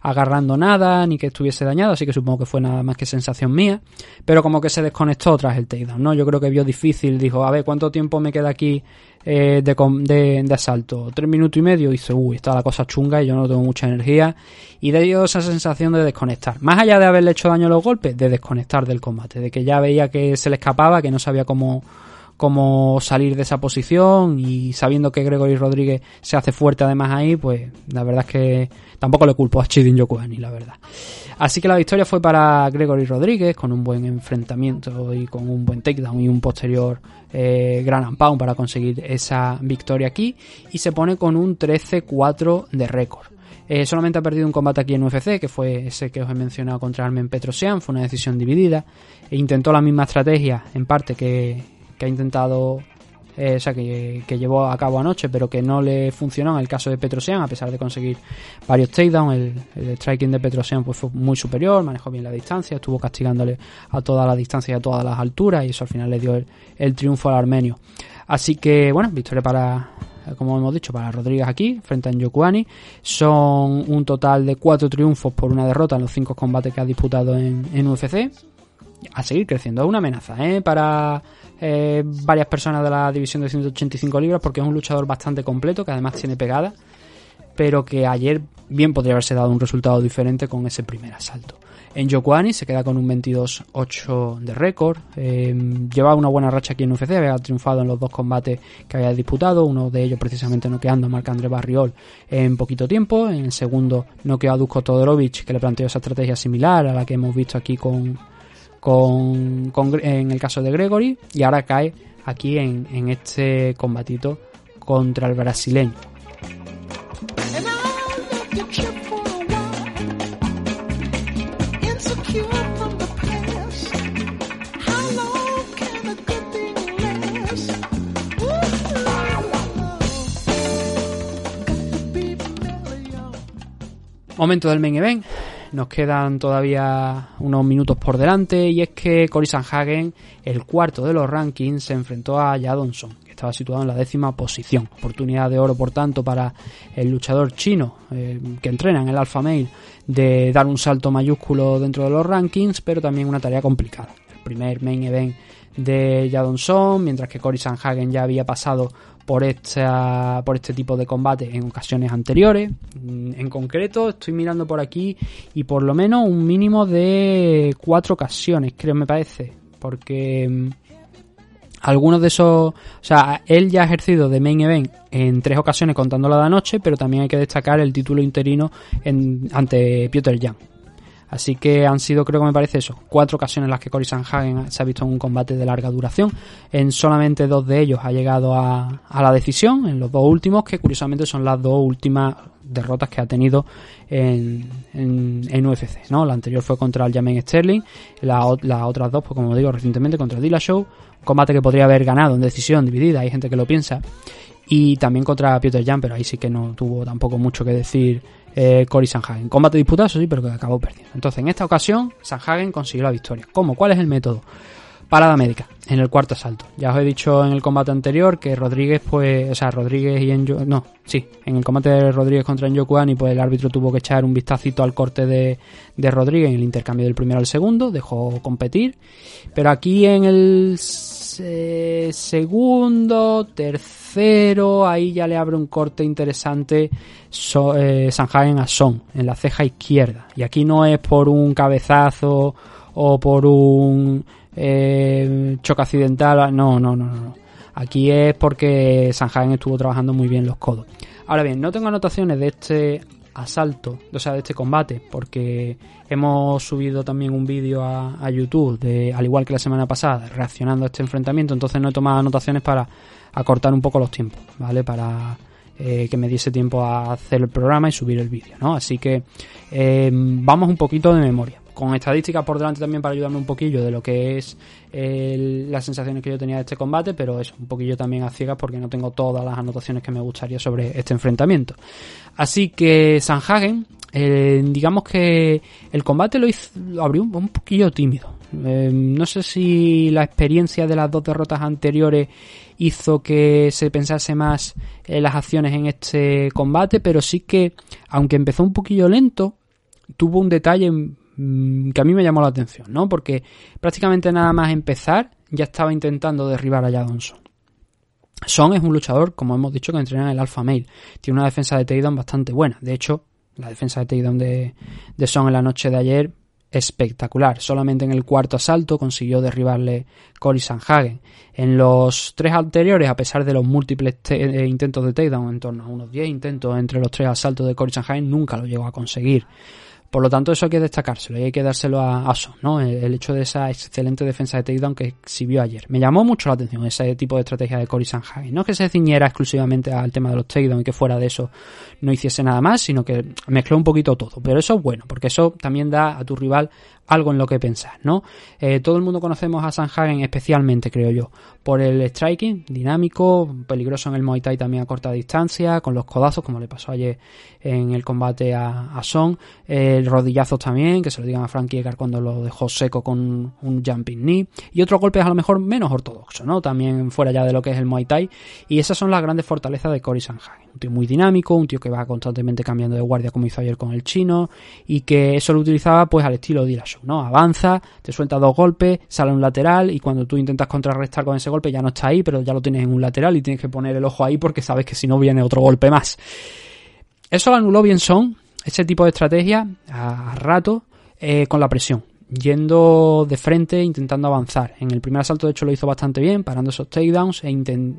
agarrando nada, ni que estuviese dañado, así que supongo que fue nada más que sensación mía, pero como que se desconectó tras el takedown, ¿no? Yo creo que vio difícil, dijo, a ver, ¿cuánto tiempo me queda aquí eh, de, de, de asalto? Tres minutos y medio, dice, uy, está la cosa chunga y yo no tengo mucha energía, y de ello esa sensación de desconectar, más allá de haberle hecho daño a los golpes, de desconectar del combate, de que ya veía que se le escapaba, que no sabía cómo cómo salir de esa posición y sabiendo que Gregory Rodríguez se hace fuerte además ahí, pues la verdad es que tampoco le culpo a Chidin Yokuani, la verdad. Así que la victoria fue para Gregory Rodríguez con un buen enfrentamiento y con un buen takedown y un posterior eh, gran and pound para conseguir esa victoria aquí y se pone con un 13-4 de récord. Eh, solamente ha perdido un combate aquí en UFC, que fue ese que os he mencionado contra Armen Petrosian, fue una decisión dividida. E intentó la misma estrategia, en parte, que, que ha intentado, eh, o sea, que, llevó a cabo anoche, pero que no le funcionó en el caso de Petrosian, a pesar de conseguir varios takedowns. El, striking de Petrosian pues, fue muy superior, manejó bien la distancia, estuvo castigándole a toda la distancia y a todas las alturas, y eso al final le dio el, el triunfo al armenio. Así que, bueno, victoria para, como hemos dicho, para Rodríguez aquí, frente a Njokuani. Son un total de cuatro triunfos por una derrota en los cinco combates que ha disputado en, en UFC. A seguir creciendo. Es una amenaza ¿eh? para eh, varias personas de la división de 185 libras porque es un luchador bastante completo que además tiene pegada. Pero que ayer bien podría haberse dado un resultado diferente con ese primer asalto. En Jokuani se queda con un 22-8 de récord. Eh, llevaba una buena racha aquí en UFC, había triunfado en los dos combates que había disputado. Uno de ellos precisamente noqueando a Marc-André Barriol en poquito tiempo. En el segundo noqueó a Dusko Todorovic, que le planteó esa estrategia similar a la que hemos visto aquí con, con, en el caso de Gregory. Y ahora cae aquí en, en este combatito contra el brasileño. Momento del main event. Nos quedan todavía unos minutos por delante y es que Cory Sanhagen, el cuarto de los rankings, se enfrentó a Jadonson, que estaba situado en la décima posición. Oportunidad de oro, por tanto, para el luchador chino eh, que entrena en el Alpha Male de dar un salto mayúsculo dentro de los rankings, pero también una tarea complicada. El primer main event de Jadonson, mientras que Cory Sanhagen ya había pasado por esta por este tipo de combate en ocasiones anteriores. Mm, En concreto, estoy mirando por aquí y por lo menos un mínimo de cuatro ocasiones, creo me parece, porque mm, algunos de esos, o sea, él ya ha ejercido de main event en tres ocasiones contando la de anoche, pero también hay que destacar el título interino en- ante Piotr Jan. Así que han sido, creo que me parece eso, cuatro ocasiones en las que Cory Sanhagen se ha visto en un combate de larga duración. En solamente dos de ellos ha llegado a, la decisión, en los dos últimos, que curiosamente son las dos últimas derrotas que ha tenido en, UFC. ¿no? La anterior fue contra el Sterling, la las otras dos, pues como digo, recientemente contra Dillashaw, combate que podría haber ganado en decisión dividida, hay gente que lo piensa, y también contra Peter Jan, pero ahí sí que no tuvo tampoco mucho que decir eh, Cory Sanhagen. Combate disputado, sí, pero que acabó perdiendo. Entonces, en esta ocasión, Sanhagen consiguió la victoria. ¿Cómo? ¿Cuál es el método? Parada médica. En el cuarto asalto. Ya os he dicho en el combate anterior que Rodríguez, pues, o sea, Rodríguez y Enjo, no, sí, en el combate de Rodríguez contra Enjokuani, pues el árbitro tuvo que echar un vistacito al corte de, de Rodríguez en el intercambio del primero al segundo, dejó competir, pero aquí en el se- segundo, tercero, ahí ya le abre un corte interesante so, eh, Sanhagen a Son, en la ceja izquierda. Y aquí no es por un cabezazo o por un eh, choque accidental, no, no, no, no. Aquí es porque Sanhagen estuvo trabajando muy bien los codos. Ahora bien, no tengo anotaciones de este asalto, o sea, de este combate, porque hemos subido también un vídeo a, a YouTube, de, al igual que la semana pasada, reaccionando a este enfrentamiento, entonces no he tomado anotaciones para acortar un poco los tiempos, ¿vale? Para eh, que me diese tiempo a hacer el programa y subir el vídeo, ¿no? Así que eh, vamos un poquito de memoria. Con estadísticas por delante también para ayudarme un poquillo de lo que es las sensaciones que yo tenía de este combate, pero eso, un poquillo también a ciegas porque no tengo todas las anotaciones que me gustaría sobre este enfrentamiento. Así que Sanhagen, eh, digamos que el combate lo, hizo, lo abrió un, poquillo tímido. Eh, no sé si la experiencia de las dos derrotas anteriores hizo que se pensase más en las acciones en este combate, pero sí que, aunque empezó un poquillo lento, tuvo un detalle que a mí me llamó la atención, ¿no? Porque prácticamente nada más empezar ya estaba intentando derribar a Jadonson. Son es un luchador, como hemos dicho, que entrena en el Alpha Male. Tiene una defensa de takedown bastante buena. De hecho, la defensa de takedown de, de Son en la noche de ayer espectacular. Solamente en el cuarto asalto consiguió derribarle Cory Sanhagen. En los tres anteriores, a pesar de los múltiples eh, intentos de takedown, en torno a unos 10 intentos entre los tres asaltos de Cory Sanhagen, nunca lo llegó a conseguir. Por lo tanto, eso hay que destacárselo y hay que dárselo a, a Son, ¿no? El, hecho de esa excelente defensa de takedown que exhibió ayer. Me llamó mucho la atención ese tipo de estrategia de Cory Sanhagen. No que se ciñera exclusivamente al tema de los takedown y que fuera de eso no hiciese nada más, sino que mezcló un poquito todo. Pero eso es bueno, porque eso también da a tu rival algo en lo que pensar, ¿no? Eh, todo el mundo conocemos a Sanhagen especialmente, creo yo, por el striking, dinámico, peligroso en el Muay Thai también a corta distancia, con los codazos, como le pasó ayer en el combate a, a Son, eh, el rodillazo también, que se lo digan a Frankie Edgar cuando lo dejó seco con un jumping knee, y otros golpes a lo mejor menos ortodoxos, ¿no? También fuera ya de lo que es el Muay Thai, y esas son las grandes fortalezas de Cory Sanhagen. Un tío muy dinámico, un tío que va constantemente cambiando de guardia como hizo ayer con el chino, y que eso lo utilizaba pues al estilo Dillashaw, ¿no? Avanza, te suelta dos golpes, sale un lateral, y cuando tú intentas contrarrestar con ese golpe ya no está ahí, pero ya lo tienes en un lateral y tienes que poner el ojo ahí porque sabes que si no viene otro golpe más. Eso lo anuló bien Son, ese tipo de estrategia, a, rato, eh, con la presión. Yendo de frente, intentando avanzar. En el primer asalto, de hecho, lo hizo bastante bien, parando esos takedowns e,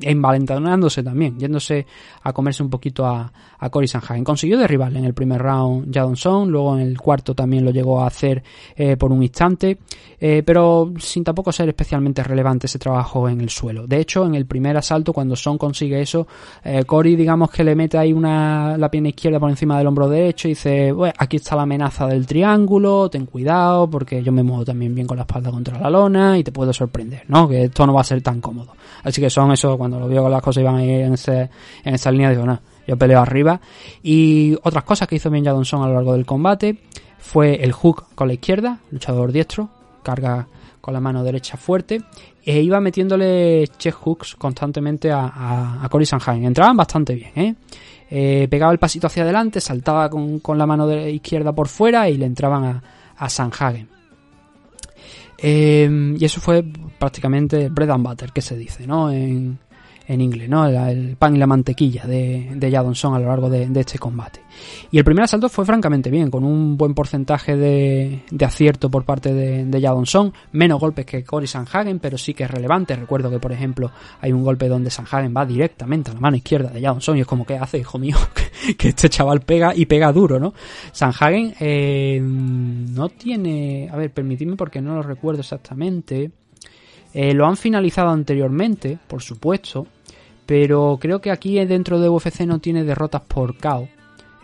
envalentonándose también, yéndose a comerse un poquito a, a Cory Sanhagen. Consiguió derribarle en el primer round Jadon Son, luego en el cuarto también lo llegó a hacer eh, por un instante, eh, pero sin tampoco ser especialmente relevante ese trabajo en el suelo. De hecho, en el primer asalto, cuando Son consigue eso, eh, Cory, digamos que le mete ahí una, la pierna izquierda por encima del hombro derecho y dice, bueno, aquí está la amenaza del triángulo, ten cuidado, porque yo me muevo también bien con la espalda contra la lona y te puedo sorprender, ¿no? Que esto no va a ser tan cómodo. Así que Son eso, cuando lo vio con las cosas iban ahí en, ese, en esa línea, digo, no, yo peleo arriba. Y otras cosas que hizo bien Jadon Son a lo largo del combate fue el hook con la izquierda, luchador diestro, carga con la mano derecha fuerte, e iba metiéndole chest hooks constantemente a, a, a Cory Sanhagen. Entraban bastante bien, ¿eh? Eh, pegaba el pasito hacia adelante, saltaba con, con la mano izquierda por fuera y le entraban a, a Sanhagen. Eh, y eso fue prácticamente bread and butter, que se dice, ¿no? En, en inglés, ¿no? El, pan y la mantequilla de, de Jadon Son a lo largo de, este combate. Y el primer asalto fue francamente bien, con un buen porcentaje de, de acierto por parte de, de Jadon Son, menos golpes que Cory Sanhagen, pero sí que es relevante. Recuerdo que, por ejemplo, hay un golpe donde Sanhagen va directamente a la mano izquierda de Jadon Son y es como, ¿qué hace, hijo mío? que este chaval pega y pega duro, ¿no? Sanhagen eh, no tiene... A ver, permitidme porque no lo recuerdo exactamente. Eh, lo han finalizado anteriormente, por supuesto, pero creo que aquí dentro de UFC no tiene derrotas por KO.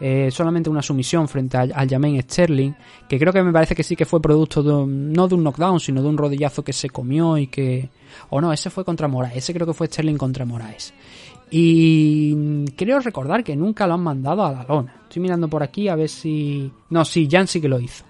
Eh, solamente una sumisión frente al, Jermaine Sterling, que creo que me parece que sí que fue producto no de un knockdown, sino de un rodillazo que se comió y que... O no, ese fue contra Moraes, ese creo que fue Sterling contra Moraes. Y creo recordar que nunca lo han mandado a la lona. Estoy mirando por aquí a ver si... No, sí, Jan sí que lo hizo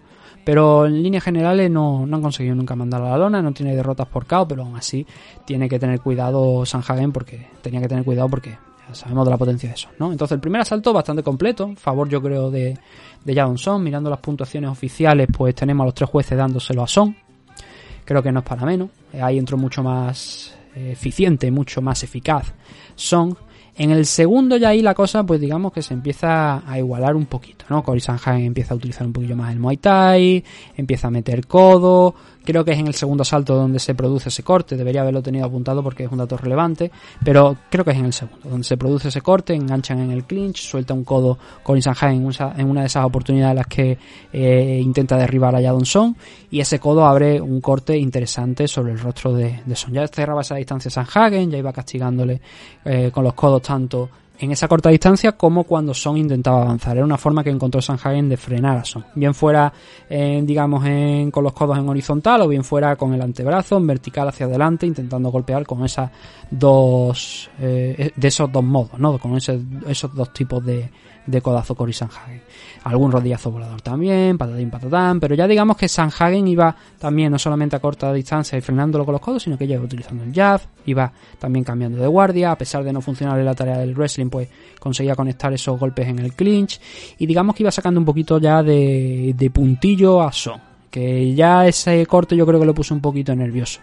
Pero en líneas generales no, no han conseguido nunca mandar a la lona, no tiene derrotas por KO, pero aún así tiene que tener cuidado Sanhagen porque tenía que tener cuidado porque sabemos de la potencia de eso, ¿no? Entonces el primer asalto bastante completo, favor yo creo de, de Jadon Son, mirando las puntuaciones oficiales pues tenemos a los tres jueces dándoselo a Son, creo que no es para menos, Eh, ahí entró mucho más eh, eficiente, mucho más eficaz Son. En el segundo ya ahí la cosa, pues digamos que se empieza a igualar un poquito, ¿no? Cory Sanhagen empieza a utilizar un poquillo más el Muay Thai, empieza a meter codo, creo que es en el segundo asalto donde se produce ese corte, debería haberlo tenido apuntado porque es un dato relevante, pero creo que es en el segundo, donde se produce ese corte, enganchan en el clinch, suelta un codo en, una- en una de esas oportunidades en las que eh, intenta derribar a Jadon Son, y ese codo abre un corte interesante sobre el rostro de, de Son. Ya cerraba esa distancia Sanhagen, ya iba castigándole eh, con los codos tanto en esa corta distancia como cuando Son intentaba avanzar. Era una forma que encontró Sanhagen de frenar a Son. Bien fuera, eh, digamos, en- con los codos en horizontal o bien fuera con el antebrazo en vertical hacia adelante, intentando golpear con esas dos, eh, de esos dos modos, ¿no? Con ese- esos dos tipos de, de codazo Cory Sanhagen. Algún rodillazo volador también, patatín patatán, pero ya digamos que Sanhagen iba también no solamente a corta distancia y frenándolo con los codos, sino que ya iba utilizando el jab, iba también cambiando de guardia, a pesar de no funcionar en la tarea del wrestling, pues conseguía conectar esos golpes en el clinch y digamos que iba sacando un poquito ya de, de puntillo a Son, que ya ese corte yo creo que lo puso un poquito nervioso.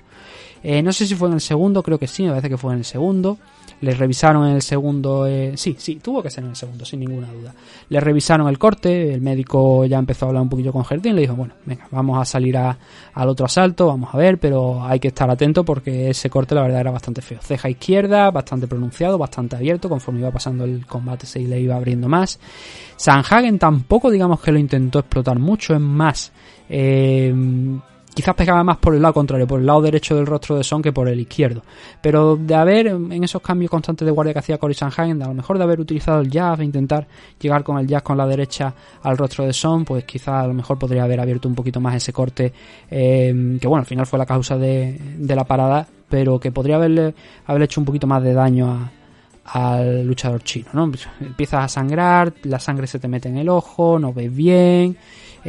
Eh, no sé si fue en el segundo, creo que sí, me parece que fue en el segundo. Le revisaron en el segundo, eh, sí, sí, tuvo que ser en el segundo, sin ninguna duda. Le revisaron el corte, el médico ya empezó a hablar un poquito con Jardín, le dijo, bueno, venga, vamos a salir a- al otro asalto, vamos a ver, pero hay que estar atento porque ese corte la verdad era bastante feo. Ceja izquierda, bastante pronunciado, bastante abierto, conforme iba pasando el combate se le iba abriendo más. Sanhagen tampoco digamos que lo intentó explotar mucho, es más, eh, quizás pegaba más por el lado contrario, por el lado derecho del rostro de Son que por el izquierdo. Pero de haber, en esos cambios constantes de guardia que hacía Cory Sanhagen, a lo mejor de haber utilizado el jab e intentar llegar con el jab con la derecha al rostro de Son, pues quizás a lo mejor podría haber abierto un poquito más ese corte, eh, que bueno, al final fue la causa de, la parada, pero que podría haberle, haberle hecho un poquito más de daño al luchador chino, ¿no? Empiezas a sangrar, la sangre se te mete en el ojo, no ves bien,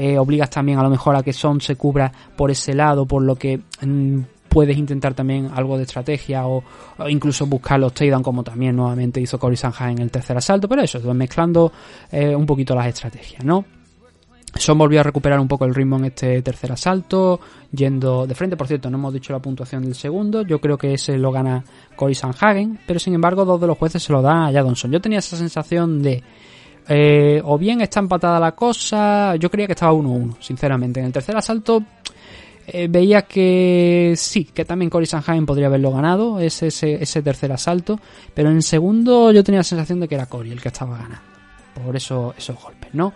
eh, obligas también a lo mejor a que Son se cubra por ese lado, por lo que mm, puedes intentar también algo de estrategia o, incluso buscar los takedown como también nuevamente hizo Cory Sanhagen en el tercer asalto, pero eso, mezclando eh, un poquito las estrategias, ¿no? Son volvió a recuperar un poco el ritmo en este tercer asalto, yendo de frente. Por cierto, no hemos dicho la puntuación del segundo. Yo creo que ese lo gana Cory Sanhagen, pero sin embargo, dos de los jueces se lo dan a Jadonson. Yo tenía esa sensación de. Eh, o bien está empatada la cosa. Yo creía que estaba 1-1, sinceramente. En el tercer asalto. eh, veía que sí, que también Cory Sanhagen podría haberlo ganado, ese, ese, ese tercer asalto, pero en el segundo yo tenía la sensación de que era Cory el que estaba ganando, por eso, esos golpes, ¿no?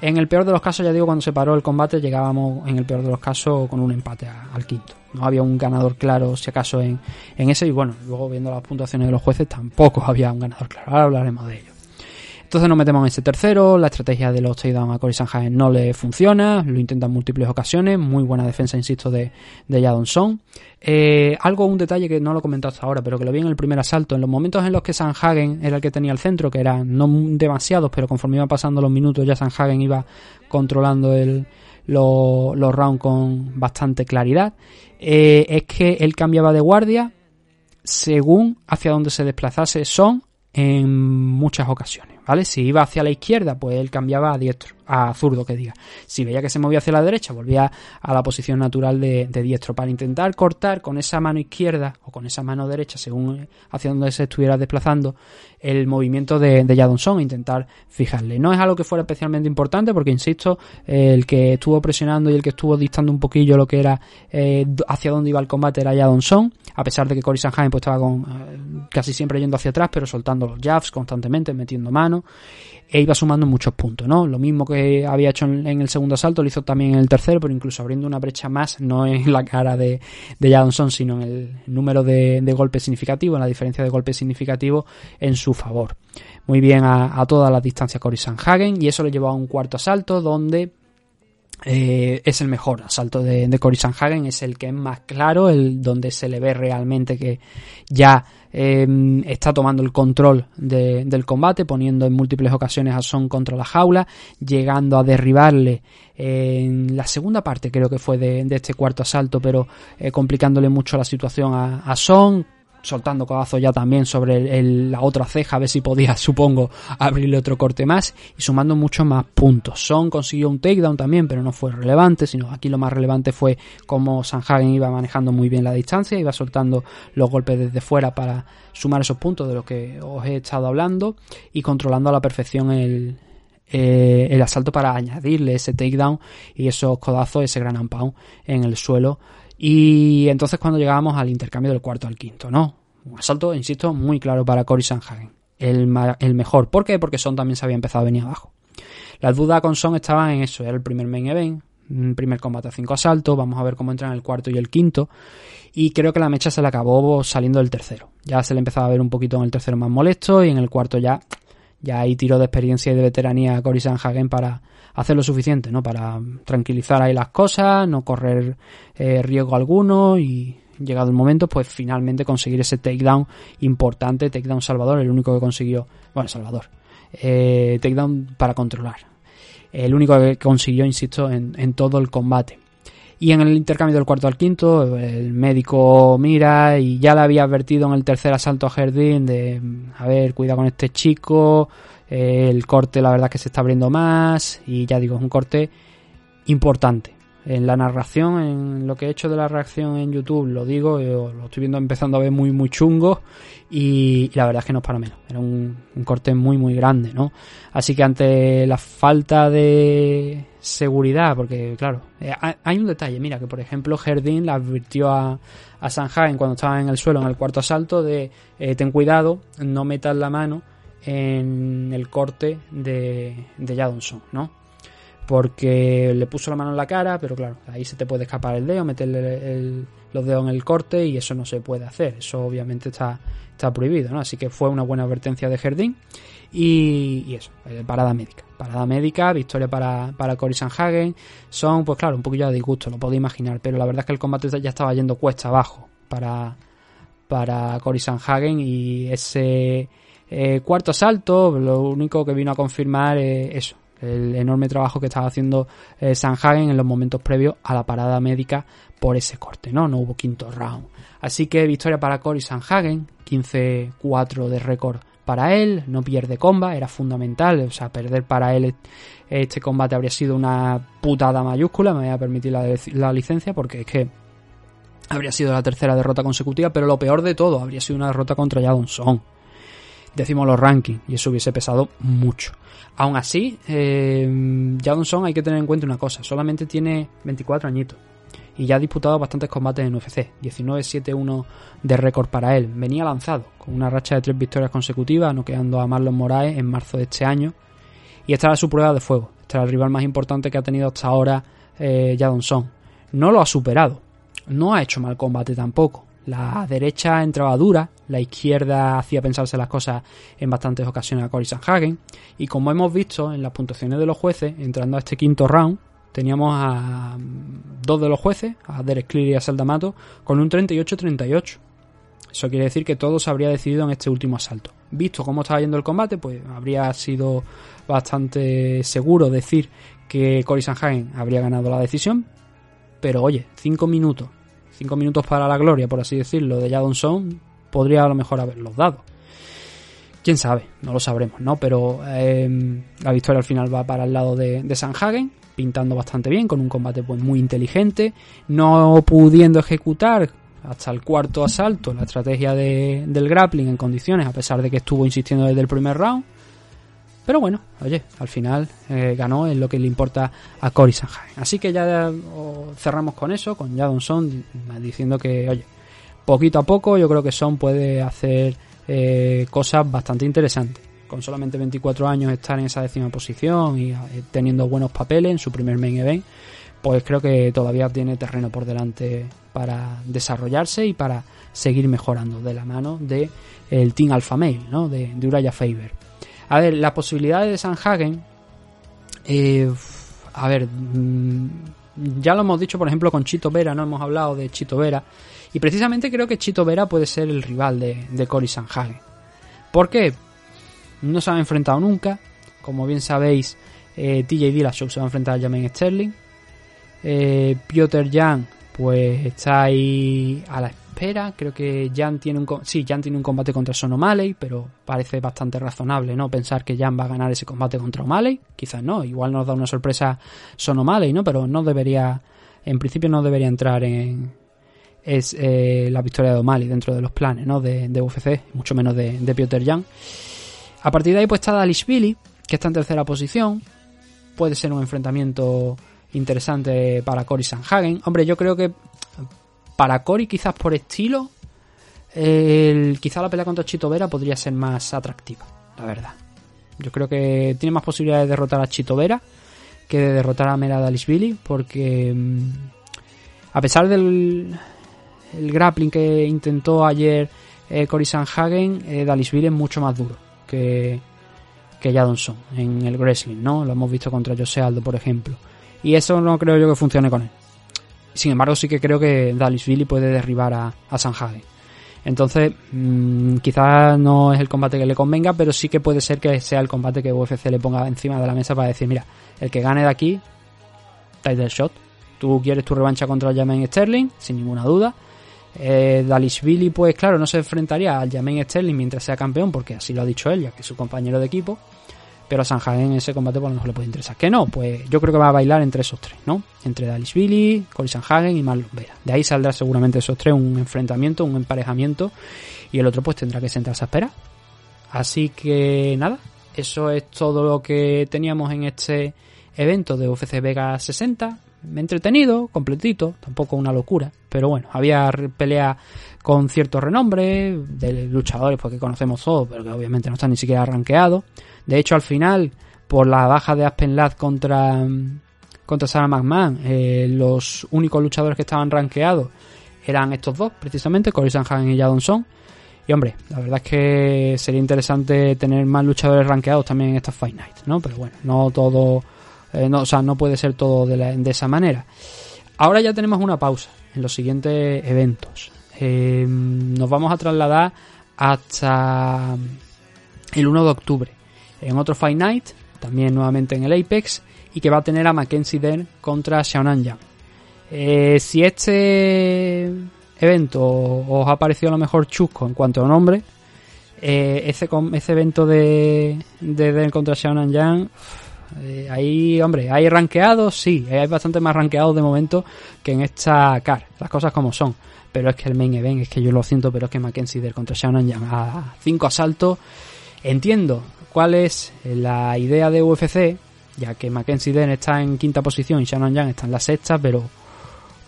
En el peor de los casos, ya digo, cuando se paró el combate, llegábamos en el peor de los casos con un empate al quinto. No había un ganador claro, si acaso, en, en ese. Y bueno, luego viendo las puntuaciones de los jueces, tampoco había un ganador claro. Ahora hablaremos de ello. Entonces nos metemos en ese tercero. La estrategia de los takedown a Cory Sanhagen no le funciona. Lo intenta en múltiples ocasiones. Muy buena defensa, insisto, de, de Jadon Son. Eh, algo, un detalle que no lo he comentado hasta ahora, pero que lo vi en el primer asalto. En los momentos en los que Sanhagen era el que tenía el centro, que eran no demasiados, pero conforme iban pasando los minutos, ya Sanhagen iba controlando los rounds con bastante claridad. eh, es que él cambiaba de guardia según hacia donde se desplazase Son en muchas ocasiones, ¿vale? Si iba hacia la izquierda, pues él cambiaba a diestro, a zurdo que diga. Si veía que se movía hacia la derecha, volvía a la posición natural de, de diestro para intentar cortar con esa mano izquierda o con esa mano derecha, según hacia donde se estuviera desplazando, el movimiento de, de Jadon Son, e intentar fijarle. No es algo que fuera especialmente importante porque, insisto, eh, el que estuvo presionando y el que estuvo dictando un poquillo lo que era eh, hacia dónde iba el combate era Jadon Son, a pesar de que Cory Sanhagen pues, estaba con, eh, casi siempre yendo hacia atrás, pero soltando los jabs constantemente, metiendo mano, e iba sumando muchos puntos, ¿no? Lo mismo que había hecho en, en el segundo asalto, lo hizo también en el tercero, pero incluso abriendo una brecha más, no en la cara de, de Jadon Son, sino en el número de, de golpes significativos, en la diferencia de golpes significativos en su favor. Muy bien a, a todas las distancias Cory Sanhagen, y eso le llevó a un cuarto asalto, donde eh, es el mejor asalto de, de Cory Sanhagen, es el que es más claro, el donde se le ve realmente que ya eh, está tomando el control de- del combate, poniendo en múltiples ocasiones a Son contra la jaula, llegando a derribarle en la segunda parte, creo que fue de, de este cuarto asalto, pero eh, complicándole mucho la situación a, a Son, soltando codazos ya también sobre el- la otra ceja, a ver si podía, supongo, abrirle otro corte más y sumando muchos más puntos. Son consiguió un takedown también, pero no fue relevante, sino aquí lo más relevante fue cómo Sanhagen iba manejando muy bien la distancia, iba soltando los golpes desde fuera para sumar esos puntos de los que os he estado hablando y controlando a la perfección el, eh, el asalto para añadirle ese takedown y esos codazos, ese gran pound en el suelo. Y entonces cuando llegábamos al intercambio del cuarto al quinto, ¿no? Un asalto, insisto, muy claro para Cory Sanhagen. El, el mejor. ¿Por qué? Porque Son también se había empezado a venir abajo. Las dudas con Son estaban en eso. Era el primer main event, primer combate a cinco asaltos. Vamos a ver cómo entran el cuarto y el quinto. Y creo que la mecha se le acabó saliendo del tercero. Ya se le empezaba a ver un poquito en el tercero más molesto y en el cuarto ya ya hay tiro de experiencia y de veteranía a Cory Sanhagen para hacer lo suficiente, ¿no? Para tranquilizar ahí las cosas, no correr eh, riesgo alguno y llegado el momento, pues finalmente conseguir ese takedown importante, takedown Salvador, el único que consiguió, bueno, Salvador, eh, takedown para controlar. El único que consiguió, insisto, en, en todo el combate. Y en el intercambio del cuarto al quinto, el médico mira y ya le había advertido en el tercer asalto a Jardín de, a ver, cuida con este chico, eh, el corte la verdad es que se está abriendo más y ya digo, es un corte importante. En la narración, en lo que he hecho de la reacción en YouTube, lo digo, yo lo estoy viendo empezando a ver muy, muy chungo y, la verdad es que no es para menos. Era un, corte muy, muy grande, ¿no? Así que ante la falta de seguridad, porque claro, eh, hay- hay un detalle, mira, que por ejemplo Jardín le advirtió a, a Sanhagen cuando estaba en el suelo en el cuarto asalto de eh, ten cuidado, no metas la mano en el corte de, de Jadonson, ¿no? Porque le puso la mano en la cara, pero claro, ahí se te puede escapar el dedo, meterle el- los dedos en el corte y eso no se puede hacer. Eso obviamente está, está prohibido, ¿no? Así que fue una buena advertencia de Jardín. Y, eso, eh, parada médica. Parada médica, victoria para, para Cory Sanhagen. Son, pues claro, un poquillo de disgusto, lo podéis imaginar, pero la verdad es que el combate ya estaba yendo cuesta abajo para, para Cory Sanhagen y ese eh, cuarto asalto, lo único que vino a confirmar es eso, el enorme trabajo que estaba haciendo eh, Sanhagen en los momentos previos a la parada médica por ese corte, ¿no? No hubo quinto round. Así que victoria para Cory Sanhagen, 15-4 de récord para él, no pierde comba, era fundamental, o sea, perder para él este combate habría sido una putada mayúscula, me voy a permitir la, la licencia porque es que habría sido la tercera derrota consecutiva, pero lo peor de todo, habría sido una derrota contra Jadon Song. Decimos los rankings, y eso hubiese pesado mucho. Aún así, eh, Jadon Song hay que tener en cuenta una cosa, solamente tiene 24 añitos. Y ya ha disputado bastantes combates en UFC, 19-7-1 de récord para él. Venía lanzado, con una racha de tres victorias consecutivas, noqueando a Marlon Moraes en marzo de este año. Y esta era su prueba de fuego. Este era el rival más importante que ha tenido hasta ahora eh, Jadon Song. No lo ha superado, no ha hecho mal combate tampoco. La derecha entraba dura, la izquierda hacía pensarse las cosas en bastantes ocasiones a Cory Sanhagen. Y como hemos visto en las puntuaciones de los jueces, entrando a este quinto round, teníamos a dos de los jueces, a Derek Cleary y a Saldamato, con un 38-38. Eso quiere decir que todo se habría decidido en este último asalto. Visto cómo estaba yendo el combate, pues habría sido bastante seguro decir que Cory Sanhagen habría ganado la decisión. Pero oye, 5 minutos, 5 minutos para la gloria, por así decirlo, de Jadon Song, podría a lo mejor haberlos dado. Quién sabe, no lo sabremos, ¿no? Pero eh, la victoria al final va para el lado de, de Sanhagen, pintando bastante bien, con un combate pues muy inteligente, no pudiendo ejecutar hasta el cuarto asalto la estrategia de, del grappling en condiciones, a pesar de que estuvo insistiendo desde el primer round. Pero bueno, oye, al final eh, ganó en lo que le importa a Cory Sanhagen. Así que ya cerramos con eso, con Jadon Son diciendo que, oye, poquito a poco yo creo que Son puede hacer eh, cosas bastante interesantes. Con solamente 24 años estar en esa décima posición y eh, teniendo buenos papeles en su primer main event, pues creo que todavía tiene terreno por delante para desarrollarse y para seguir mejorando de la mano de Team Alpha Male, ¿no? De, de Uraya Faber. A ver, las posibilidades de Sanhagen eh, a ver, mm, ya lo hemos dicho, por ejemplo, con Chito Vera, no hemos hablado de Chito Vera. Y precisamente creo que Chito Vera puede ser el rival de, de Cory Sanhagen. ¿Por qué? No se han enfrentado nunca. Como bien sabéis, eh, TJ Dillashaw se va a enfrentar a Jermaine Sterling. Eh, Piotr Jan, pues está ahí a la espera. Creo que Jan tiene un sí, Jan tiene un combate contra Son O'Malley, pero parece bastante razonable, ¿no? Pensar que Jan va a ganar ese combate contra O'Malley. Quizás no, igual nos da una sorpresa Son O'Malley, ¿no? Pero no debería, en principio no debería entrar en es eh, la victoria de O'Malley dentro de los planes, ¿no? De, de UFC, mucho menos de, de Piotr Jan. A partir de ahí pues está Dalishvili, que está en tercera posición. Puede ser un enfrentamiento interesante para Cory Sanhagen. Hombre, yo creo que para Cory quizás por estilo, el, quizá la pelea contra Chito Vera podría ser más atractiva, la verdad. Yo creo que tiene más posibilidades de derrotar a Chito Vera que de derrotar a Mera Dalishvili, porque mm, a pesar del el grappling que intentó ayer eh, Cory Sanhagen, eh, es mucho más duro que, que Jadonson en el wrestling, ¿no? Lo hemos visto contra Jose Aldo, por ejemplo. Y eso no creo yo que funcione con él. Sin embargo, sí que creo que Dalishvili puede derribar a, a. Entonces, mm, quizás no es el combate que le convenga, pero sí que puede ser que sea el combate que UFC le ponga encima de la mesa para decir, mira, el que gane de aquí, title shot. Tú quieres tu revancha contra Jermaine Sterling, sin ninguna duda. Eh, Dalishvili, pues claro, no se enfrentaría al Jermaine Sterling mientras sea campeón, porque así lo ha dicho él, ya que es su compañero de equipo. Pero a Sanhagen ese combate por lo mejor le puede interesar. Que no, pues yo creo que va a bailar entre esos tres, ¿no? Entre Dalishvili, Cory Sanhagen y Marlon Vera. De ahí saldrá seguramente esos tres un enfrentamiento, un emparejamiento. Y el otro pues tendrá que sentarse a esperar. Así que nada, eso es todo lo que teníamos en este evento de UFC Vega 60. Entretenido, completito, tampoco una locura. Pero bueno, había pelea con cierto renombre, de luchadores porque conocemos todos, pero que obviamente no están ni siquiera rankeados. De hecho, al final, por la baja de Aspen Ladd contra, contra Sarah McMahon, eh, los únicos luchadores que estaban rankeados eran estos dos, precisamente, Cory Sanhagen y Jadon Son. Y hombre, la verdad es que sería interesante tener más luchadores rankeados también en estas Fight Night, ¿no? Pero bueno, no todo, eh, no, o sea, no puede ser todo de, esa manera. Ahora ya tenemos una pausa en los siguientes eventos. Eh, nos vamos a trasladar hasta el 1 de octubre en otro Fight Night, también nuevamente en el Apex, y que va a tener a Mackenzie Dern contra Xiaonan Yang. Eh, si este evento os ha parecido a lo mejor chusco en cuanto a nombre, eh, ese, ese evento de, de Dern contra Xiaonan Yang, eh, ahí, hombre, hay rankeados, sí, hay bastante más rankeados de momento que en esta CAR, las cosas como son. Pero es que el main event, es que yo lo siento, pero es que Mackenzie Dern contra Xiaonan Yang a 5 asaltos, entiendo cuál es la idea de UFC, ya que Mackenzie Dern está en quinta posición y Shannon Yang está en la sexta, pero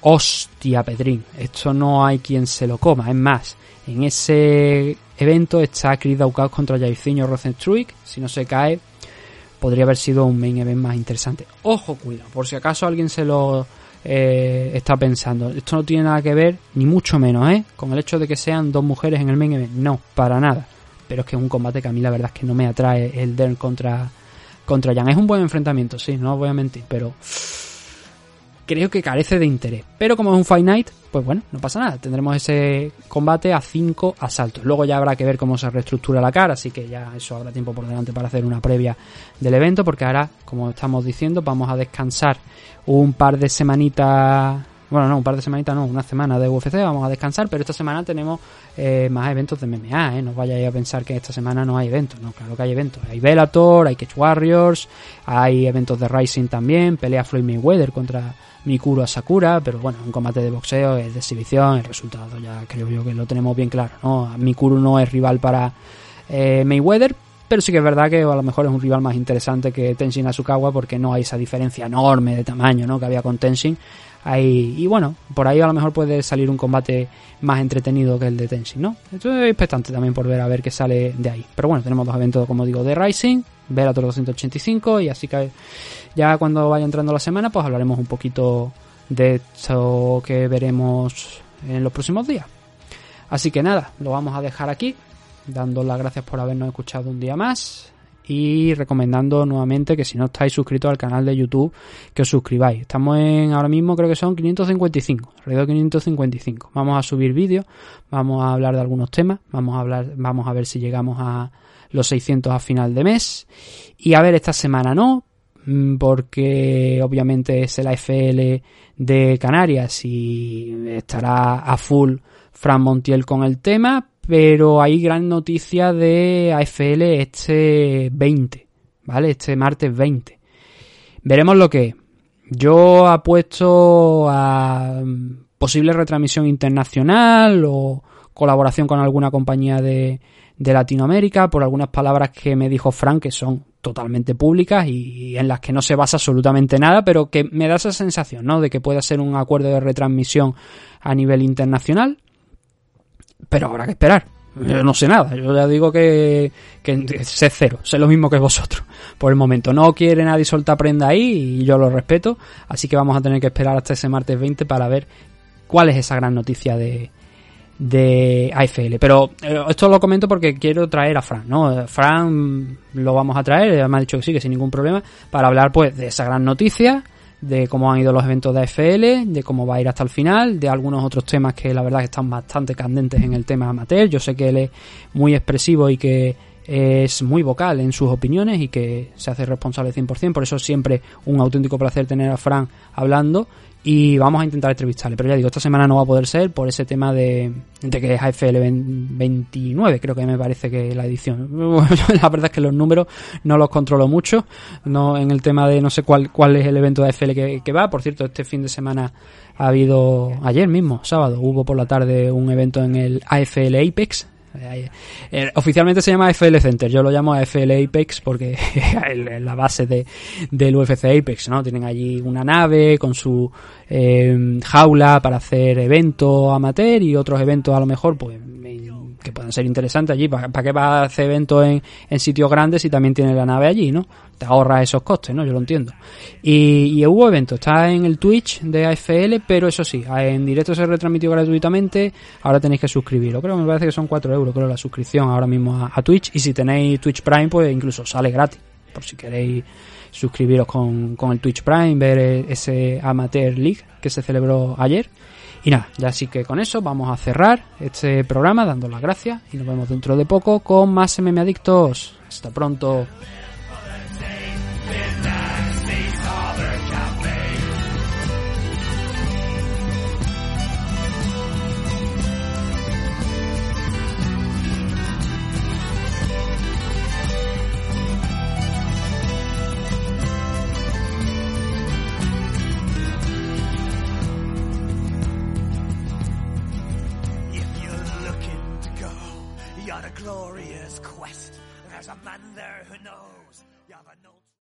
hostia, Pedrín, esto no hay quien se lo coma. Es más, en ese evento está Chris Daukaus contra Jairzinho Rosenstruik, si no se cae, podría haber sido un main event más interesante. Ojo, cuidado, por si acaso alguien se lo eh, está pensando. Esto no tiene nada que ver, ni mucho menos, ¿eh? Con el hecho de que sean dos mujeres en el main event. No, para nada. Pero es que es un combate que a mí la verdad es que no me atrae el Dern contra, contra Jan. Es un buen enfrentamiento, sí, no voy a mentir, pero creo que carece de interés. Pero como es un Fight Night, pues bueno, no pasa nada. Tendremos ese combate a 5 asaltos. Luego ya habrá que ver cómo se reestructura la cara, así que ya eso habrá tiempo por delante para hacer una previa del evento, porque ahora, como estamos diciendo, vamos a descansar un par de semanitas. Bueno, no, un par de semanitas no, una semana de UFC, vamos a descansar, pero esta semana tenemos eh, más eventos de MMA, ¿eh? No vayáis a pensar que esta semana no hay eventos, no, claro que hay eventos. Hay Bellator, hay Cage Warriors, hay eventos de Rising también, pelea Floyd Mayweather contra Mikuro Asakura, pero bueno, un combate de boxeo es de exhibición, el resultado ya creo yo que lo tenemos bien claro, ¿no? Mikuro no es rival para eh, Mayweather, pero sí que es verdad que a lo mejor es un rival más interesante que Tenshin Asukawa porque no hay esa diferencia enorme de tamaño, ¿no? Que había con Tenshin. Ahí, y bueno, por ahí a lo mejor puede salir un combate más entretenido que el de Tenshin, ¿no? Estoy expectante también por ver a ver qué sale de ahí. Pero bueno, tenemos dos eventos, como digo, de Rising, Bellator 285 y así que ya cuando vaya entrando la semana pues hablaremos un poquito de esto que veremos en los próximos días. Así que nada, lo vamos a dejar aquí, dando las gracias por habernos escuchado un día más y recomendando nuevamente que si no estáis suscritos al canal de YouTube que os suscribáis. Estamos en ahora mismo creo que son 555, alrededor de 555. Vamos a subir vídeos, vamos a hablar de algunos temas, vamos a hablar, vamos a ver si llegamos a los 600 a final de mes y a ver esta semana no, mm, porque obviamente es el AFL de Canarias y estará a full Fran Montiel con el tema, pero hay gran noticia de AFL este 20, ¿vale? Este martes 20. Veremos lo que es. Yo apuesto a mm, posible retransmisión internacional o colaboración con alguna compañía de, de Latinoamérica por algunas palabras que me dijo Frank que son totalmente públicas y en las que no se basa absolutamente nada, pero que me da esa sensación, ¿no? De que pueda ser un acuerdo de retransmisión a nivel internacional, pero habrá que esperar. Yo no sé nada, yo ya digo que, que sé cero, sé lo mismo que vosotros. Por el momento no quiere nadie soltar prenda ahí y yo lo respeto, así que vamos a tener que esperar hasta ese martes 20 para ver cuál es esa gran noticia de, de AFL. Pero eh, esto lo comento porque quiero traer a Fran, ¿no? Fran lo vamos a traer, me ha dicho que sí, que sin ningún problema, para hablar pues de esa gran noticia, de cómo han ido los eventos de AFL, de cómo va a ir hasta el final, de algunos otros temas que la verdad están bastante candentes en el tema amateur. Yo sé que él es muy expresivo y que es muy vocal en sus opiniones y que se hace responsable 100%, por eso es siempre un auténtico placer tener a Fran hablando y vamos a intentar entrevistarle. Pero ya digo, esta semana no va a poder ser por ese tema de, de que es AFL 29, creo que me parece que la edición. la verdad es que los números no los controlo mucho, no en el tema de no sé cuál, cuál es el evento de AFL que, que va. Por cierto, este fin de semana ha habido, ayer mismo, sábado, hubo por la tarde un evento en el AFL Apex, oficialmente se llama AFL Center, yo lo llamo AFL Apex porque es la base de, del UFC Apex, ¿no? Tienen allí una nave con su eh, jaula para hacer eventos amateur y otros eventos a lo mejor, pues que puedan ser interesantes allí. ¿Para, para qué va a hacer eventos en, sitios grandes si también tiene la nave allí, no? Te ahorra esos costes, ¿no? Yo lo entiendo. Y, y hubo eventos, está en el Twitch de AFL, pero eso sí, en directo se retransmitió gratuitamente, ahora tenéis que suscribiros. Creo me parece que son 4 euros, creo, la suscripción ahora mismo a, Twitch. Y si tenéis Twitch Prime, pues incluso sale gratis, por si queréis suscribiros con, con el Twitch Prime, ver ese Amateur League que se celebró ayer. Y nada, ya así que con eso vamos a cerrar este programa dando las gracias y nos vemos dentro de poco con más MM Adictos. Hasta pronto.